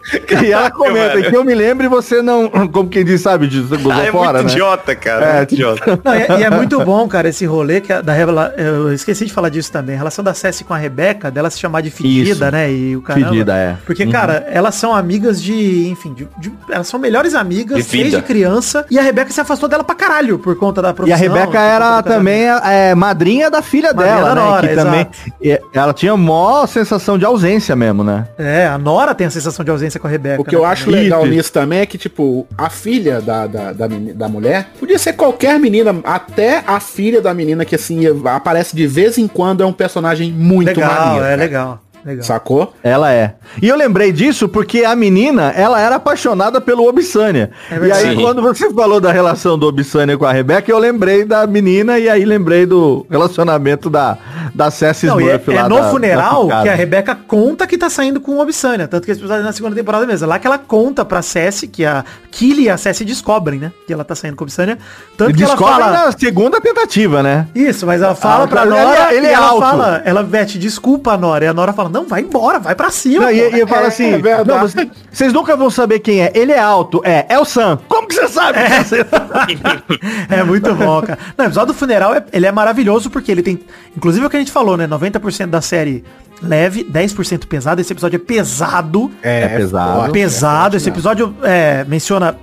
E ela comenta, que eu me lembre e você não. Como quem diz, sabe, de você gozou Ah, é fora, muito né? idiota, cara. É, É, muito idiota. [laughs] Não, e, é- e é muito bom, cara, esse rolê que a- da revela... Eu esqueci de falar disso também. A relação da Cessi com a Rebeca, dela se chamar de fedida, Isso. né? E o caramba. Fedida, é. Porque, cara, elas são amigas de... Enfim, de, de- elas são melhores amigas De desde criança. E a Rebeca se afastou dela pra caralho por conta da E profissão. a Rebeca era também é, madrinha da filha Madrinha dela, da né? Nora, que exato. também. e- Ela tinha mó sensação de ausência mesmo, né? É, a Nora tem a sensação de ausência com a Rebeca. O que eu né? acho legal Isso. nisso também é que, tipo, a filha da, da, da, da mulher podia ser qualquer menina, até a filha da menina que, assim, aparece de vez em quando, é um personagem muito Legal, maneiro. é legal. Legal. Sacou? Ela é. E eu lembrei disso porque a menina, ela era apaixonada pelo Obsânia. É e aí, Sim. quando você falou da relação do Obsânia com a Rebeca, eu lembrei da menina e aí lembrei do relacionamento da, da Cessi Não, e é, Smurf é lá no da- da funeral picada. que a Rebeca conta que tá saindo com o Obsânia. Tanto que é na segunda temporada mesmo. É lá que ela conta pra Cessi, que a Killy e a Cessi descobrem, né? Que ela tá saindo com o Obsânia. Tanto que ela fala... na segunda tentativa, né? Isso, mas ela fala Ah, pra ele Nora, é- ele e é ela alto. fala, ela vete desculpa a Nora, e a Nora fala, não, vai embora, vai pra cima. Não, e, pô." e eu falo É, assim, é não, você- vocês nunca vão saber quem é. Ele é alto, é, é o Sam. Como que você sabe? [laughs] É muito bom, cara. Não, o episódio do funeral, é- ele é maravilhoso porque ele tem, inclusive é o que a gente falou, né, 90% da série leve, 10% pesado, esse episódio é pesado. É pesado. forte, pesado. forte Esse mesmo. episódio é, menciona,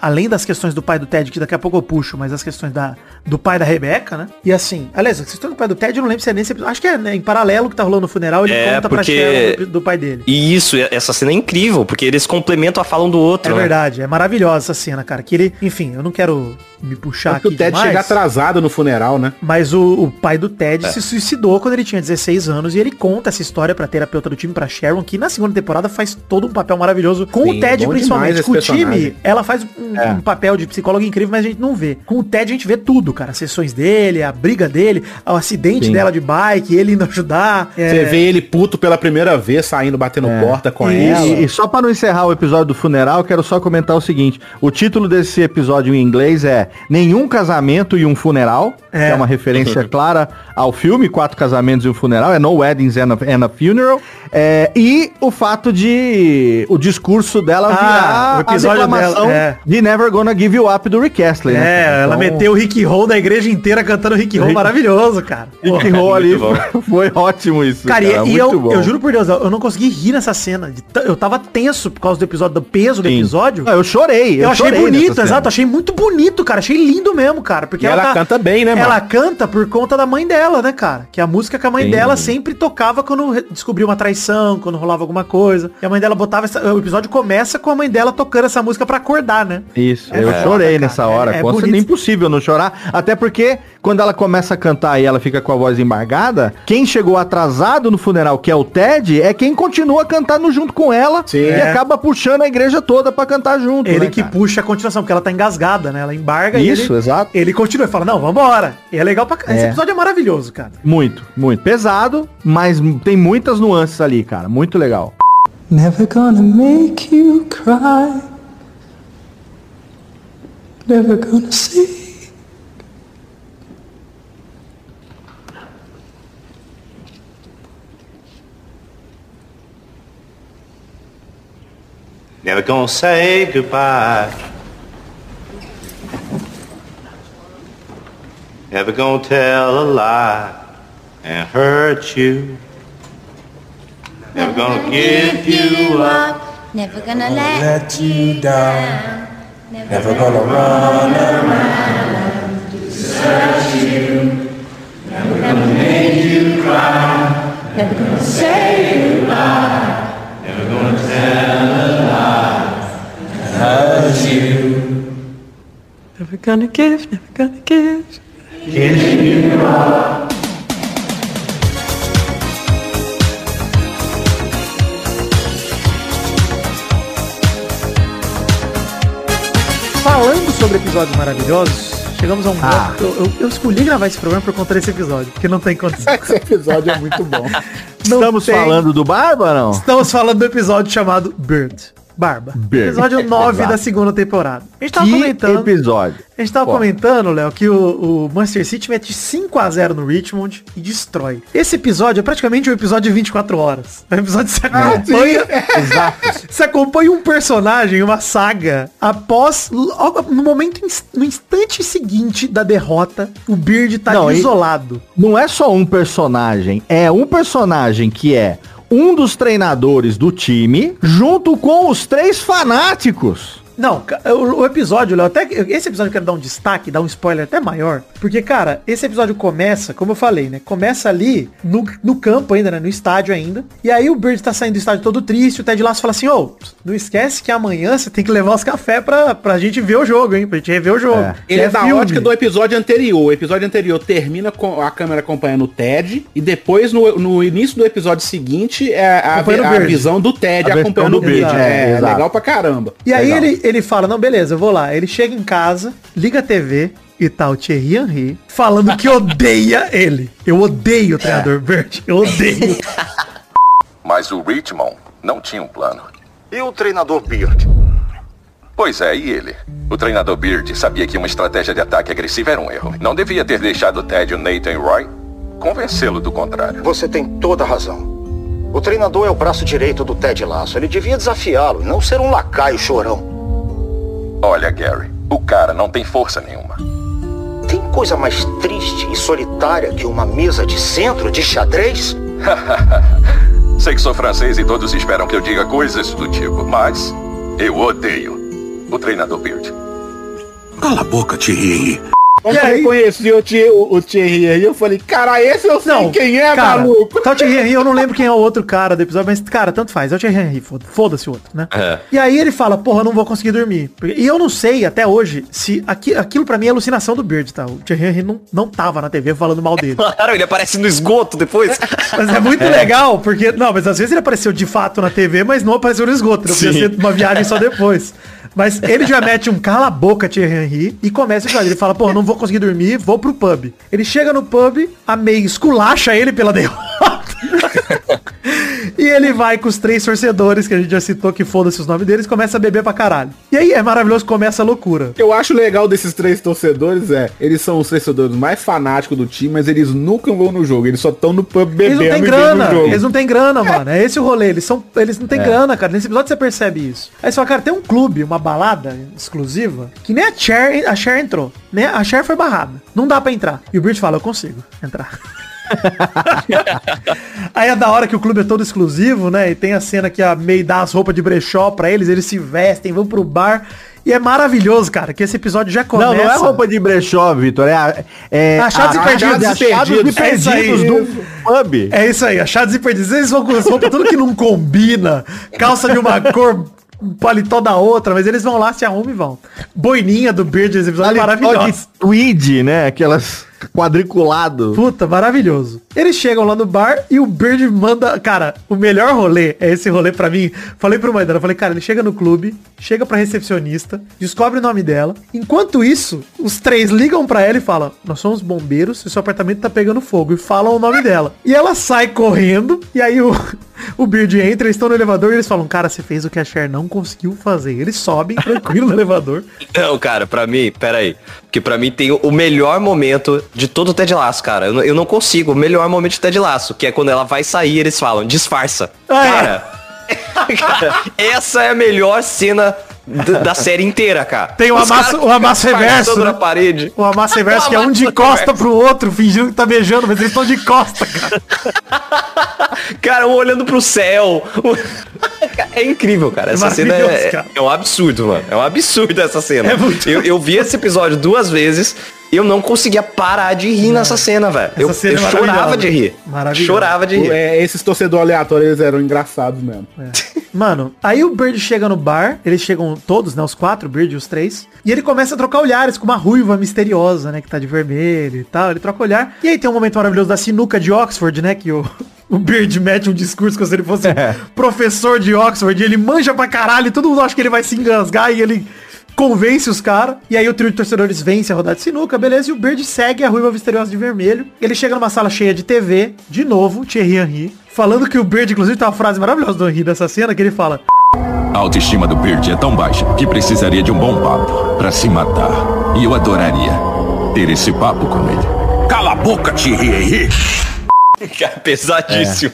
além das questões do pai do Ted, que daqui a pouco eu puxo, mas as questões da, do pai da Rebeca, né? E assim, aliás, a questão do pai do Ted, eu não lembro se é nesse episódio. Acho que é né, em paralelo que tá rolando no funeral, ele É, conta pra porque- Cheryl do, do pai dele. E isso, essa cena é incrível, porque eles complementam a fala um do outro. É né? verdade, é maravilhosa essa cena, cara. Que ele, enfim, eu não quero me puxar Porque aqui o Ted demais, chega atrasado no funeral, né? Mas o, o pai do Ted É. se suicidou quando ele tinha 16 anos e ele conta essa história pra terapeuta do time, pra Sharon, que na segunda temporada faz todo um papel maravilhoso. Com Sim, o Ted, principalmente. Com o time, ela faz um, É. um papel de psicóloga incrível, mas a gente não vê. Com o Ted, a gente vê tudo, cara. As sessões dele, a briga dele, o acidente Sim. dela de bike, ele indo ajudar. é, Você vê ele puto pela primeira vez, saindo, batendo porta com Isso. ela. E, e só para não encerrar o episódio do funeral, quero só comentar o seguinte: o título desse episódio em inglês é Nenhum casamento e um funeral, É. que é uma referência [laughs] clara ao filme Quatro Casamentos e um Funeral, é No Weddings and and a Funeral. É, e o fato de o discurso dela Ah, virar o episódio a declamação dela, é. de Never Gonna Give You Up do Rick Astley. né, É, cara? ela Então, meteu o Rick Roll da igreja inteira cantando Rick Roll maravilhoso, cara. Rick Roll ali [laughs] foi, ótimo isso. Cara, e- e, muito eu, bom. eu juro por Deus, eu não consegui rir nessa cena. Eu tava tenso por causa do episódio, do peso do Sim. episódio. Ah, eu chorei. Eu, achei chorei bonito, cena. exato, achei muito bonito, cara. Achei lindo mesmo, cara. Porque E ela canta bem, né, mano? Ela canta por conta da mãe dela, né, cara? Que é a música que a mãe Sim. dela sempre tocava quando descobria uma traição, quando rolava alguma coisa. E a mãe dela botava essa, O episódio começa com a mãe dela tocando essa música pra acordar, né? Isso, É eu foda, chorei cara. nessa hora. É- é bonito. impossível não chorar. Até porque, quando ela começa a cantar e ela fica com a voz embargada, quem chegou atrasado no funeral, que é o Ted, é quem continua cantando junto com ela Sim. e É. acaba puxando a igreja toda pra cantar junto. Ele né, que cara? puxa a continuação, porque ela tá engasgada, né? Ela embarga e Isso, ele, exato. ele continua e fala, não, vambora. E é legal pra... Esse É. episódio é maravilhoso, cara. Muito, muito. Pesado, mas tem muitas nuances ali, cara. Muito legal. Never gonna make you cry. Never gonna see. Never gonna say goodbye. Never gonna tell a lie and hurt you. Never gonna give you up. Never gonna Let you down. Never gonna run around. Desert you. Never gonna make you cry. Never gonna say goodbye. Never gonna give, never gonna give. Kiss you up. Falando sobre episódios maravilhosos, chegamos a um Ah. bloco. Eu, eu, eu escolhi gravar esse programa por conta desse episódio, porque não tem condição. [laughs] Esse episódio é muito bom. Não Estamos tem. falando do Barba, não? Estamos falando do episódio chamado Bird. Barba. Bird. Episódio [laughs] 9 Exato. da segunda temporada. A gente tava Que comentando. episódio. A gente tava Pô. comentando, Léo, que o, o Manchester City mete 5x0 no Richmond e destrói. Esse episódio é praticamente um episódio de 24 horas. É um episódio que você [laughs] acompanha. Exato. [laughs] Você acompanha um personagem, uma saga, após. logo No momento, no instante seguinte da derrota, o Beard tá Não, isolado. Não é só um personagem, é um personagem que é um dos treinadores do time, junto com os três fanáticos. Não, o, o episódio, Léo, até que- esse episódio eu quero dar um destaque, dar um spoiler até maior, porque, cara, esse episódio começa, como eu falei, né? Começa ali no, no campo ainda, né? No estádio ainda. E aí o Bird tá saindo do estádio todo triste, o Ted Lasso fala assim, ô, não esquece que amanhã você tem que levar os cafés pra, pra gente ver o jogo, hein? Pra gente rever o jogo. É. Ele é, da filme. ótica do episódio anterior. O episódio anterior termina com a câmera acompanhando o Ted. E depois, no, no início do episódio seguinte, é a, a Bird. visão do Ted A acompanhando do o Bird. É, é, legal pra caramba. E aí Legal. ele, ele fala, não, beleza, eu vou lá. Ele chega em casa, liga a TV e tá o Thierry Henry falando que odeia ele. Eu odeio o treinador Bird. Eu odeio. [laughs] Mas o Richmond não tinha um plano. E o treinador Beard? Pois é, e ele? O treinador Beard sabia que uma estratégia de ataque agressiva era um erro. Não devia ter deixado o Ted e o Nathan e Roy convencê-lo do contrário. Você tem toda a razão. O treinador é o braço direito do Ted Lasso. Ele devia desafiá-lo e não ser um lacaio chorão. Olha, Gary, o cara não tem força nenhuma. Tem coisa mais triste e solitária que uma mesa de centro de xadrez? [laughs] Sei que sou francês e todos esperam que eu diga coisas do tipo, mas eu odeio o treinador Beard. Cala a boca, Thierry. Quando eu reconheci o, Thierry- o, o Thierry aí, eu falei, cara, esse eu sei quem é, cara, maluco. Tá o Thierry Henry, eu não lembro [laughs] quem é o outro cara do episódio, mas, cara, tanto faz. É o Thierry Henry, foda- foda-se o outro, né? É. E aí ele fala, porra, eu não vou conseguir dormir. E eu não sei até hoje se aqui, aquilo pra mim é alucinação do Beard, tá? O Thierry Henry não, não tava na TV falando mal dele. [laughs] Claro, ele aparece no esgoto depois. [laughs] Mas é muito legal, porque. Não, mas às vezes ele apareceu de fato na TV, mas não apareceu no esgoto. Não podia Sim. ser uma viagem só depois. Mas ele já mete um cala a boca, Thierry Henry, e começa a. Ele fala, pô, não vou conseguir dormir, vou pro pub. Ele chega no pub, a May esculacha ele pela derrota. E ele vai com os três torcedores, que a gente já citou, que foda-se os nomes deles, começa a beber pra caralho. E aí é maravilhoso, começa a loucura. O que eu acho legal desses três torcedores é, eles são os torcedores mais fanáticos do time, mas eles nunca vão no jogo, eles só estão no pub Eles bebendo não têm grana, eles não têm grana, mano. É esse o rolê. Eles, são, eles não têm É. grana, cara. Nesse episódio você percebe isso. Aí você fala, cara, tem um clube, uma balada exclusiva, que nem a Cher, a Cher entrou. Né? A Cher foi barrada. Não dá pra entrar. E o Bridge fala, eu consigo entrar. [laughs] Aí é da hora que o clube é todo exclusivo, né? E tem a cena que a May dá as roupas de brechó pra eles, eles se vestem, vão pro bar. E é maravilhoso, cara, que esse episódio já começa... Não, não é roupa de brechó, Vitor. É, a- é Achados e perdidos. Achados e É perdidos do pub. É isso aí, achados e perdidos. Eles vão com as roupas tudo que não combina. Calça de uma cor, um paletó da outra, mas eles vão lá, se arrumam e vão. Boininha do Beard, esse episódio é maravilhoso. de tweed, né? Aquelas quadriculado. Puta, maravilhoso. Eles chegam lá no bar e o Bird manda. Cara, o melhor rolê é esse rolê pra mim. Falei pro Maidana, falei, cara, ele chega no clube, chega pra recepcionista, descobre o nome dela. Enquanto isso, os três ligam pra ela e falam: Nós somos bombeiros e seu apartamento tá pegando fogo. E falam o nome dela. E ela sai correndo, e aí o, [laughs] o Beard entra, eles estão no elevador e eles falam: Cara, você fez o que a Cher não conseguiu fazer. Eles sobem tranquilo no elevador. [laughs] Não, cara, pra mim, pera aí. Porque pra mim tem o melhor momento de todo o Ted Laço, cara. Eu, não- eu não consigo. O melhor momento de Ted Laço, que é quando ela vai sair eles falam, disfarça. Ah, é? cara, [laughs] cara, essa é a melhor cena da, série inteira, cara. Tem o Os amasso, o amasso reverso. né? na parede. O amasso reverso, que é um de costa pro outro, fingindo que tá beijando, mas eles estão de costa, cara. [laughs] Cara, um olhando pro céu. É incrível, cara. Essa cena é, cara. é um absurdo, mano. É um absurdo essa cena. É muito- eu, eu vi esse episódio duas vezes e eu não conseguia parar de rir nessa cena, velho. Eu, cena eu é chorava de rir. Chorava de rir. É, esses torcedores aleatórios eles eram engraçados mesmo. Mano, aí o Bird chega no bar, eles chegam todos, né? Os quatro, o Bird e os três. E ele começa a trocar olhares com uma ruiva misteriosa, né? Que tá de vermelho e tal. Ele troca olhar. E aí tem um momento maravilhoso da sinuca de Oxford, né? Que o, [laughs] o Bird mete um discurso como se ele fosse [laughs] professor de Oxford. E ele manja pra caralho. e Todo mundo acha que ele vai se engasgar e ele convence os caras. E aí o trio de torcedores vence a rodada de sinuca, beleza? E o Bird segue a ruiva misteriosa de vermelho. Ele chega numa sala cheia de TV, de novo, Thierry Henry. Falando que o Bird, inclusive, tem uma frase maravilhosa do Henry dessa cena, que ele fala... A autoestima do Bird é tão baixa que precisaria de um bom papo pra se matar. E eu adoraria ter esse papo com ele. Cala a boca, Thierry Henry! Cara, pesadíssimo.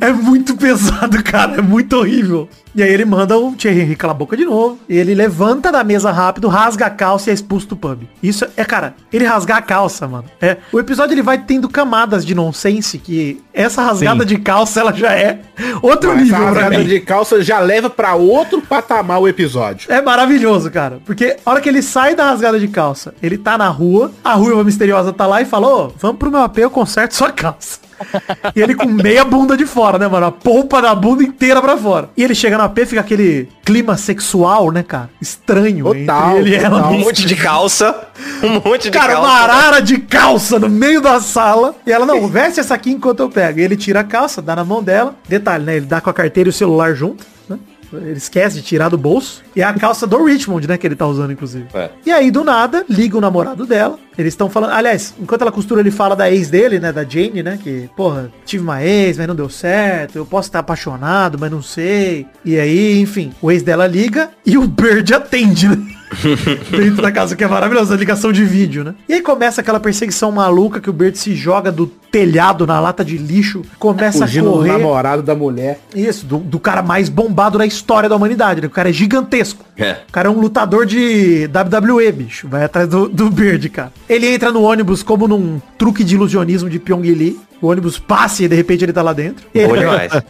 É muito pesado, cara. É muito horrível. E aí ele manda o Thierry Henry calar a boca de novo. E ele levanta da mesa rápido, rasga a calça e é expulso do pub. Isso é, cara, ele rasgar a calça, mano. É, o episódio ele vai tendo camadas de nonsense que essa rasgada Sim. de calça ela já é outro Essa nível pra rasgada de calça já leva pra outro patamar o episódio. É maravilhoso, cara. Porque a hora que ele sai da rasgada de calça, ele tá na rua, a ruiva misteriosa tá lá e falou, vamos pro meu AP, eu conserto sua calça. E ele com meia bunda de fora, né, mano? A polpa da bunda inteira pra fora. E ele chega no AP, fica aquele clima sexual, né, cara? Estranho Total, ele e ela. Um monte de calça. Um monte de Cara, calça. uma arara de calça no meio da sala. E ela, não, [laughs] veste essa aqui enquanto eu pego. E ele tira a calça, dá na mão dela. Detalhe, né? Ele dá com a carteira e o celular junto, né? Ele esquece de tirar do bolso. E é a calça do Richmond, né? Que ele tá usando, inclusive. É. E aí, do nada, liga o namorado dela. Eles estão falando. Aliás, enquanto ela costura, ele fala da ex dele, né? Da Jane, né? Que, porra, tive uma ex, mas não deu certo. Eu posso estar apaixonado, mas não sei. E aí, enfim, o ex dela liga e o Bird atende, né? [laughs] dentro da casa, que é maravilhosa, a ligação de vídeo, né? E aí começa aquela perseguição maluca que o Bert se joga do telhado na lata de lixo, começa Fugindo a do correr. namorado da mulher. Isso, do, do cara mais bombado da história da humanidade, né? O cara é gigantesco. É. O cara é um lutador de WWE, bicho. Vai atrás do, do Bird, cara. Ele entra no ônibus como num truque de ilusionismo de Pyong Lee. O ônibus passa e de repente ele tá lá dentro. E ele,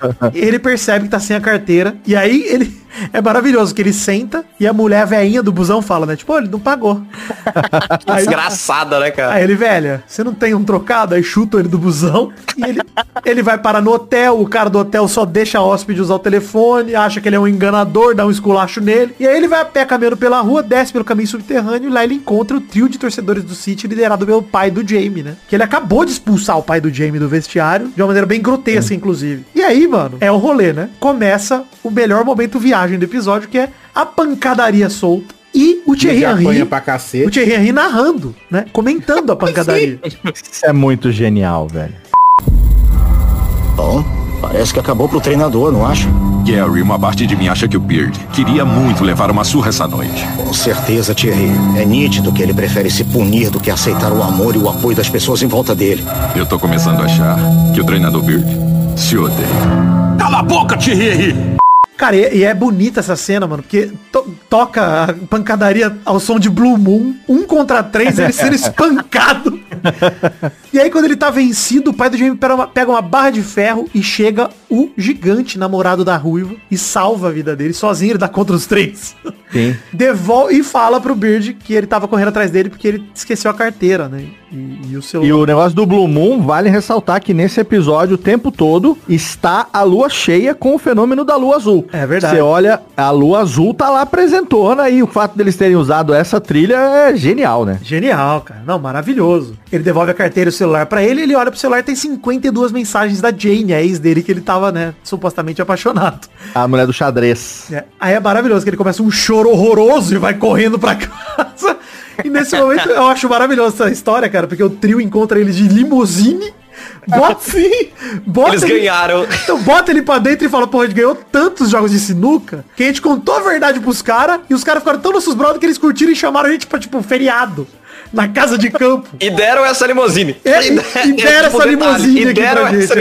[laughs] ele percebe que tá sem a carteira. E aí ele, É maravilhoso que ele senta e a mulher velhinha do busão fala, né? Tipo, "Ô, ele não pagou. [laughs] Aí- Desgraçada, né, cara? Aí ele, velha, você não tem um trocado? Aí chuta ele do busão e ele, ele vai parar no hotel, o cara do hotel só deixa a hóspede usar o telefone, acha que ele é um enganador, dá um esculacho nele. E aí ele vai a pé caminhando pela rua, desce pelo caminho subterrâneo e lá ele encontra o trio de torcedores do City liderado pelo pai do Jamie, né? Que ele acabou de expulsar o pai do Jamie do vestiário, de uma maneira bem grotesca, inclusive. E aí, mano, é o rolê, né? Começa o melhor momento viagem do episódio, que é a pancadaria solta. E o Thierry Henry, o Thierry Henry narrando, né? Comentando a [laughs] pancadaria. Isso é muito genial, velho. Bom, parece que acabou pro treinador, não acha? Gary, uma parte de mim acha que o Beard queria muito levar uma surra essa noite. Com certeza, Thierry. É nítido que ele prefere se punir do que aceitar o amor e o apoio das pessoas em volta dele. Eu tô começando a achar que o treinador Beard se odeia. Cala a boca, Thierry! Cara, e, e é bonita essa cena, mano, porque to- toca a pancadaria ao som de Blue Moon, um contra três, ele sendo [laughs] espancado. e aí, quando ele tá vencido, o pai do Jamie pega uma, pega uma barra de ferro e chega o gigante namorado da ruiva e salva a vida dele. Sozinho ele dá contra os três. Sim. [laughs] Devolve e fala pro Beard que ele tava correndo atrás dele porque ele esqueceu a carteira, né? E, e o celular. E o negócio do Blue Moon, vale ressaltar que nesse episódio, o tempo todo, está a lua cheia com o fenômeno da lua azul. É verdade. Você olha, a lua azul tá lá apresentona e o fato deles terem usado essa trilha é genial, né? Genial, cara. Não, maravilhoso. Ele devolve a carteira e o celular pra ele, ele olha pro celular e tem 52 mensagens da Jane, a ex dele, que ele tava, né, supostamente apaixonado. A mulher do xadrez. É, Aí é maravilhoso que ele começa um choro horroroso e vai correndo pra [laughs] casa. E nesse momento eu acho maravilhosa essa história, cara, porque o trio encontra eles de limusine. Bota, [laughs] sim, bota Eles ele- ganharam. Então bota ele pra dentro e fala, porra, a gente ganhou tantos jogos de sinuca que a gente contou a verdade pros caras e os caras ficaram tão nossos brothers que eles curtiram e chamaram a gente pra, tipo, feriado. Na casa de campo. E deram essa limusine. É, e- e deram essa limusine E aqui deram pra gente, essa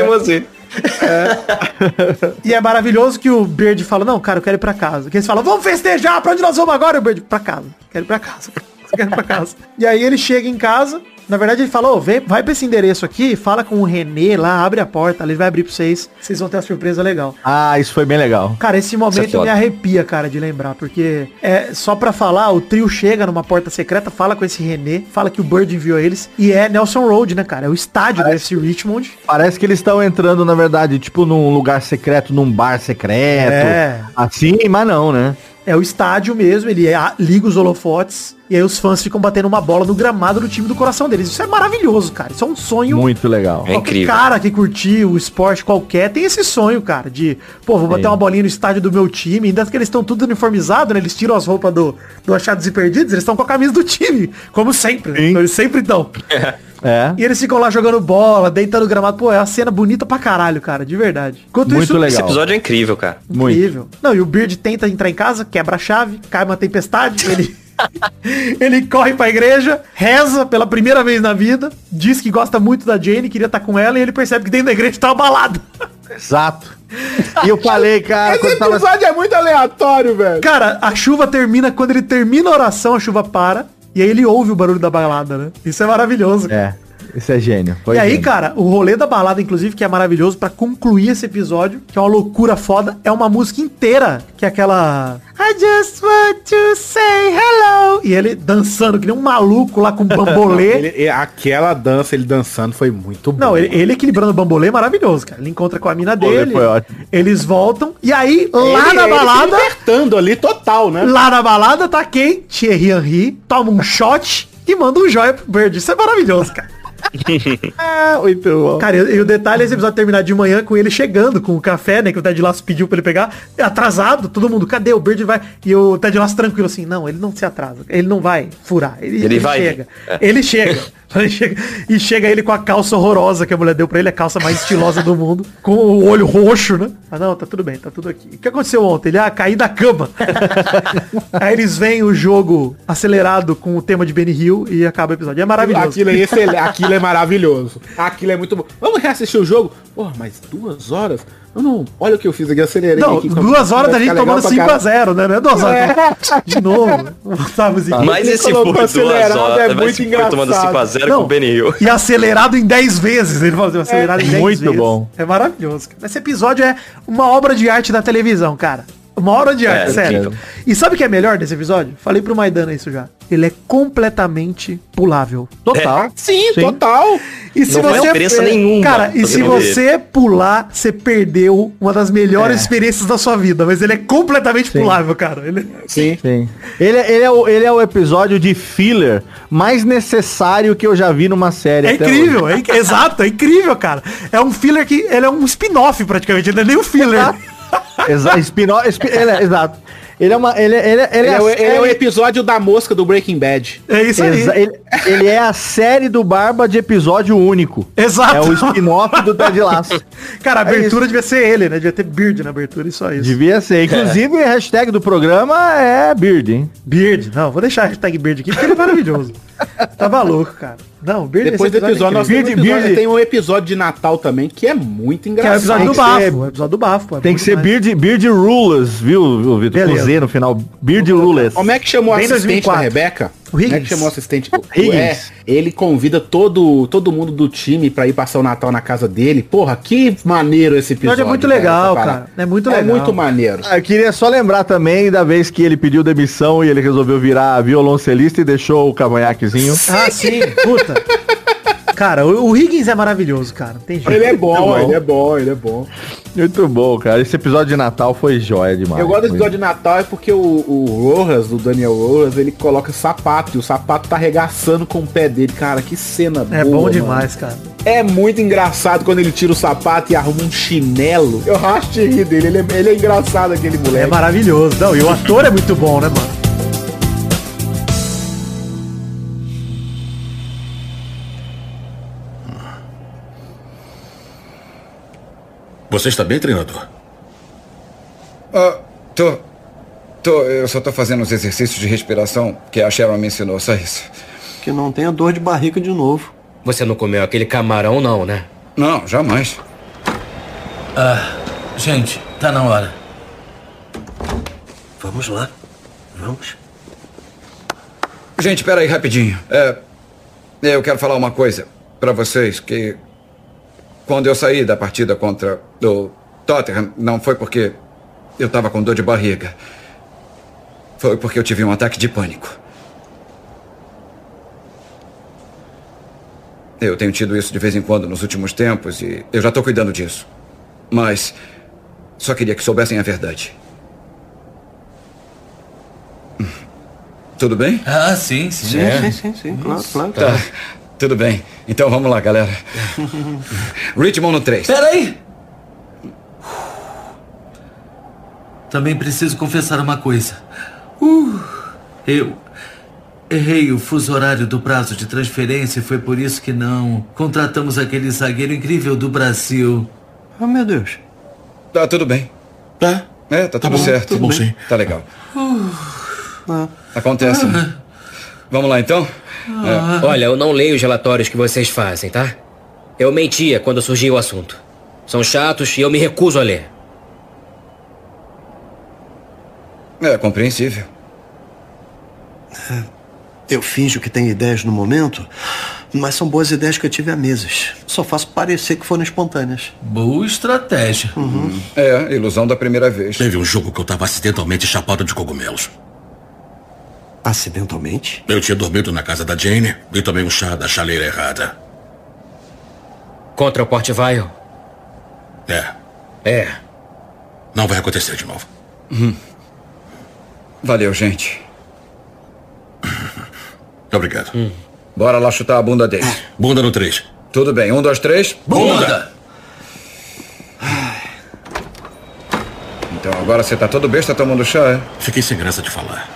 é. [laughs] E é maravilhoso que o Bird fala, não, cara, eu quero ir pra casa. Que eles falam, vamos festejar, pra onde nós vamos agora? E o Bird, pra casa. Quero ir pra casa. [laughs] Quero ir pra casa. e aí ele chega em casa. Na verdade, ele falou, vem, vai pra esse endereço aqui, fala com o Renê lá, abre a porta, ele vai abrir pra vocês. Vocês vão ter uma surpresa legal. Ah, isso foi bem legal. Cara, esse é momento foda. me arrepia, cara, de lembrar, porque é só pra falar, o trio chega numa porta secreta, fala com esse Renê, fala que o Bird enviou eles, e é Nelson Road, né, cara? É o estádio do FC Richmond. Parece que eles estão entrando, na verdade, tipo num lugar secreto, num bar secreto. É. Assim, mas não, né? É o estádio mesmo, ele é- liga os holofotes e aí os fãs ficam batendo uma bola no gramado do time do coração deles. Isso é maravilhoso, cara. Isso é um sonho. Muito legal. É incrível. cara que curtiu o esporte qualquer tem esse sonho, cara, de, pô, vou bater Sim. uma bolinha no estádio do meu time. Ainda que eles estão tudo uniformizados, né? Eles tiram as roupas do, do Achados e Perdidos, eles estão com a camisa do time, como sempre. né? Eles sempre estão. [laughs] É. E eles ficam lá jogando bola, deitando no gramado. Pô, é uma cena bonita pra caralho, cara, de verdade. Enquanto Muito isso, legal. Esse episódio é incrível, cara. Muito. Incrível. Não, e o Beard tenta entrar em casa, quebra a chave, cai uma tempestade, [laughs] ele. Ele corre pra igreja, reza pela primeira vez na vida, diz que gosta muito da Jane, queria estar com ela, e ele percebe que dentro da igreja tá abalado. Exato. E eu falei, cara, Esse tava... episódio é muito aleatório, velho. Cara, a chuva termina, quando ele termina a oração, a chuva para, e aí ele ouve o barulho da balada, né? Isso é maravilhoso. É, esse é gênio. Foi e aí, gênio. cara, o rolê da balada, inclusive, que é maravilhoso pra concluir esse episódio, que é uma loucura foda, é uma música inteira, que é aquela I just want to say hello. E ele dançando que nem um maluco lá com bambolê. [laughs] Ele- aquela dança, ele dançando, foi muito bom. Não, ele, ele equilibrando o bambolê é maravilhoso, cara. Ele encontra com a mina dele. foi ótimo. Eles voltam. E aí, lá na balada. libertando ali total, né? Lá na balada tá quem? Thierry Henry. Toma um shot e manda um joia pro Bird. Isso é maravilhoso, cara. [laughs] Muito bom. Cara, e, e o detalhe é esse episódio terminar de manhã com ele chegando com o café, né? Que o Ted Lasso pediu pra ele pegar. Atrasado, todo mundo, cadê? O Bird vai. E o Ted Lasso tranquilo assim, não, ele não se atrasa. Ele não vai furar. Ele, Ele vai. chega. É. Ele chega. [laughs] Chega. E chega ele com a calça horrorosa que a mulher deu pra ele, a calça mais estilosa do mundo, com o olho roxo, né? Ah, não, tá tudo bem, tá tudo aqui. O que aconteceu ontem? Ele, ah, caí da cama. [laughs] Aí eles veem o jogo acelerado com o tema de Benny Hill e acaba o episódio. É maravilhoso. Aquilo é excelente, [laughs] aquilo é maravilhoso. Aquilo é muito bom. Vamos reassistir o jogo? Porra, mas duas horas? Eu não. Olha o que eu fiz aqui, acelerei Não, aqui. duas horas da gente tomando legal pra 5x0, né? Não é duas horas. De novo. Sabe, assim, Mas esse for duas acelerado, horas, é muito for tomando engraçado. 5x0 Não. com o Benny Hill. E acelerado em 10 vezes. Ele falou assim, acelerado em 10 muito vezes. bom. É maravilhoso. Esse episódio é uma obra de arte da televisão, cara. Uma hora arte, É, sério. E sabe o que é melhor desse episódio? Falei pro Maidana isso já. Ele é completamente pulável. Total. Sim, total. E se Não faz você diferença nenhuma Cara, e se você pular, você perdeu uma das melhores É. experiências da sua vida. Mas ele é completamente pulável, cara. Ele... Sim. Sim. Ele, é- ele, é o, ele é o episódio de filler mais necessário que eu já vi numa série. É até incrível, hoje. é, inc- exato, é incrível, cara. É um filler que. Ele é um spin-off praticamente, ele não é nem um filler. Exa spin-off- spi- ele é- exato. Ele é uma. Ele, ele, ele, Ele é, a o, ele é o episódio da mosca do Breaking Bad. É isso aí. Exa- ele, ele é a série do Barba de episódio único. Exato. É o spin-off do Ted Lasso. Cara, a É abertura isso. devia ser ele, né? Devia ter Beard na abertura e só isso. Devia ser. Inclusive, a hashtag do programa é Beard, hein? Beard. Não, vou deixar a hashtag Beard aqui porque ele é maravilhoso. Tava louco, cara. Não, Beard Depois do esse episódio, é nós incrível. temos um episódio- tem um episódio de Natal também que é muito Que é o engraçado. episódio do ser- bafo. O episódio do bafo. pô, é Tem que ser demais. Beard, Beard Rulers, viu, Vitor? Com. Z no final. Beard Rulers. Como é que chamou Bem assistente 2004. da Rebeca? O Como é Higgins. que chamou o assistente? Higgins. É, ele convida todo, todo mundo do time pra ir passar o Natal na casa dele. Porra, que maneiro esse O episódio é muito cara, legal, parada. cara. É muito É legal. muito maneiro. Ah, Eu queria só lembrar também da vez que ele pediu demissão e ele resolveu virar violoncelista e deixou o cavanhaquezinho. Ah, sim. Puta. Cara, o, o Higgins é maravilhoso, cara. Tem jeito. Ele é bom, bom. ele é bom, ele é bom. Muito bom, cara. Esse episódio de Natal foi jóia demais. Eu gosto desse episódio de Natal é porque o, o Rojas, o Daniel Rojas, ele coloca sapato e o sapato tá arregaçando com o pé dele. Cara, que cena É boa, bom mano. demais, cara. É muito engraçado quando ele tira o sapato e arruma um chinelo. Eu racho de rir dele, ele é, ele é engraçado aquele É moleque. maravilhoso. Não, e o ator é muito bom, né, mano? Você está bem, treinador? Ah, tô. Tô. Eu só tô fazendo os exercícios de respiração que a Sharon me ensinou, só isso. Que não tenha dor de barriga de novo. Você não comeu aquele camarão, não, né? Não, jamais. Ah, gente, tá na hora. Vamos lá. Vamos. Gente, espera aí rapidinho. É, eu quero falar uma coisa pra vocês que quando eu saí da partida contra o Tottenham, não foi porque eu tava com dor de barriga. Foi porque eu tive um ataque de pânico. Eu tenho tido isso de vez em quando nos últimos tempos e eu já tô cuidando disso. Mas só queria que soubessem a verdade. Tudo bem? Ah, sim, sim. Sim, É. sim, sim, sim. Claro, claro. Tá. Tudo bem. Então vamos lá, galera. [laughs] Richmond no 3. Peraí! Também preciso confessar uma coisa. Uh, eu errei o fuso horário do prazo de transferência e foi por isso que não contratamos aquele zagueiro incrível do Brasil. Oh, meu Deus. Tá tudo bem. Tá? É, tá, tudo bom, certo. tudo bom, sim. Tá legal. Ah. Acontece. né? Vamos lá então? É. Olha, eu não leio os relatórios que vocês fazem, tá? Eu mentia quando surgiu o assunto. São chatos e eu me recuso a ler. É compreensível. Eu finjo que tenho ideias no momento, mas são boas ideias que eu tive há meses. Só faço parecer que foram espontâneas. Boa estratégia. É, ilusão da primeira vez. Teve um jogo que eu tava acidentalmente chapado de cogumelos. Acidentalmente? Eu tinha dormido na casa da Jane e tomei um chá da chaleira errada. Contra o Port Vile? É. É. Não vai acontecer de novo. Hum. Valeu, gente. [coughs] Obrigado. Bora lá chutar a bunda dele. Bunda no 3. Tudo bem. Um, dois, três. Bunda! Então agora você tá todo besta tomando chá, é? Fiquei sem graça de falar.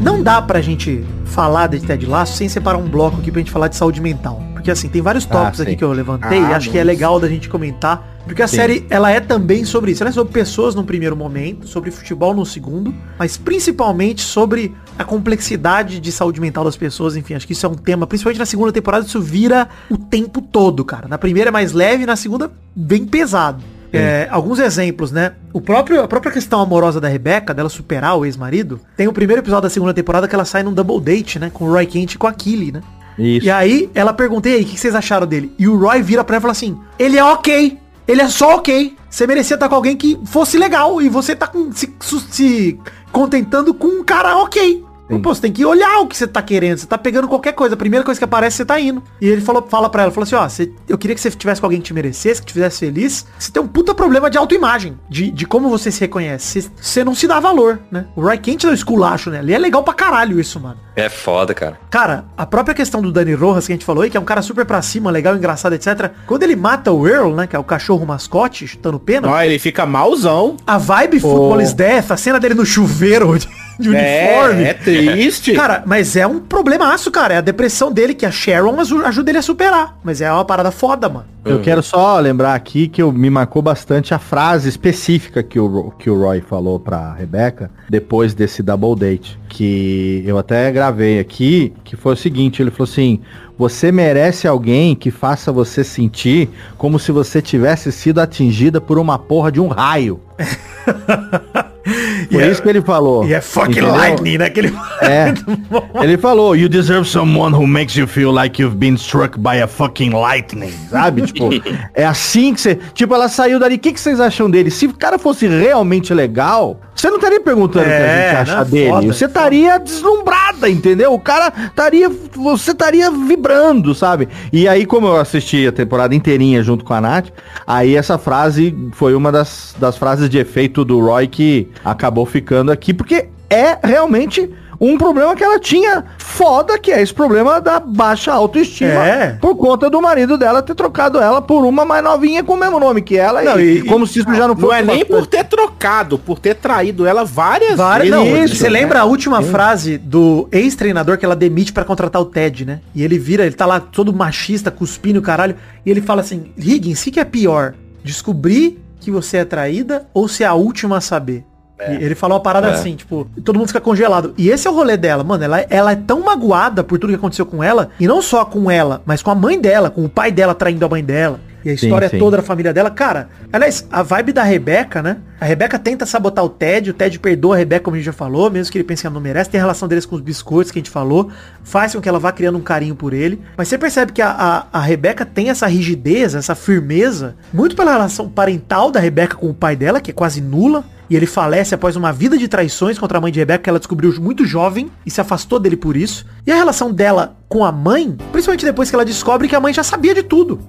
Não dá pra gente falar de Ted Lasso sem separar um bloco aqui pra gente falar de saúde mental. Porque assim, tem vários tópicos Ah, aqui que eu levantei Ah, e acho que é legal da gente comentar. Porque a Sim. série, ela é também sobre isso. Ela é sobre pessoas no primeiro momento, sobre futebol no segundo, mas principalmente sobre a complexidade de saúde mental das pessoas. Enfim, acho que isso é um tema, principalmente na segunda temporada, isso vira o tempo todo, cara. Na primeira é mais leve, na segunda, bem pesado. É, alguns exemplos, né? O próprio, a própria questão amorosa da Rebeca, dela superar o ex-marido, tem o primeiro episódio da segunda temporada que ela sai num double date, né? Com o Roy Kent e com a Killy, né? Isso. E aí ela pergunta, e aí, o que vocês acharam dele? E o Roy vira pra ela e fala assim, ele é ok, ele é só ok. você merecia estar com alguém que fosse legal e você tá com, se, se contentando com um cara ok. Pô, você tem que olhar o que você tá querendo. Você tá pegando qualquer coisa. A primeira coisa que aparece, você tá indo. E ele falou, fala pra ela, falou assim, ó, você- eu queria que você tivesse com alguém que te merecesse, que te fizesse feliz. Você tem um puta problema de autoimagem, de, de como você se reconhece. Você, você não se dá valor, né? O Roy Kent dá o esculacho, né? Ali é legal pra caralho isso, mano. É foda, cara. Cara, a própria questão do Dani Rojas que a gente falou aí, que é um cara super pra cima, legal, engraçado, etc. Quando ele mata o Earl, né, que é o cachorro mascote, chutando pena. Ó, ele fica malzão. A vibe Football is Death, a cena dele no chuveiro [laughs] de, de É, uniforme. é triste. Cara, mas é um problemaço, cara. É a depressão dele, que a Sharon aju- ajuda ele a superar. Mas é uma parada foda, mano. Eu quero só lembrar aqui que eu, me marcou bastante a frase específica que o, que o Roy falou pra Rebecca depois desse double date. Que eu até gravei aqui, que foi o seguinte, ele falou assim, você merece alguém que faça você sentir como se você tivesse sido atingida por uma porra de um raio. [laughs] Foi isso que ele falou. E é fucking entendeu? lightning, né? Que ele... É. [laughs] Ele falou, you deserve someone who makes you feel like you've been struck by a fucking lightning, sabe? Tipo, [laughs] é assim que você... Tipo, ela saiu dali, o que, que vocês acham dele? Se o cara fosse realmente legal, você não estaria perguntando o que a É, gente acha dele. Foda, você estaria deslumbrada, entendeu? O cara estaria... Você estaria vibrando, sabe? E aí, como eu assisti a temporada inteirinha junto com a Nath, aí essa frase foi uma das, das frases de efeito do Roy que acabou ficando aqui, porque é realmente um problema que ela tinha foda, que é esse problema da baixa autoestima É. por conta do marido dela ter trocado ela por uma mais novinha com o mesmo nome que ela Não, e, e- como se isso já não fosse Não é nem bastante. por ter trocado, por ter traído ela várias Várias, vezes. não, Isso, você né? lembra a última frase do ex-treinador que ela demite pra contratar o Ted, né? E ele vira, ele tá lá todo machista, cuspindo o caralho, e ele fala assim, Higgins, o que, que é pior? Descobrir que você é traída ou ser a última a saber? E ele falou uma parada É. assim, tipo, todo mundo fica congelado. E esse é o rolê dela, mano. Ela, ela é tão magoada por tudo que aconteceu com ela, e não só com ela, mas com a mãe dela, com o pai dela traindo a mãe dela. E a Sim, história sim. toda da família dela. Cara, aliás, a vibe da Rebeca, né? A Rebeca tenta sabotar o Ted, o Ted perdoa a Rebeca, como a gente já falou, mesmo que ele pense que ela não merece. Tem a relação deles com os biscoitos que a gente falou. Faz com que ela vá criando um carinho por ele. Mas você percebe que a, a, a Rebeca tem essa rigidez, essa firmeza, muito pela relação parental da Rebeca com o pai dela, que é quase nula. E ele falece após uma vida de traições contra a mãe de Rebeca, que ela descobriu muito jovem e se afastou dele por isso. E a relação dela com a mãe, principalmente depois que ela descobre que a mãe já sabia de tudo.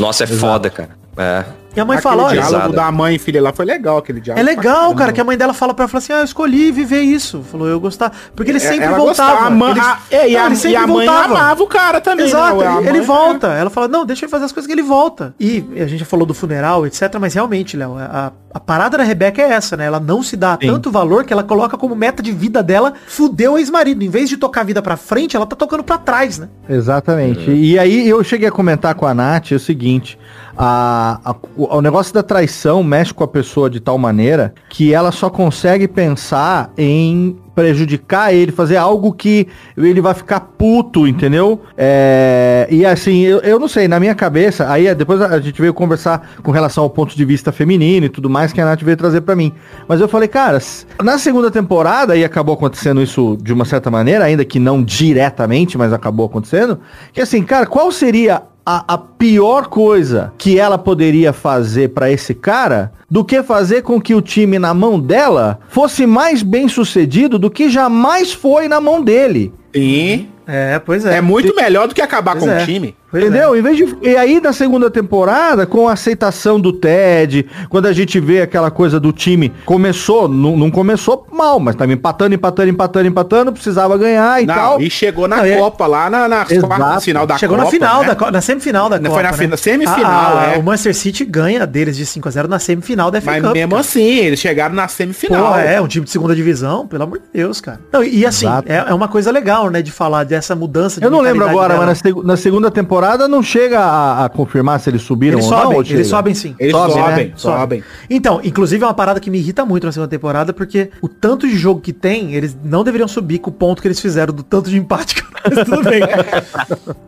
Nossa, é foda, cara. É. E a mãe Aquele fala, olha, diálogo Exato. da mãe e filha lá foi legal, aquele é diálogo. legal, cara, que a mãe dela fala pra ela, fala assim, ah, eu escolhi viver isso. Falou, eu gostar. Porque ele É, sempre ela voltava. gostava, a mãe- Ele- a- é, e Não, a- ele e sempre a mãe amava o cara também, Exato, né? A ele, mãe- ele volta. Ela fala, não, deixa ele fazer as coisas que ele volta. E a gente já falou do funeral, etc. Mas realmente, Léo, a, a parada da Rebeca é essa, né? Ela não se dá Sim. tanto valor que ela coloca como meta de vida dela fudeu o ex-marido. Em vez de tocar a vida pra frente, ela tá tocando pra trás, né? Exatamente. E aí eu cheguei a comentar com a Nath o seguinte. A, a- o, o negócio da traição mexe com a pessoa de tal maneira que ela só consegue pensar em prejudicar ele, fazer algo que ele vai ficar puto, entendeu? É, e assim, eu, eu não sei, na minha cabeça, aí é, depois a gente veio conversar com relação ao ponto de vista feminino e tudo mais que a Nath veio trazer pra mim. Mas eu falei, cara, na segunda temporada, e acabou acontecendo isso de uma certa maneira, ainda que não diretamente, mas acabou acontecendo, que assim, cara, qual seria a, a pior coisa que ela poderia fazer pra esse cara do que fazer com que o time na mão dela fosse mais bem sucedido do que jamais foi na mão dele. Sim. É, pois é. É muito melhor do que acabar Pois com é. o time. Entendeu? Em vez de. E aí, na segunda temporada, com a aceitação do Ted, quando a gente vê aquela coisa do time, começou, não, não começou mal, mas tava empatando, empatando, empatando, empatando, precisava ganhar e Não, tal. e chegou na e- Copa, lá na, na quarta final da Chegou Copa. na final, né? da, Co- na semifinal da Foi Copa. na né? fina- semifinal, A- a- é. O Manchester City ganha deles de 5 a 0 na semifinal da FA Mas Cup, mesmo cara. assim, eles chegaram na semifinal. Pô, é, um time de segunda divisão, pelo amor de Deus, cara. Não, e e assim, é, é uma coisa legal, né, de falar dessa mudança de Eu não lembro agora, dela. mas na, seg- na segunda temporada não chega a, a confirmar se eles subiram Eles ou não. sobem, ou chega? eles sobem sim. Eles Sobe, sobem, né? sobem. Então, inclusive é uma parada que me irrita muito na segunda temporada, porque o tanto de jogo que tem, eles não deveriam subir com o ponto que eles fizeram, do tanto de empate [laughs] que mas tudo bem.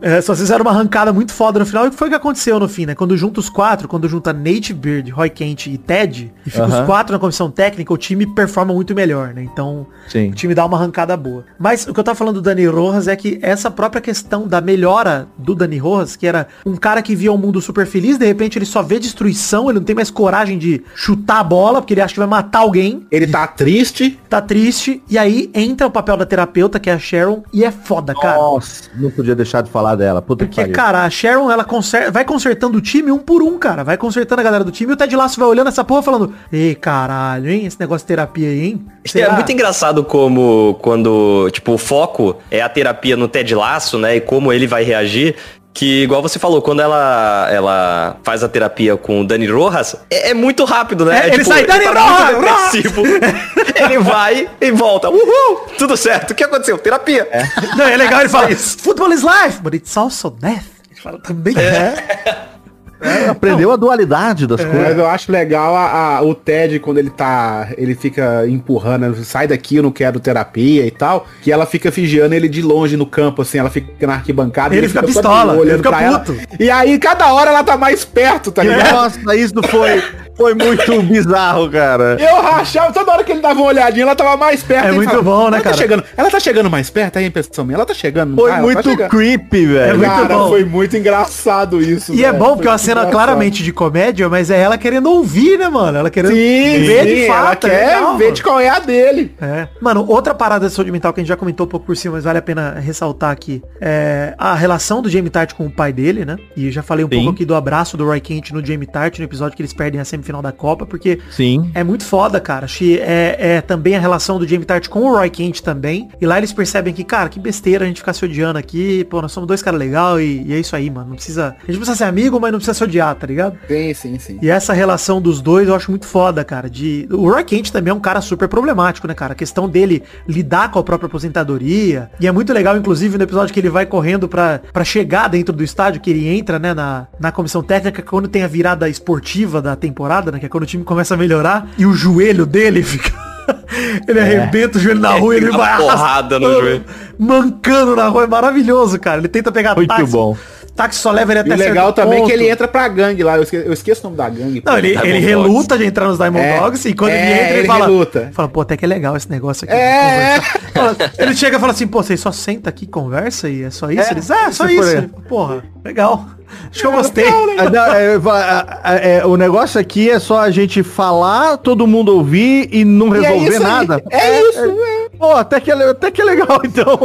é, só fizeram uma arrancada muito foda no final, e o que foi aconteceu no fim, né? Quando junta os quatro, quando junta Nate Beard, Roy Kent e Ted, e fica os Aham. quatro na comissão técnica, o time performa muito melhor, né? Então, Sim. o time dá uma arrancada boa. Mas o que eu tava falando do Dani Rojas é que essa própria questão da melhora do Dani Rojas Rojas, que era um cara que via o mundo super feliz, de repente ele só vê destruição, ele não tem mais coragem de chutar a bola, porque ele acha que vai matar alguém. Ele tá triste. Tá triste. E aí entra o papel da terapeuta, que é a Sharon, e é foda, cara. Nossa, não podia deixar de falar dela. Puta que Porque, pariu. cara, a Sharon, ela conser- vai consertando o time um por um, cara. Vai consertando a galera do time e o Ted Lasso vai olhando essa porra falando, ei, caralho, hein? Esse negócio de terapia aí, hein? É muito engraçado como quando, tipo, o foco é a terapia no Ted Laço, né? E como ele vai reagir. Que, igual você falou, quando ela, ela faz a terapia com o Dani Rojas, é, é muito rápido, né? É, ele sai, "Dani tá Rojas, [laughs] ele vai e volta. Uhul! Tudo certo. O que aconteceu? Terapia. Não, é legal, ele fala, football is life, but it's also death. Ele fala, também é. [laughs] É, aprendeu a dualidade das Mas coisas. eu acho legal a, a- o Ted quando ele tá. Ele fica empurrando, sai daqui, eu não quero terapia e tal. Que ela fica vigiando ele de longe no campo, assim, ela fica na arquibancada. Ele e fica só pistola, olhando ele fica pra ela. puto. E aí, cada hora ela tá mais perto, tá ligado? Nossa, isso foi, foi muito bizarro, cara. Eu rachava, toda hora que ele dava uma olhadinha, ela tava mais perto. É Ele muito fala, bom, né, ela cara? Tá chegando, ela tá chegando mais perto, aí a impressão minha. Ela tá chegando. não Foi tá? Ela tá muito chegando. creepy, velho. É muito Cara, bom. foi muito engraçado isso. E é bom porque é Foi cena claramente de comédia, mas é ela querendo ouvir, né, mano? Ela querendo Sim, ver sim, de fato. ela é quer legal, ver mano. de qual é a dele. É. Mano, outra parada de saúde mental que a gente já comentou um pouco por cima, mas vale a pena ressaltar aqui. É a relação do Jamie Tart com o pai dele, né? E eu já falei um Sim. pouco aqui do abraço do Roy Kent no Jamie Tart, no episódio que eles perdem a semifinal da Copa, porque Sim. é muito foda, cara. Acho que é, é também a relação do Jamie Tart com o Roy Kent também. E lá eles percebem que, cara, que besteira a gente ficar se odiando aqui. Pô, nós somos dois caras legais e, e é isso aí, mano. Não precisa. A gente precisa ser amigo, mas não precisa se odiar, tá ligado? Sim, sim, sim. E essa relação dos dois eu acho muito foda, cara. De... O Roy Kent também é um cara super problemático, né, cara? A questão dele lidar com a própria aposentadoria. E é muito legal, inclusive, no episódio que ele vai correndo pra, pra chegar dentro do estádio, que ele entra, né, na, na comissão técnica, quando tem a virada esportiva da temporada, né? Que é quando o time começa a melhorar e o joelho dele fica. [laughs] ele arrebenta o joelho na rua e ele vai porrada no joelho. Mancando na rua, é maravilhoso, cara. Ele tenta pegar Muito táxi. bom. Táxi só leva ele até E o legal certo também é ponto. que ele entra pra gangue lá. Eu esqueço, eu esqueço o nome da gangue. Não, ele, ele Dogs. reluta de entrar nos Diamond É, Dogs e quando ele é, entra ele, ele fala, reluta. fala, pô, até que é legal esse negócio aqui. É. vamos conversar." Fala- Ele chega e fala assim, pô, vocês só senta aqui, conversa e é só isso? É, Eles, é, só se isso. Ele, Porra, legal. Acho que eu gostei. Ah, é, é, é, o negócio aqui é só a gente falar, todo mundo ouvir e não E é resolver isso aí. nada. É isso, é. Pô, até que, é, até que é legal, então.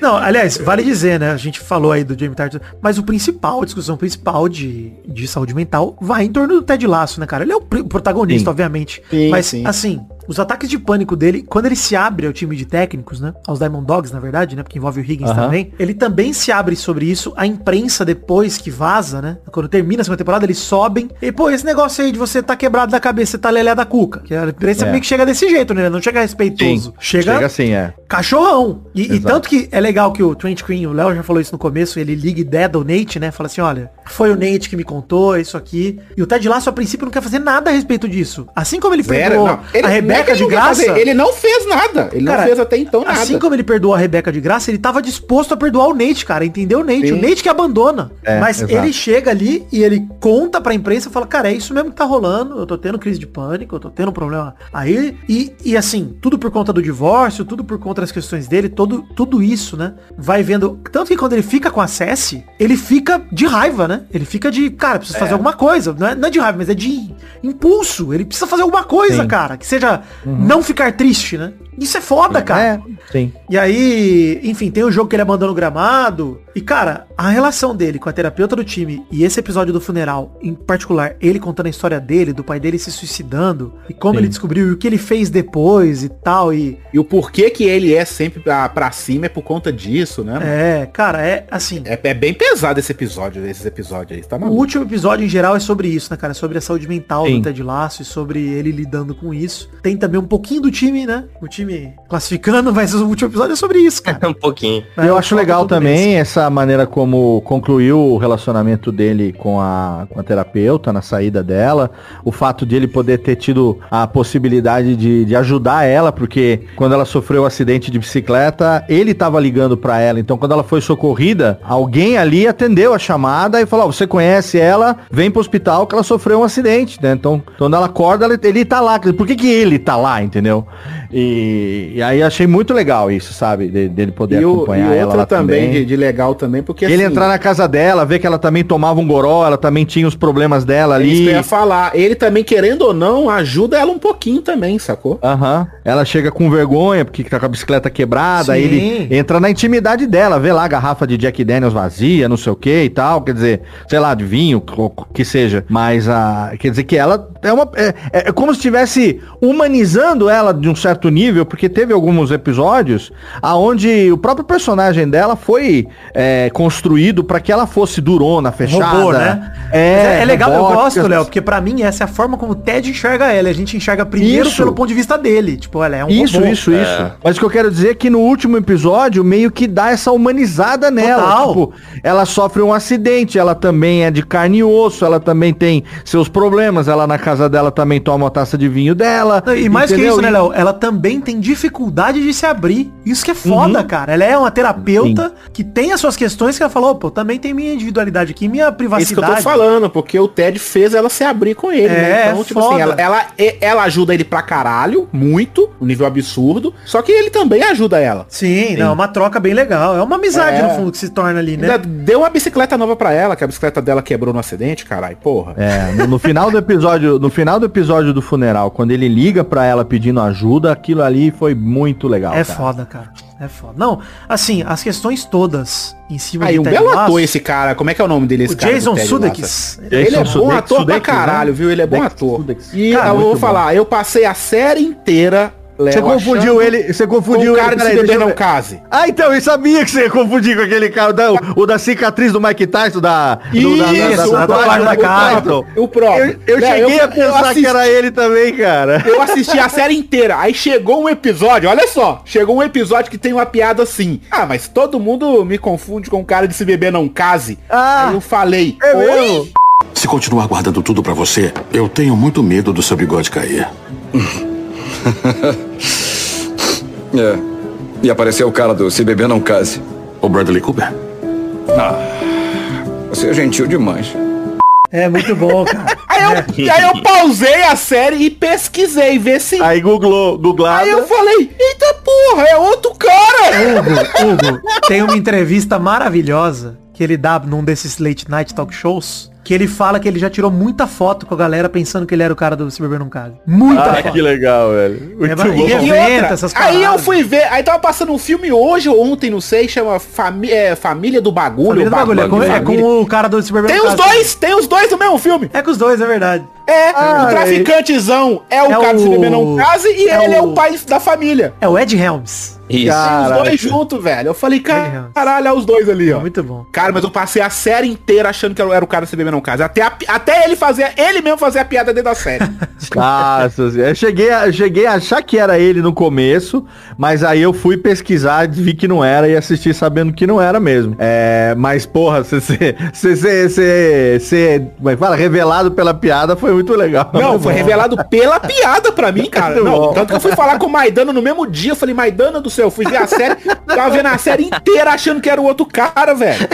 Não, aliás, vale dizer, né? A gente falou aí do Jamie Tart, mas o principal, a discussão principal de, de saúde mental vai em torno do Ted Lasso, né, cara? Ele é o protagonista, Sim. obviamente. Sim, mas, sim. assim, os ataques de pânico dele, quando ele se abre ao time de técnicos, né? Aos Diamond Dogs, na verdade, né? Porque envolve o Higgins Aham. também. Ele também se abre sobre isso. A imprensa, depois que vaza, né? Quando termina a segunda temporada, eles sobem. E, pô, esse negócio aí de você tá quebrado da cabeça, você tá lelé da cuca. Que a imprensa É. meio que chega desse jeito, né? Não chega respeitoso. Chega, Chega assim, é. cachorrão. E, e tanto que é legal que o Trent Green, o Léo já falou isso no começo, ele liga e deda o Nate, né? Fala assim, olha, foi o Nate que me contou isso aqui. E o Ted Lasso, a princípio, não quer fazer nada a respeito disso. Assim como ele perdoou não. Ele- a que Rebeca de graça... fazer, ele não fez nada. Ele Cara, não fez até então nada. Assim como ele perdoou a Rebeca de graça, ele tava disposto a perdoar o Nate, cara. Entendeu o Nate? Sim. O Nate que abandona. É, Mas exato. ele chega ali e ele conta pra imprensa e fala, cara, é isso mesmo que tá rolando. Eu tô tendo crise de pânico, eu tô tendo um problema aí. E, e assim, tudo por conta do divórcio, tudo por conta das questões dele, todo, tudo isso, né? Vai vendo. Tanto que quando ele fica com a Cessi, ele fica de raiva, né? Ele fica de, cara, preciso fazer alguma coisa. Não é, não é de raiva, mas é de impulso. Ele precisa fazer alguma coisa, Sim. cara. Que seja não ficar triste, né? Isso é foda, cara. É, sim. E aí, enfim, tem o jogo que ele abandona o gramado. E, cara, a relação dele com a terapeuta do time e esse episódio do funeral, em particular, ele contando a história dele, do pai dele se suicidando, e como Sim. ele descobriu e o que ele fez depois e tal, e... E o porquê que ele é sempre pra, pra cima é por conta disso, né? mano? É, cara, é assim... É, é bem pesado esse episódio, esses episódios aí, tá O último episódio, em geral, é sobre isso, né, cara? Sobre a saúde mental Sim. do Ted Lasso e sobre ele lidando com isso. Tem também um pouquinho do time, né? O time classificando, mas o último episódio é sobre isso, cara. [laughs] um pouquinho. É, eu acho legal também nisso. essa maneira como concluiu o relacionamento dele com a, com a terapeuta na saída dela. O fato de ele poder ter tido a possibilidade de, de ajudar ela, porque quando ela sofreu o acidente de bicicleta, ele tava ligando pra ela. Então quando ela foi socorrida, alguém ali atendeu a chamada e falou, ó, você conhece ela, vem pro hospital que ela sofreu um acidente, né? Então quando ela acorda, ele, ele tá lá. Por que que ele tá lá, entendeu? E, e aí achei muito legal isso, sabe? De- dele poder E, o, acompanhar e ela outra lá também, também. De, de legal também, porque Ele assim, entrar na casa dela, ver que ela também tomava um goró, ela também tinha os problemas dela é isso que ali. eu ia falar. Ele também, querendo ou não, ajuda ela um pouquinho também, sacou? Aham. Ela chega com vergonha, porque tá com a bicicleta quebrada, Sim. ele entra na intimidade dela, vê lá a garrafa de Jack Daniels vazia, não sei o que e tal, quer dizer, sei lá, de vinho, o que seja. Mas a. Quer dizer que ela é uma. É, é como se estivesse humanizando ela de um certo nível, porque teve alguns episódios aonde o próprio personagem dela foi é, construído pra que ela fosse durona, fechada. Robô, né? É, é, é legal, eu gosto, Léo, porque pra mim essa é a forma como o Ted enxerga ela. A gente enxerga primeiro Isso. pelo ponto de vista dele. Tipo, ela é um Isso, robô. isso, isso. Mas o que eu quero dizer é que no último episódio meio que dá essa humanizada nela. Total. Tipo, ela sofre um acidente, ela também é de carne e osso, ela também tem seus problemas, ela na casa dela também toma uma taça de vinho dela. E mais que entendeu? isso, né, Léo? Ela também tem dificuldade de se abrir. Isso que é foda, Uhum. cara. Ela é uma terapeuta que tem as suas questões que ela falou, pô, também tem minha individualidade aqui, minha É isso que privacidade. eu tô falando, porque o Ted fez ela se abrir com ele, É, né? Então, tipo foda. assim, ela, ela, ela ajuda ele pra caralho, muito, um nível absurdo, só que ele também ajuda ela. Sim, não, é uma troca bem legal. É uma amizade, É. no fundo, que se torna ali, né? Deu uma bicicleta nova pra ela, que a bicicleta dela quebrou no acidente, caralho, porra. É, no, no final do episódio, no final do episódio do funeral, quando ele liga pra ela pedindo ajuda, aquilo ali foi muito legal. É cara. foda, cara. É foda. Não, assim, as questões todas em cima Aí, de um Ted belo Lasso- ator esse cara, como é que é o nome dele, esse O cara? Jason Sudeikis. Lasso? Ele é bom Sudeikis, ator pra Sudeikis, caralho, né? viu? Ele é bom Dex ator. Sudeikis. E Cara, eu vou bom. falar, eu passei a série inteira, Léo, Você confundiu ele, você confundiu com o cara ele, de se beber não case. Ah, então, eu sabia que você ia confundir com aquele cara, da- o, o da cicatriz do Mike Tyson, da... do- da- da- Isso, da- o da- o próprio, o próprio. Eu, eu Léo, cheguei eu- a pensar assisti- que era ele também, cara. Eu assisti a série inteira. Aí chegou um episódio, olha só, chegou um episódio que tem uma piada assim. Ah, mas todo mundo me confunde com o cara de se beber não case. Ah, Aí eu falei, é mesmo? Se continuar guardando tudo pra você, eu tenho muito medo do seu bigode cair. [laughs] É. E apareceu o cara do Se Beber Não Case. O Bradley Cooper? Ah, você é gentil demais. É muito bom, cara. [laughs] Aí eu, e aí eu pausei a série e pesquisei, ver se. Aí googlou, googlada. Aí eu falei, eita porra, é outro cara! Hugo, Hugo, [laughs] tem uma entrevista maravilhosa que ele dá num desses late night talk shows. Que ele fala que ele já tirou muita foto com a galera pensando que ele era o cara do Se Beber Não Case. Muita Ah, foto. que legal, velho. Muito É, bom. e E outra, essas aí eu fui ver, aí tava passando um filme hoje ou ontem, não sei, chama Fami é, Família do Bagulho. Família do Ba- bagulho, é com, é com o cara do Se Beber Tem os dois, tem os dois no mesmo filme. É com os dois, é verdade. É, Ah, o traficantezão é o é cara do Se o- Beber Não Case e é ele é o- o pai da família. É o Ed Helms. Isso. Os dois juntos, velho. Eu falei, Helms. caralho, é os dois ali, ó. Muito bom. Cara, mas eu passei a série inteira achando que eu era o cara do Se Beber Não Case. Até, a até ele fazer, ele mesmo fazer a piada dentro da série. [laughs] [laughs] Nossa, eu cheguei, a, eu cheguei a achar que era ele no começo, mas aí eu fui pesquisar, vi que não era e assisti sabendo que não era mesmo. É, mas porra, [laughs] você você é que fala? Revelado pela piada foi muito legal. Não, foi revelado pela piada pra mim, cara. Não, tanto que eu fui falar com o Maidana no mesmo dia. Eu falei, Maidana do céu, eu fui ver a série, tava vendo a série inteira achando que era o outro cara, velho.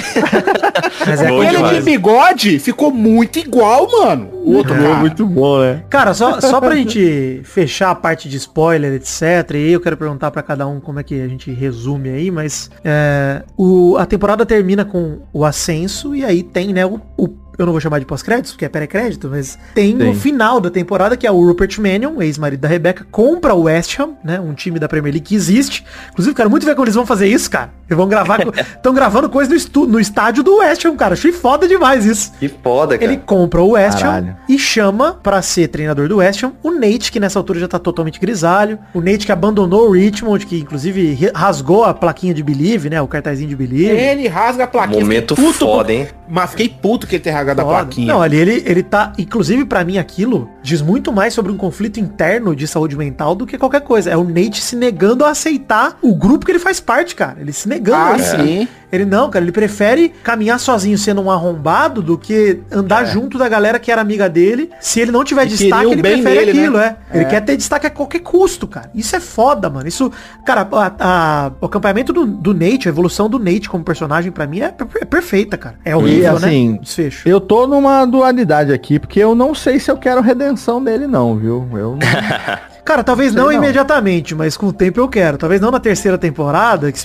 Mas é Bom Ele demais. de bigode ficou muito igual, mano. O outro cara. muito bom, né? Cara, só, só pra gente fechar a parte de spoiler, etc. E eu quero perguntar pra cada um como é que a gente resume aí, mas é, o, a temporada termina com o ascenso e aí tem, né, o, o- eu não vou chamar de pós-créditos, porque é pré-crédito, mas tem Sim. o final da temporada, que é o Rupert Mannion, ex-marido da Rebecca, compra o West Ham, né, um time da Premier League que existe. Inclusive, quero muito ver como eles vão fazer isso, cara. Eles vão gravar, estão [laughs] gravando coisa no, estu, no estádio do West Ham, cara. Achei foda demais isso. Que foda, cara. Ele compra o West Ham Caralho. e chama pra ser treinador do West Ham o Nate, que nessa altura já tá totalmente grisalho. O Nate que abandonou o Richmond, que inclusive rasgou a plaquinha de Believe, né? O cartazinho de Believe. Ele rasga a plaquinha. Momento foda, por- hein? Mas fiquei puto que ele ter rasgado a Foda. plaquinha. Não, ali ele, ele tá. Inclusive, pra mim, aquilo diz muito mais sobre um conflito interno de saúde mental do que qualquer coisa. É o Nate se negando a aceitar o grupo que ele faz parte, cara. Ele se negando Ah, a isso. sim. Ele não, cara, ele prefere caminhar sozinho sendo um arrombado do que andar junto da galera que era amiga dele. Se ele não tiver E destaque, ele bem prefere dele, aquilo, né? é. Ele É. quer ter destaque a qualquer custo, cara. Isso é foda, mano. Isso, cara, a- a- o acompanhamento do, do Nate, a evolução do Nate como personagem, pra mim, é, per- é perfeita, cara. É E horrível, assim, né? Desfecho. eu tô numa dualidade aqui, porque eu não sei se eu quero redenção dele não, viu? Eu não... [laughs] Cara, talvez não, não. imediatamente, mas com o tempo eu quero. Talvez não na terceira temporada, que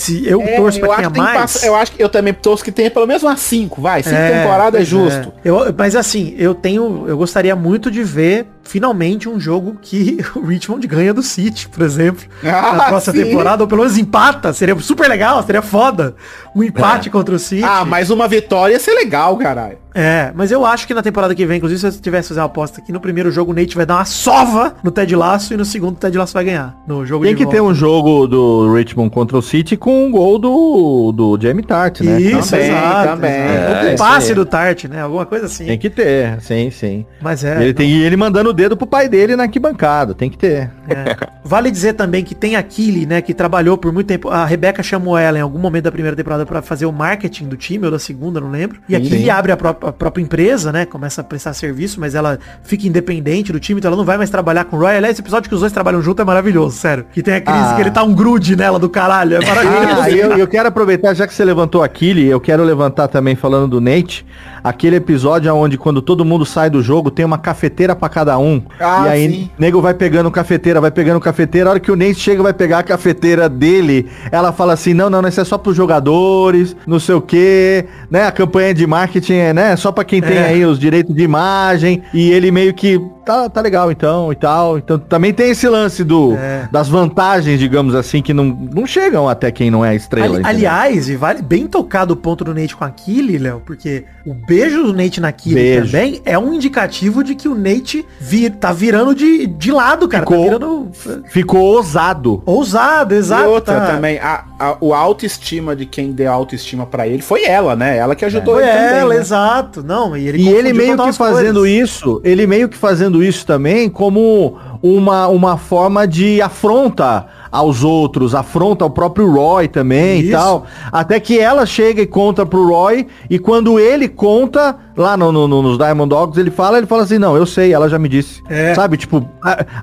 se eu É, torço eu pra acho quem é que mais. passar- eu acho que eu também torço que tenha pelo menos umas 5, vai. 5 É, temporadas é pois justo. Eu, mas assim, eu tenho. Eu gostaria muito de ver finalmente um jogo que [laughs] o Richmond ganha do City, por exemplo. [laughs] Ah, na próxima sim. temporada, ou pelo menos empata. Seria super legal, seria foda. Um empate contra o City. Ah, mas uma vitória ia ser legal, caralho. É, mas eu acho que na temporada que vem, inclusive, se eu tivesse fazer uma aposta aqui, no primeiro jogo o Nate vai dar uma sova no Ted Laço e no segundo o Ted Laço vai ganhar. No jogo Tem de que volta. ter um jogo do Richmond contra o City com um gol do, do Jamie Tart, né? Isso, Também, exato. também. exato. É, o passe do Tart, né? Alguma coisa assim. Tem que ter, sim, sim. Mas é. ele, tem, e ele mandando o dedo pro pai dele na arquibancada, tem que ter. É. Vale dizer também que tem a Killy, né, que trabalhou por muito tempo. A Rebeca chamou ela em algum momento da primeira temporada pra fazer o marketing do time, ou da segunda, não lembro. E a. Killy abre a própria, a própria empresa, né, começa a prestar serviço, mas ela fica independente do time, então ela não vai mais trabalhar com o Roy. Aliás, esse episódio que os dois trabalham junto é maravilhoso, sério. Que tem a crise Ah. que ele tá um grude nela do caralho, é maravilhoso. Ah, eu, eu quero aproveitar, já que você levantou a Killy, eu quero levantar também falando do Nate, aquele episódio onde quando todo mundo sai do jogo, tem uma cafeteira pra cada um. Ah, e aí, sim. nego vai pegando cafeteira, vai pegando cafeteira, a hora que o Nate chega vai pegar a cafeteira dele, ela fala assim, não, não, isso é só pros jogadores, não sei o quê, né, a campanha de marketing é, né, só pra quem tem É. aí os direitos de imagem, e ele meio que, tá, tá legal então, e tal, então também tem esse lance do, É. das vantagens, digamos assim, que não, não chegam até quem não é estrela. Ali- aliás, e vale bem tocado o ponto do Nate com a Killy, Léo, porque o beijo do Nate na Killy Beijo. também é um indicativo de que o Nate vir, tá virando de, de lado, cara. Ficou- Tá virando Ficou ousado. ousado, exato. e outra tá. também, a, a, o autoestima de quem deu autoestima pra ele foi ela, né? Ela que ajudou Foi ele também, ela, né? exato. Não, e ele, E ele meio que fazendo coisas. isso, ele meio que fazendo isso também como uma, uma forma de afronta aos outros, afronta ao próprio Roy também e Isso. tal. Até que ela chega e conta pro Roy, e quando ele conta, lá no, no- no- nos Diamond Dogs, ele fala, ele fala assim, não, eu sei, ela já me disse. É. Sabe, tipo,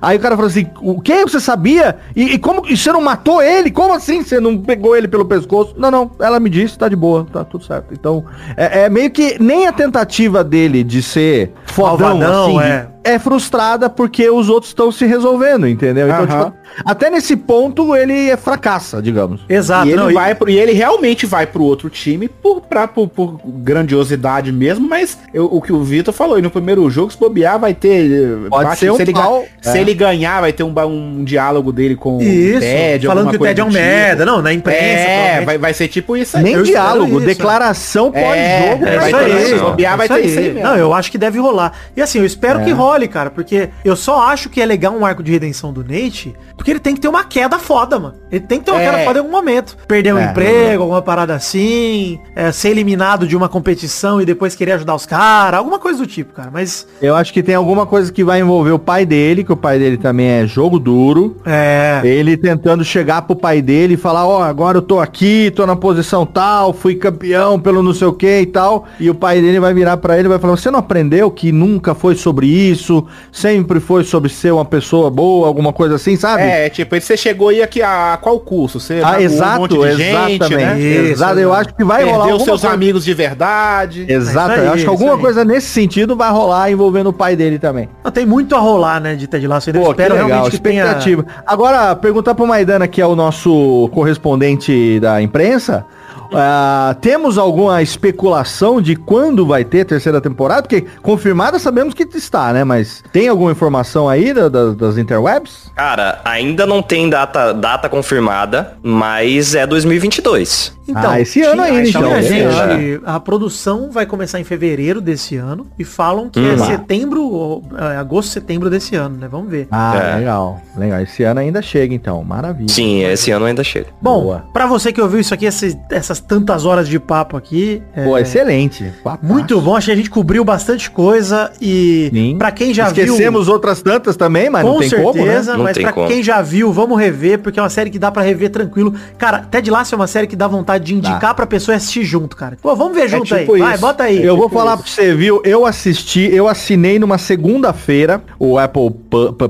aí o cara fala assim, o que você sabia? E, e como e você não matou ele? Como assim você não pegou ele pelo pescoço? Não, não, ela me disse, tá de boa, tá tudo certo. Então, é, é meio que nem a tentativa dele de ser fodão, Malvadão, assim, é. É frustrada porque os outros estão se resolvendo, entendeu? Então, Aham. tipo, até nesse ponto ele é fracassa, digamos. Exato. E ele, não, e- vai pro, e ele realmente vai pro outro time por, pra, por, por grandiosidade mesmo, mas eu- o que o Vitor falou, e no primeiro jogo, se bobear, vai ter. eh, Pode ser um se, ele, pau, se é. ele ganhar, vai ter um, um diálogo dele com Isso, o Ted, falando que o Ted é um tipo. merda. Não, na imprensa. É, vai, vai ser tipo isso aí. Nem eu diálogo, isso, declaração É, pós-jogo. É vai ter se bobear, é vai ter isso aí mesmo. Não, eu acho que deve rolar. E assim, eu espero É. que role, cara, porque eu só acho que é legal um arco de redenção do Nate, porque ele tem que ter uma queda foda, mano. Ele tem que ter uma É. queda foda em algum momento. Perder um É. emprego, alguma parada assim, é, ser eliminado de uma competição e depois querer ajudar os caras, alguma coisa do tipo, cara. Mas, Eu acho que tem alguma coisa que vai envolver o pai dele, que o pai dele também é jogo duro. é... Ele tentando chegar pro pai dele e falar, ó, agora eu tô aqui, tô na posição tal, fui campeão pelo não sei o que e tal. E o pai dele vai virar pra ele e vai falar, você não aprendeu que nunca foi sobre isso, sempre foi sobre ser uma pessoa boa, alguma coisa assim, sabe? É, tipo, você chegou aí aqui a qual curso? Você Ah, exato, exatamente. né? Exato, eu acho que vai rolar alguma seus coisa. amigos de verdade. Exato, É isso aí, eu acho que isso alguma coisa nesse sentido vai rolar envolvendo o pai dele também. Não, tem muito a rolar, né, de Ted Lasso. Eu Pô, que espero legal, realmente que tenha... Agora, perguntar pro Maidana, que é o nosso correspondente da imprensa, ah, temos alguma especulação de quando vai ter terceira temporada? Porque confirmada sabemos que está, né? Mas tem alguma informação aí da- da- das interwebs? Cara, ainda não tem data, data confirmada, mas é 2022. Então, Ah, esse ano ainda, então, gente, a produção vai começar em fevereiro desse ano e falam que é Hum. setembro, ou, é, agosto, setembro desse ano, né? Vamos ver. Ah, É. legal. Legal. Esse ano ainda chega, então. Maravilha. Sim, esse ano ainda chega. Bom, Boa. pra você que ouviu isso aqui, essas, essas tantas horas de papo aqui, é, Pô, excelente. Muito bom. Acho que a gente cobriu bastante coisa e pra quem já viu... Esquecemos outras tantas também, mas com não tem certeza, como, né? Não mas pra como. quem já viu, vamos rever, porque é uma série que dá pra rever tranquilo. Cara, Ted Lasso é uma série que dá vontade de indicar pra pessoa assistir junto, cara. Pô, vamos ver junto tipo aí. Vai, isso. bota aí. Eu vou falar pra você, viu? Eu assisti, eu assinei numa segunda-feira o Apple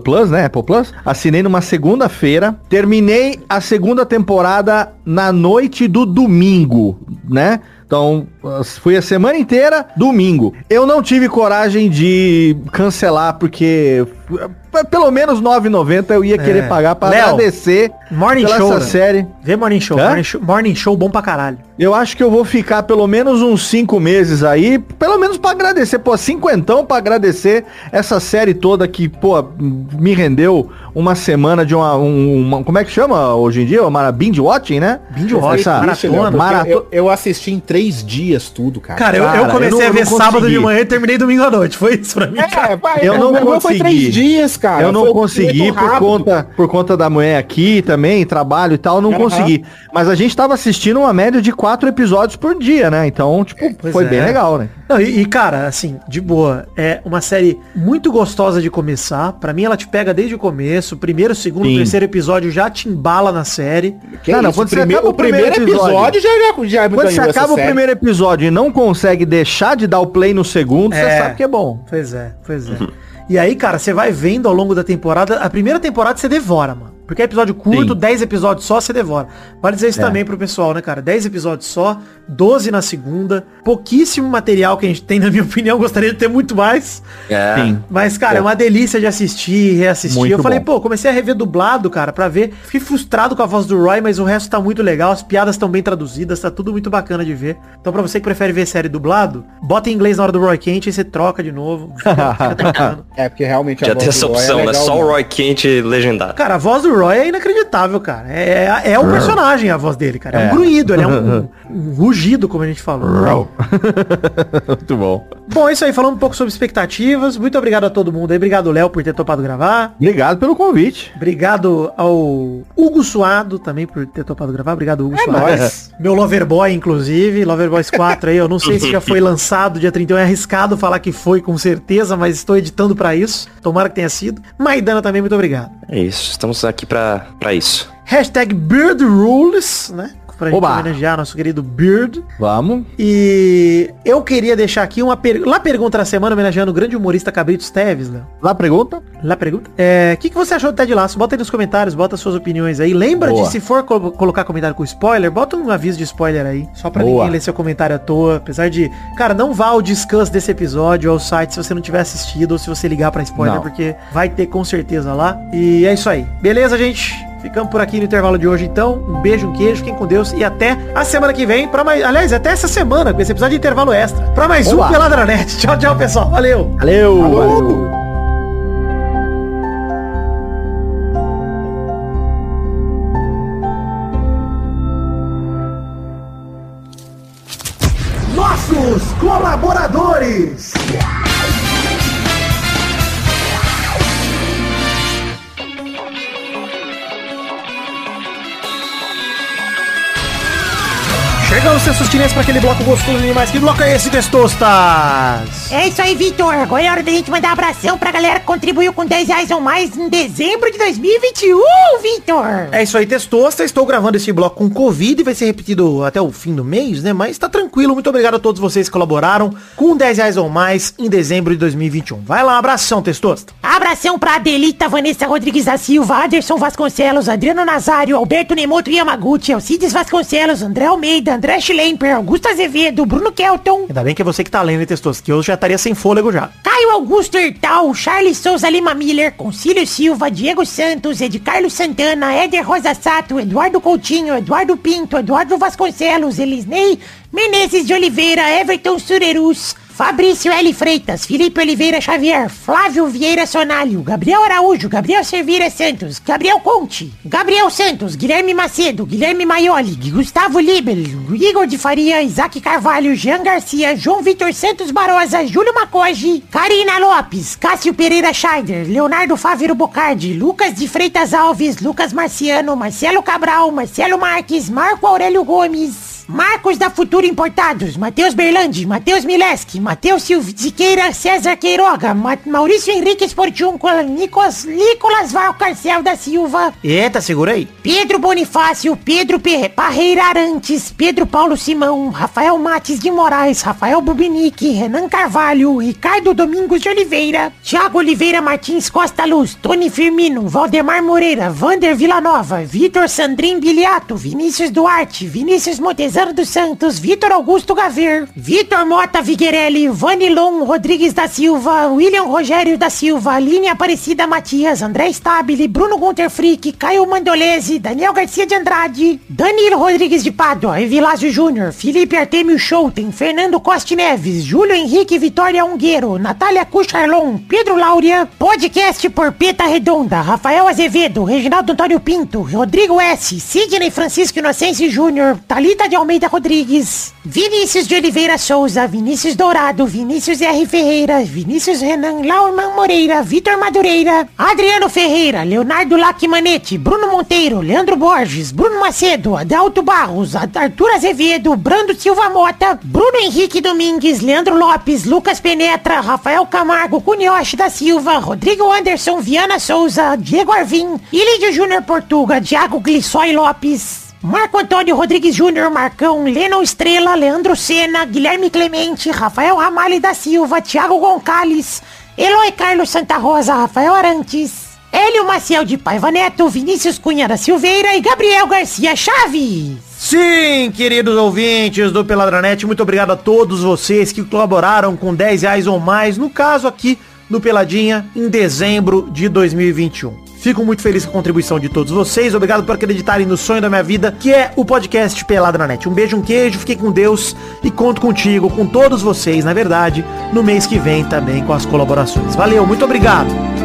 Plus, né? Apple Plus. Assinei numa segunda-feira. Terminei a segunda temporada na noite do domingo, né? Então, fui a semana inteira, domingo. Eu não tive coragem de cancelar, porque p- pelo menos 9,90 eu ia É. querer pagar pra Léo, agradecer Morning Show, essa né? série. Vê Morning Show? Morning Show. Morning Show bom pra caralho. Eu acho que eu vou ficar pelo menos uns cinco meses aí, pelo menos pra agradecer, pô, cinquentão pra agradecer essa série toda que, pô, me rendeu uma semana de uma, um- uma- como é que chama hoje em dia? Uma binge watching, né? Binge watching, Essa maratona. maratona. Eu, eu assisti em três dias tudo, cara. Cara, eu, eu Cara, comecei eu não- a ver eu não sábado de manhã e terminei domingo à noite. Foi isso pra mim, cara. vai, Eu não o meu consegui. Foi três dias, cara. eu não Foi consegui por rápido. conta, por conta da mulher aqui também, trabalho e tal, não Aham. consegui. Mas a gente tava assistindo uma média de quatro episódios por dia, né? Então, tipo, Pois foi é. bem legal, né? Não, e, e, cara, assim, de boa, é uma série muito gostosa de começar. Pra mim, ela te pega desde o começo. O primeiro, segundo, Sim. terceiro episódio já te embala na série. Que Não, não, isso, quando você primeiro- acaba o primeiro episódio já, já, já Quando você acaba o série. primeiro episódio e não consegue deixar de dar o play no segundo, você É. sabe que é bom. Pois é, pois é. E aí, cara, você vai vendo ao longo da temporada. A primeira temporada você devora, mano. Porque é episódio curto, Sim. 10 episódios só, você devora. Vale dizer isso É. também pro pessoal, né, cara? 10 episódios só, 12 na segunda. Pouquíssimo material que a gente tem, na minha [laughs] opinião. Gostaria de ter muito mais. É. Sim. Mas, cara, é uma delícia de assistir, reassistir. Muito eu falei, bom. pô, comecei a rever dublado, cara, pra ver. Fiquei frustrado com a voz do Roy, mas o resto tá muito legal. As piadas estão bem traduzidas, tá tudo muito bacana de ver. Então, pra você que prefere ver série dublado, bota em inglês na hora do Roy quente e você troca de novo. [laughs] Fica, fica. É, porque realmente Já voz tem essa do Roy é opção, né? legal Só o. Roy Quente legendado. Cara, a voz do Roy é inacreditável, cara. É, é, é o personagem a voz dele, cara. É, um É. grunhido, ele é um, [laughs] um rugido, como a gente falou. [laughs] Muito bom. Bom, é isso aí, falando um pouco sobre expectativas. Muito obrigado a todo mundo aí. Obrigado, Léo, por ter topado gravar. Obrigado pelo convite. Obrigado ao Hugo Suado também por ter topado gravar. Obrigado, Hugo Suado. nóis. [laughs] Meu Loverboy, inclusive. Loverboys 4 aí. Eu não sei se já foi lançado dia 31. É arriscado falar que foi com certeza, mas estou editando pra isso. Tomara que tenha sido. Maidana também, muito obrigado. É isso, estamos aqui pra isso. Hashtag Beard Rules, né? Pra gente Oba. homenagear nosso querido Beard. Vamos. E eu queria deixar aqui uma pergunta. Lá pergunta da semana, homenageando o grande humorista Cabritos Teves, Léo. Lá pergunta? Lá pergunta. É, o que, que você achou do Ted Laço? Bota aí nos comentários, bota suas opiniões aí. Lembra Boa. de, se for co- colocar comentário com spoiler, bota um aviso de spoiler aí. Só pra Boa. ninguém ler seu comentário à toa. Apesar de, cara, não vá ao discuss desse episódio ao site se você não tiver assistido ou se você ligar pra spoiler, Não. porque vai ter com certeza lá. E é isso aí. Beleza, gente? Ficamos por aqui no intervalo de hoje, então. Um beijo, um queijo, fiquem com Deus. E até a semana que vem, para mais. Aliás, até essa semana, com esse episódio de intervalo extra. Pra mais Oba. um Peladranet. [laughs] Tchau, tchau, pessoal. Valeu! Valeu, valeu. Nossos colaboradores. Chegamos, seus chineses, para aquele bloco gostoso demais. Que bloco é esse, Testostas? É isso aí, Vitor. Agora é hora da gente mandar abração pra galera que contribuiu com 10 reais ou mais em dezembro de 2021, Vitor. É isso aí, Testosta. Estou gravando esse bloco com Covid e vai ser repetido até o fim do mês, né? Mas tá tranquilo. Muito obrigado a todos vocês que colaboraram com 10 reais ou mais em dezembro de 2021. Vai lá, abração, Testosta. Abração pra Adelita Vanessa Rodrigues da Silva, Anderson Vasconcelos, Adriano Nazário, Alberto Nemoto Yamaguchi, Alcides Vasconcelos, André Almeida, André Schlemper, Augusto Azevedo, Bruno Kelton, Ainda bem que é você que tá lendo, Testosta, que eu já estaria sem fôlego já. Caio Augusto Hertal, Charles Souza Lima Miller, Concílio Silva, Diego Santos, Ed Carlos Santana, Éder Rosa Sato, Eduardo Coutinho, Eduardo Pinto, Eduardo Vasconcelos, Elisnei Menezes de Oliveira, Everton Surerus, Fabrício L. Freitas, Felipe Oliveira Xavier, Flávio Vieira Sonalho, Gabriel Araújo, Gabriel Servira Santos, Gabriel Conte, Gabriel Santos, Guilherme Macedo, Guilherme Maioli, Gustavo Libel, Igor de Faria, Isaac Carvalho, Jean Garcia, João Vitor Santos Barosa, Júlio Macoge, Karina Lopes, Cássio Pereira Scheider, Leonardo Fávero Bocardi, Lucas de Freitas Alves, Lucas Marciano, Marcelo Cabral, Marcelo Marques, Marco Aurélio Gomes, Marcos da Futuro Importados, Matheus Berlandi, Matheus Mileski, Matheus Siqueira, César Queiroga, Ma Maurício Henrique Esportiúncula, Nicolas, Nicolas Valcarcel da Silva, Eita, segura aí. Pedro Bonifácio, Pedro Pe Parreira Arantes, Pedro Paulo Simão, Rafael Mates de Moraes, Rafael Bubinique, Renan Carvalho, Ricardo Domingos de Oliveira, Thiago Oliveira Martins Costa Luz, Tony Firmino, Valdemar Moreira, Vander Villanova, Vitor Sandrin Biliato, Vinícius Duarte, Vinícius Montezano, César dos Santos, Vitor Augusto Gaver, Vitor Mota Viguerelli, Vanilon Rodrigues da Silva, William Rogério da Silva, Aline Aparecida Matias, André Stabile, Bruno Gunter Frick, Caio Mandolese, Daniel Garcia de Andrade, Danilo Rodrigues de Pádua, Evilásio Júnior, Felipe Artemio Schouten, Fernando Costa Neves, Júlio Henrique Vitória Ungueiro, Natália Cucharlon, Pedro Laura, podcast por Peta Redonda, Rafael Azevedo, Reginaldo Antônio Pinto, Rodrigo S, Sidney Francisco Inocêncio Júnior, Talita de Almeida Rodrigues, Vinícius de Oliveira Souza, Vinícius Dourado, Vinícius R. Ferreira, Vinícius Renan Laurman Moreira, Vitor Madureira, Adriano Ferreira, Leonardo Lacmanetti, Bruno Monteiro, Leandro Borges, Bruno Macedo, Adalto Barros, Arthur Azevedo, Brando Silva Mota, Bruno Henrique Domingues, Leandro Lopes, Lucas Penetra, Rafael Camargo, Cunioche da Silva, Rodrigo Anderson, Viana Souza, Diego Arvim, Ilídio Júnior Portuga, Thiago Glissói Lopes, Marco Antônio Rodrigues Júnior, Marcão, Lennon Estrela, Leandro Sena, Guilherme Clemente, Rafael Ramalho da Silva, Thiago Gonçalves, Eloy Carlos Santa Rosa, Rafael Arantes, Hélio Maciel de Paiva Neto, Vinícius Cunha da Silveira e Gabriel Garcia Chaves. Sim, queridos ouvintes do Peladranet, muito obrigado a todos vocês que colaboraram com 10 reais ou mais, no caso aqui do Peladinha, em dezembro de 2021. Fico muito feliz com a contribuição de todos vocês. Obrigado por acreditarem no sonho da minha vida, que é o podcast Pelada na Net. Um beijo, um queijo, fiquem com Deus e conto contigo, com todos vocês, na verdade, no mês que vem também com as colaborações. Valeu, muito obrigado.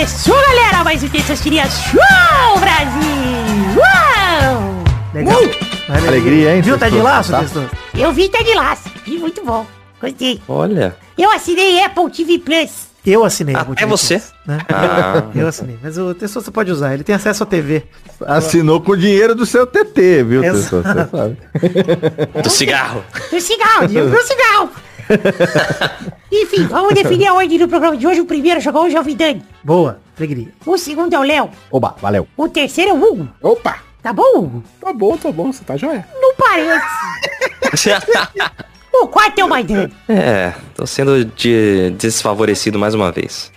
Começou, galera, mais um Testosterinha Show, Brasil. Uau! Legal. Alegria, hein? Viu, tá de Testoso? laço, Tá? Eu vi tá de laço. Vi muito bom. Gostei. Olha. Eu assinei Apple TV Plus. Eu assinei. Ah, é tipo você? disso, Né? Ah. [laughs] Eu assinei. Mas o Testoso você pode usar, ele tem acesso à TV. Assinou com o dinheiro do seu TT, viu. Testoso? Você sabe. Do cigarro. Do cigarro, do cigarro. [laughs] Enfim, vamos definir a ordem do programa de hoje. O primeiro jogou hoje é o Vidani. Boa, alegria. O segundo é o Léo. Oba, valeu. O terceiro é o Hugo. Opa! Tá bom, Hugo? Tá bom, tá bom, você tá joia. Não parece. [laughs] O quarto é o Maidana. É, tô sendo de desfavorecido mais uma vez.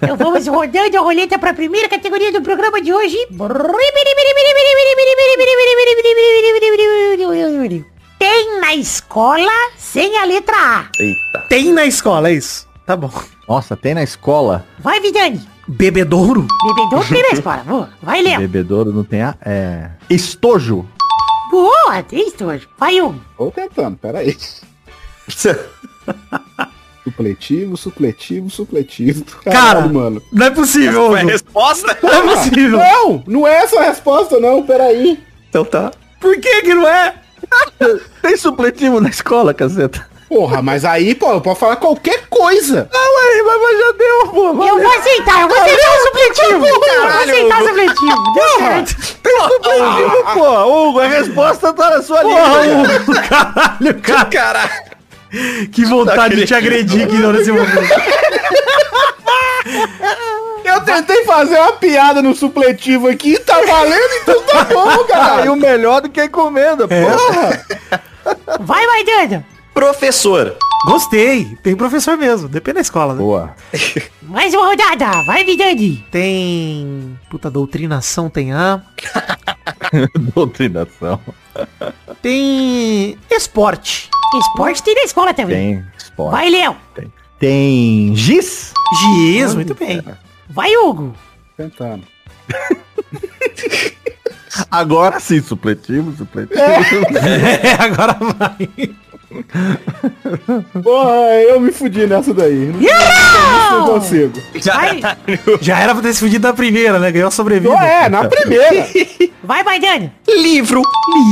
Então vamos rodando a roleta para a primeira categoria do programa de hoje. Tem na escola sem a letra A. Eita. Tem na escola, é isso. Tá bom. Nossa, tem na escola. Vai, Vidani. Bebedouro? Bebedouro tem na escola. Boa. Vai, Léo. Bebedouro não tem a... É... Estojo. Boa, tem estojo. Vai, Hugo. Tô tentando, peraí. supletivo, supletivo, supletivo. Cara, Caralho, mano. não é possível, Foi a Hugo. resposta? Não é possível. Não, não é essa a resposta, não, peraí. Então tá. Por que que não é? [laughs] Tem supletivo na escola, caceta. Porra, mas aí, pô, eu posso falar qualquer coisa. Ah, ué, mas, mas já deu, pô. Eu valeu. vou aceitar, eu vou aceitar o supletivo. Eu vou aceitar o supletivo. Deu certo. Tem supletivo, pô. Hugo, a resposta tá na sua Porra, língua. Hugo, [laughs] caralho, cara. Caralho. Que vontade de te agredir aqui nesse momento. [laughs] Eu tentei fazer uma piada no supletivo aqui, tá valendo, então tá bom, [laughs] Saiu cara. melhor do que a encomenda. Porra. Vai, Maidana. Professor. Gostei. Tem professor mesmo. Depende da escola, né? Boa. [laughs] Mais uma rodada. Vai, Vidani. Tem... Puta, doutrinação tem A. [laughs] Doutrinação. Tem... Esporte. Esporte tem na escola também. Tem esporte. Vai, Léo. Tem. Tem giz? Giz, muito bem. Vai, Hugo. Tentando. [laughs] Agora sim, supletivo, supletivo. É, [laughs] agora vai. Porra, eu me fudi nessa daí. Não, não, consigo. Vai, [laughs] Já era pra ter se fudido na primeira, né? Ganhou a sobrevida. Não é, na primeira. vai, Maidana. Livro.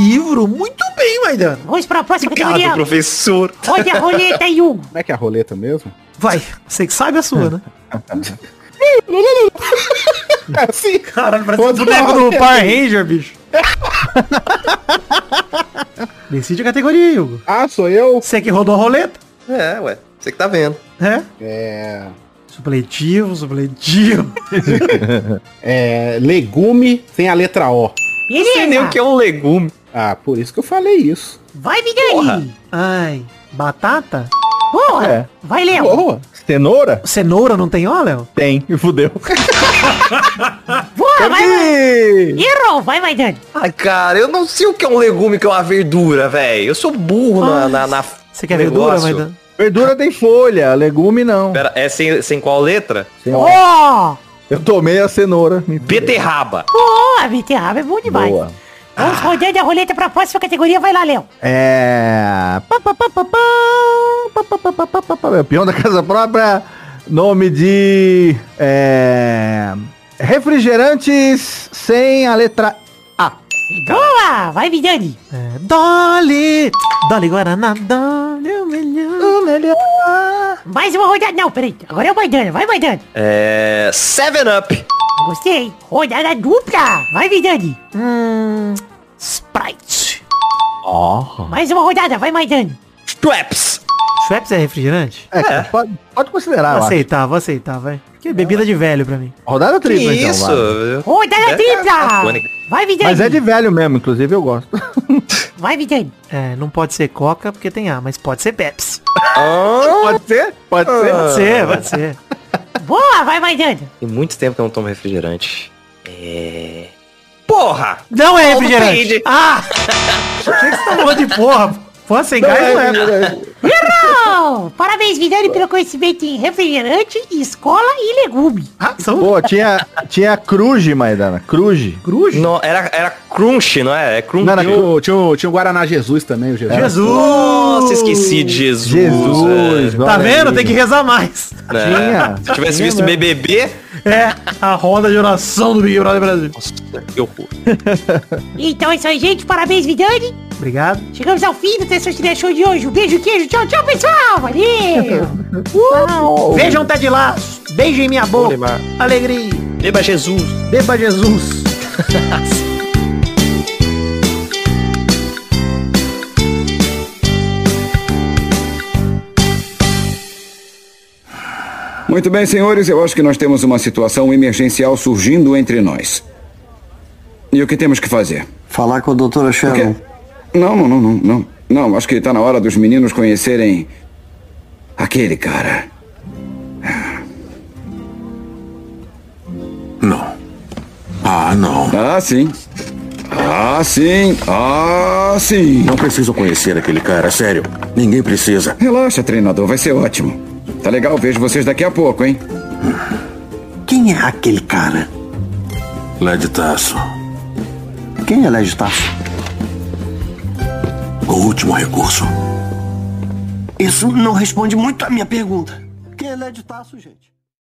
Livro. Muito bem, Maidana. Vamos para a próxima Obrigado, categoria. professor. Roda a roleta aí, Hugo. Como é que é a roleta mesmo? Vai. Você que sabe a sua, né? É assim. Caralho, parece um boneco do. Power Ranger, bicho. [laughs] Decide a categoria, Hugo. Ah, sou eu? Você que rodou a roleta? É, ué. Você que tá vendo. É? É. Supletivo, supletivo. [laughs] é. Legume sem a letra O. Não sei nem o que é um legume. Ah, por isso que eu falei isso. Vai, Vidani. Ai, batata? Boa. É. Vai, Léo. Boa. Cenoura? Cenoura não tem ó, Léo? Tem, e fudeu. Boa, vai, vai. Errou. Vai, vai, Dani. Ai, cara, eu não sei o que é um legume, que é uma verdura, velho. Eu sou burro na, na, na- Você quer negócio. verdura, vai dar? Verdura tem folha, legume não. Pera, é sem, sem qual letra? Sem Ó. ó. Eu tomei a cenoura. Beterraba. Boa, beterraba é bom demais. Boa. Vamos rodando a roleta pra próxima categoria. Vai lá, Léo. É... O peão da casa própria. Nome de... É... Refrigerantes sem a letra A. Boa! Vai, Vidani. É, Dolly. Dolly Guaraná. Dolly, o melhor. O melhor. Mais uma rodada. Não, peraí. Agora é o Maidana. Vai, Maidana. É... Seven Up. Gostei. Rodada dupla. Vai, Vidani. Hum... Sprite. Ó. Mais uma rodada. Vai, Maidana. Schweppes. Schweppes é refrigerante? É, Pode, pode considerar, Vou acho. aceitar, vou aceitar, vai. Que bebida de velho pra mim. Rodada Que tripla, então. isso? vai. Rodada É, tripla. tônica. Vai, Vidani. Mas é de velho mesmo, inclusive eu gosto. [laughs] Vai, Vidani. É, não pode ser Coca porque tem A, mas pode ser Pepsi. Pode ser? Pode ser? Pode ser, pode ser. Boa. Vai, Maidana. Tem muito tempo que eu não tomo refrigerante. É. Porra! Não é refrigerante. Ah! [laughs] Achei que você tá de porra. Porra sem gás não é. Errou! Parabéns, Vidani, pelo conhecimento em refrigerante, escola e legume. Ah, são Pô, tinha, tinha Cruze, Maidana. Cruze. cruz? Não, era, era crunch, não é? É crunch. Não, era Tinha o, tinha, o, tinha o Guaraná Jesus também, o Jesus. Jesus! Nossa, esqueci de Jesus. Jesus, velho. Tá vendo? aí. Tem que rezar mais. É. Tinha. Se tivesse Tinha visto mesmo. BBB, É, a roda de oração do Big Brother Brasil. nossa, que horror. Então é isso aí, gente. Parabéns, Vidani. Obrigado. Chegamos ao fim do Testosterinha Show de hoje. Um beijo, queijo. Tchau, tchau, pessoal. Valeu. [laughs] Uau. Vejam Ted Laço. Beijo em minha boca. Alegria. Beba Jesus. Beba Jesus. [laughs] Muito bem, senhores, eu acho que nós temos uma situação emergencial surgindo entre nós. E o que temos que fazer? Falar com a doutora Sharon. Não, não, não, não, não. Não, acho que está na hora dos meninos conhecerem aquele cara. Não. Ah, não. Ah, sim. Ah, sim. Ah, sim. Não preciso conhecer aquele cara, sério. Ninguém precisa. Relaxa, treinador, vai ser ótimo. Tá legal, vejo vocês daqui a pouco, hein? Quem é aquele cara? Led Taço. Quem é Led Taço? O último recurso. Isso não responde muito à minha pergunta. Quem é Led Taço, gente?